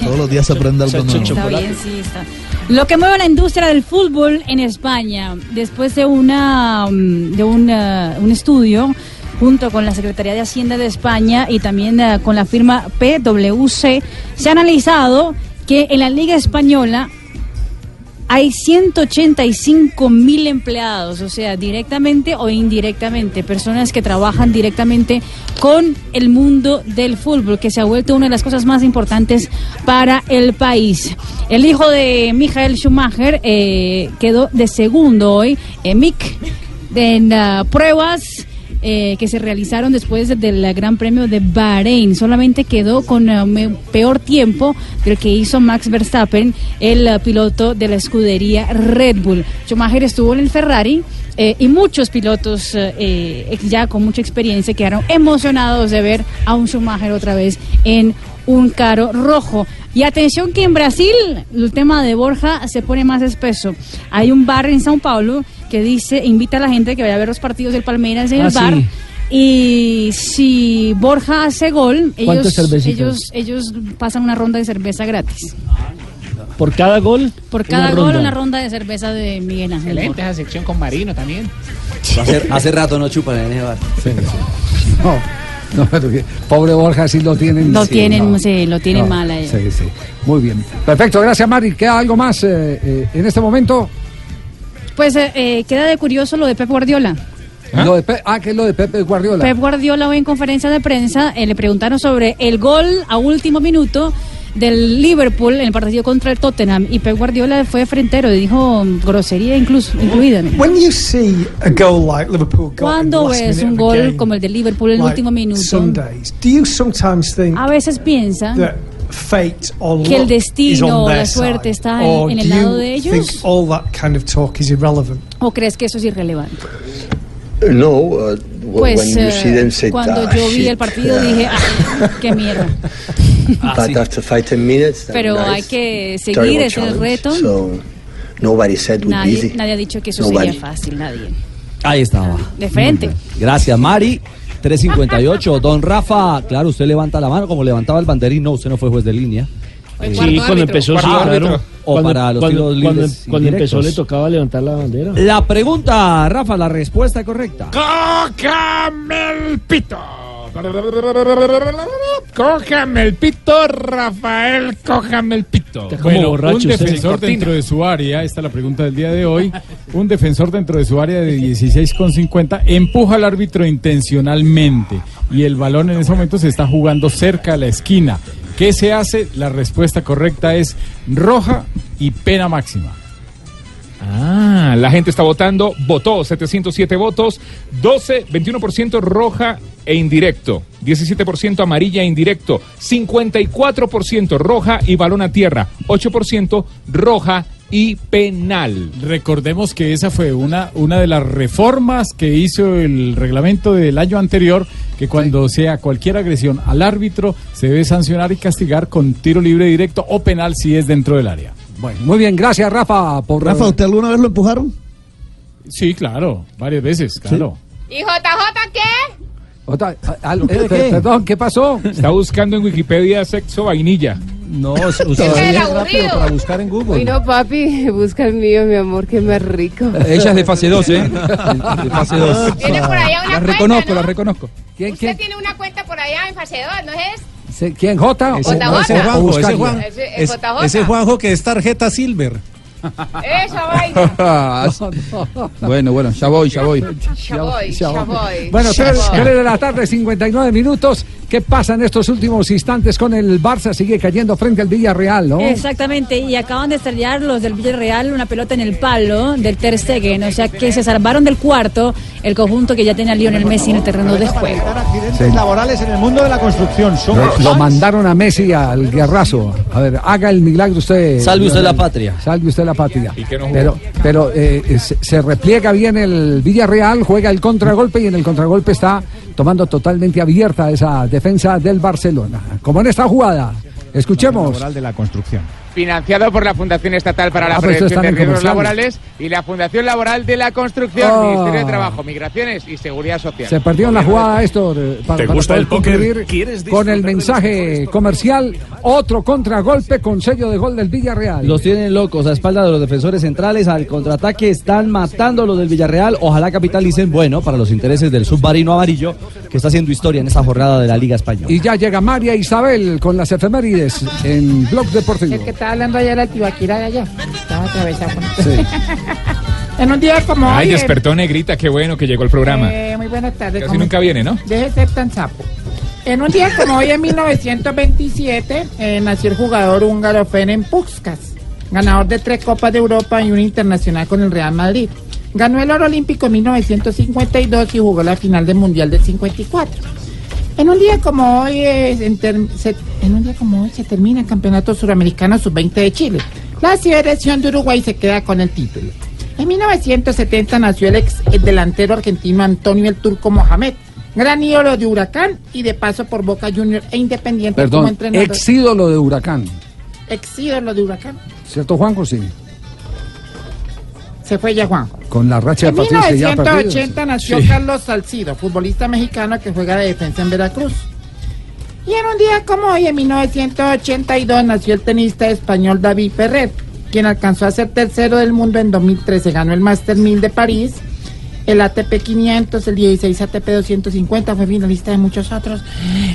Todos los días aprende algo nuevo. Está bien, sí, está. Lo que mueve la industria del fútbol en España, después de una mm, de una- un estudio junto con la Secretaría de Hacienda de España y también eh, con la firma PwC, se ha analizado que en la Liga Española hay 185 mil empleados, o sea, directamente o indirectamente, personas que trabajan directamente con el mundo del fútbol, que se ha vuelto una de las cosas más importantes para el país. El hijo de Michael Schumacher eh, quedó de segundo hoy, eh, Mick, en ah, pruebas eh, que se realizaron después del Gran Premio de Bahrein. Solamente quedó con eh, peor tiempo del que hizo Max Verstappen, el eh, piloto de la escudería Red Bull. Schumacher estuvo en el Ferrari. eh, y muchos pilotos eh, eh, ya con mucha experiencia quedaron emocionados de ver a un Schumacher otra vez en un caro rojo. Y atención que en Brasil el tema de Borja se pone más espeso. Hay un bar en Sao Paulo que dice, invita a la gente que vaya a ver los partidos del Palmeiras en Ah, el bar. sí. Y si Borja hace gol, ¿Cuántas ellos, ellos, ellos pasan una ronda de cerveza gratis. Por cada gol. Por cada una gol, ronda. una ronda de cerveza de Miguel Ángel. Excelente esa sección con Marino también. Hace, hace rato no chupan en ese bar. No, no, pobre Borja sí lo tienen. Lo sí, tienen, no. sí, lo tienen No, mal a él. Sí, sí. Muy bien. Perfecto, gracias Mari. ¿Queda algo más eh, eh, en este momento? Pues eh, eh, queda de curioso lo de Pep Guardiola. Lo de Pe- ah, que es lo de Pepe Guardiola. Pep Guardiola hoy en conferencia de prensa eh, le preguntaron sobre el gol a último minuto del Liverpool en el partido contra el Tottenham y Pep Guardiola fue frentero y dijo grosería incluso incluida. When you see a goal like Liverpool got Cuando ves un gol game, como el del Liverpool en el like último minuto, Sundays, do you sometimes think a veces piensa que el destino o la suerte side? está en- Or en el do lado you de ellos? think all that kind of talk is irrelevant? o crees que eso es irrelevante. No, uh, Pues when you see them say, cuando "Ah, yo vi el partido uh, dije, ah, qué mierda. But after five, ten minutes, that's Pero nice. hay que seguir ese challenge. reto. So, nobody said it would be Nadie, easy. nadie ha dicho que eso Nobody. sería fácil, nadie. Ahí estaba. De frente. Gracias, Mari. 358. Don Rafa, claro, usted levanta la mano como levantaba el banderín. No, usted no fue juez de línea. Eh, Sí, cuando empezó, sí, claro. O Cuando- para los cuando- tiros cuando- Cuando empezó le tocaba levantar la bandera. La pregunta, Rafa, la respuesta correcta. ¡Cójame el pito! Cójame el pito, Rafael, cójame el pito. Bueno, un defensor dentro de su área, esta es la pregunta del día de hoy, un defensor dentro de su área de 16,50 empuja al árbitro intencionalmente y el balón en ese momento se está jugando cerca a la esquina. ¿Qué se hace? La respuesta correcta es roja y pena máxima. Ah, la gente está votando, votó 707 votos, 12, 21% roja e indirecto, 17% amarilla e indirecto, 54% roja y balón a tierra, 8% roja y penal. Recordemos que esa fue una, una de las reformas que hizo el reglamento del año anterior, que cuando sea cualquier agresión al árbitro se debe sancionar y castigar con tiro libre directo o penal si es dentro del área. Bueno, muy bien, gracias Rafa por Rafa, ¿usted alguna vez lo empujaron? Sí, claro, varias veces, claro. ¿Y JJ qué? Otra- al- ¿Qué, eh, qué? Perdón, ¿qué pasó? Está buscando en Wikipedia sexo vainilla. No, usted es rápido para buscar en Uy, no, papi, busca el mío, mi amor, que más rico. Ella es de fase 2, ¿eh? De fase 2. Tiene por allá una La cuenta, reconozco, ¿no? la reconozco. ¿Quién, Usted tiene una cuenta por allá en fase 2, ¿no es? ¿Quién? ¿J? Ese, o- no, ese Juanjo, o ese. Juan, ese Juanjo que es tarjeta silver. Esa vaina. bueno, bueno, ya voy, ya voy. Ya voy, ya voy. Bueno, Ya 3, voy. de la tarde, 59 minutos. ¿Qué pasa en estos últimos instantes con el Barça? Sigue cayendo frente al Villarreal, ¿no? Exactamente, y acaban de estrellar los del Villarreal una pelota en el palo del Ter Stegen, o sea que se salvaron del cuarto el conjunto que ya tenía Lionel Messi en el terreno de juego. Accidentes laborales en el mundo de la construcción. Son Lo, lo mandaron a Messi al guerrazo. A ver, haga el milagro usted. Salve usted la patria. Salve usted la patria. que no jugó. Pero, pero eh, se, se repliega bien el Villarreal, juega el contragolpe y en el contragolpe está tomando totalmente abierta esa defensa del Barcelona. Como en esta jugada. Escuchemos. Financiado por la Fundación Estatal para la Ah, Prevención está de Riesgos. Laborales y la Fundación Laboral de la Construcción, Oh. Ministerio de Trabajo, Migraciones y Seguridad Social. Se perdió en la jugada esto para, ¿Te para gusta poder el póker? concluir ¿Quieres con el mensaje comercial. Otro contragolpe con sello de gol del Villarreal. Los tienen locos a espalda de los defensores centrales. Al contraataque están matando los del Villarreal. Ojalá capitalicen, bueno, para los intereses del submarino amarillo que está haciendo historia en esta jornada de la Liga Española. Y ya llega María Isabel con las efemérides en Blog Deportivo. Estaba hablando allá era el Tibaquira de allá. Estaba atravesado con Sí. En un día como Ay, hoy. despertó Negrita, qué bueno que llegó el programa. eh, muy buenas tardes. Casi ¿cómo nunca viene, ¿no? Deje de ser tan sapo. En un día como hoy, en 1927, eh, nació el jugador húngaro Ferenc Puskás, ganador de tres Copas de Europa y un internacional con el Real Madrid. Ganó el oro olímpico en 1952 y jugó la final del Mundial del 54. En un día como hoy, eh, en, ter- se, en un día como hoy se termina el Campeonato Suramericano Sub-20 de Chile. La selección de Uruguay se queda con el título. En 1970 nació el ex el delantero argentino Antonio el Turco Mohamed, gran ídolo de Huracán y de paso por Boca Juniors e Independiente como entrenador. ex ídolo de Huracán. Ex ídolo de Huracán. ¿Cierto, Juanjo? Sí. Se fue ya Juanjo. Con la racha de En partidos perdido. 1980 nació Sí. Carlos Salcido, futbolista mexicano que juega de defensa en Veracruz. Y en un día como hoy, en 1982, nació el tenista español David Ferrer, quien alcanzó a ser tercero del mundo en 2013. Ganó el Master 1000 de París, el ATP 500, el 16 ATP 250, fue finalista de muchos otros.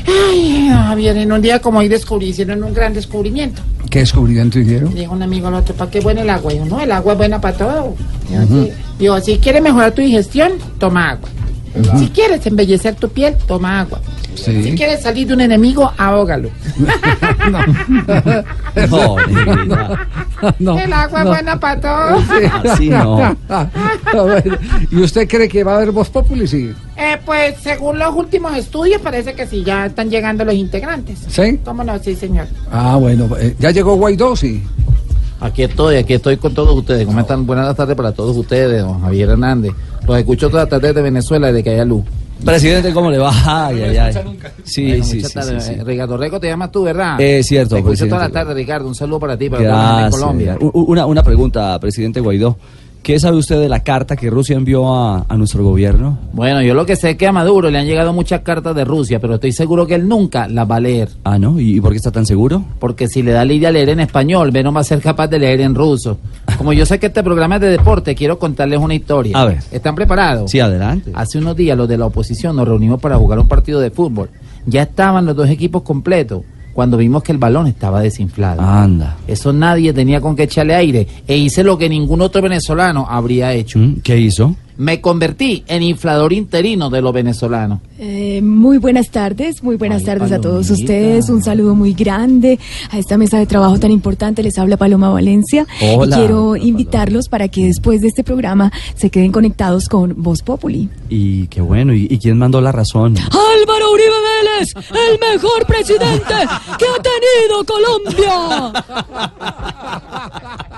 Ay, Javier, en un día como hoy descubrí, hicieron un gran descubrimiento. ¿Qué descubrimiento hicieron? Dijo un amigo al otro, ¿para qué bueno el agua? Dijo, no, el agua es buena para todo. Dijo. Digo, si quieres mejorar tu digestión, toma agua. Si quieres embellecer tu piel, toma agua. Sí. Si quieres salir de un enemigo, ahógalo. No, negrita. No, el agua no. es buena para todo. Así no. Ver, ¿Y usted cree que va a haber voz populi? Sí. Eh, pues según los últimos estudios, parece que sí, ya están llegando los integrantes. ¿Sí? ¿Cómo no? Sí, señor. Ah, bueno. eh, ¿Ya llegó Guaidó? Sí. Aquí estoy, aquí estoy con todos ustedes. ¿Cómo están? Buenas tardes para todos ustedes, don Javier Hernández. Los escucho todas las tardes de Venezuela desde que haya luz. Presidente, ¿cómo le va? Ay, ay, ay. Sí, Bueno, sí, muchas sí, tardes. sí, sí. Eh, Ricardo Reco, te llamas tú, ¿verdad? Es cierto, Te escucho presidente. todas las tardes, Ricardo. Un saludo para ti, para toda la gente en Gracias. Colombia. Una, una pregunta, presidente Guaidó. ¿Qué sabe usted de la carta que Rusia envió a, a nuestro gobierno? Bueno, yo lo que sé es que a Maduro le han llegado muchas cartas de Rusia, pero estoy seguro que él nunca las va a leer. Ah, ¿no? ¿Y, y por qué está tan seguro? Porque si le da lidia a leer en español, ve no va a ser capaz de leer en ruso. Como yo sé que este programa es de deporte, quiero contarles una historia. A ver. ¿Están preparados? Sí, adelante. Hace unos días los de la oposición nos reunimos para jugar un partido de fútbol. Ya estaban los dos equipos completos cuando vimos que el balón estaba desinflado. Anda. Eso nadie tenía con qué echarle aire. E hice lo que ningún otro venezolano habría hecho. Mm, ¿Qué hizo? Me convertí en inflador interino de los venezolanos. Eh, muy buenas tardes, muy buenas tardes a todos ustedes. Un saludo muy grande a esta mesa de trabajo tan importante. Les habla Paloma Valencia. Hola. Y quiero invitarlos para que después de este programa se queden conectados con Voz Populi. Y qué bueno. ¿Y, y quién mandó la razón? Álvaro Uribe Vélez, el mejor presidente que ha tenido Colombia.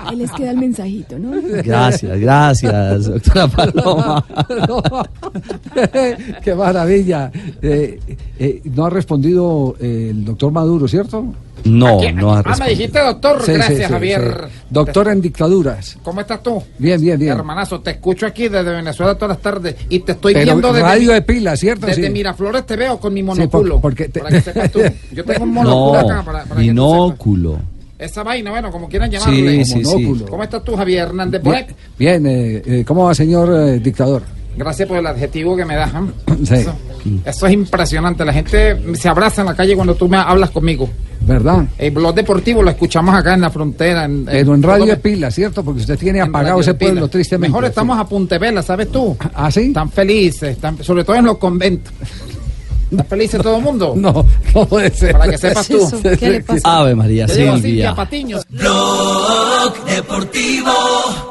Ahí les queda el mensajito, ¿no? Gracias, gracias, doctora Paloma. Qué maravilla. Eh, eh, no ha respondido eh, el doctor Maduro, ¿cierto? No, no ha Ah, me dijiste doctor, Sí, gracias sí, sí, Javier. Doctor en dictaduras. ¿Cómo estás tú? Bien, bien, bien. Hermanazo, te escucho aquí desde Venezuela todas las tardes y te estoy Pero viendo desde, radio de pila, ¿cierto? desde. Miraflores te veo con mi por- monóculo. porque te- Para que sepas tú. Yo tengo un monóculo acá No, para, para que tú binóculo. Esa vaina, bueno, como quieran llamarle. Sí, sí, sí. Monóculo. ¿Cómo estás tú, Javier Hernández Bien, bien, eh, eh, ¿cómo va, señor eh, dictador? Gracias por el adjetivo que me das. ¿eh? Sí. Eso, eso es impresionante. La gente se abraza en la calle cuando tú me hablas conmigo. ¿Verdad? El blog deportivo lo escuchamos acá en la frontera. En, Pero en radio de pila, ¿cierto? Porque usted tiene en apagado ese pueblo, tristemente. Mejor estamos a Puntevela, ¿sabes tú? ¿Ah, sí? Están felices, están, sobre todo en los conventos. ¿Está feliz todo el mundo? No, no puede ser. Para que sepas tú. Ave María Te digo, Silvia Silvia. Patiño. Blog Deportivo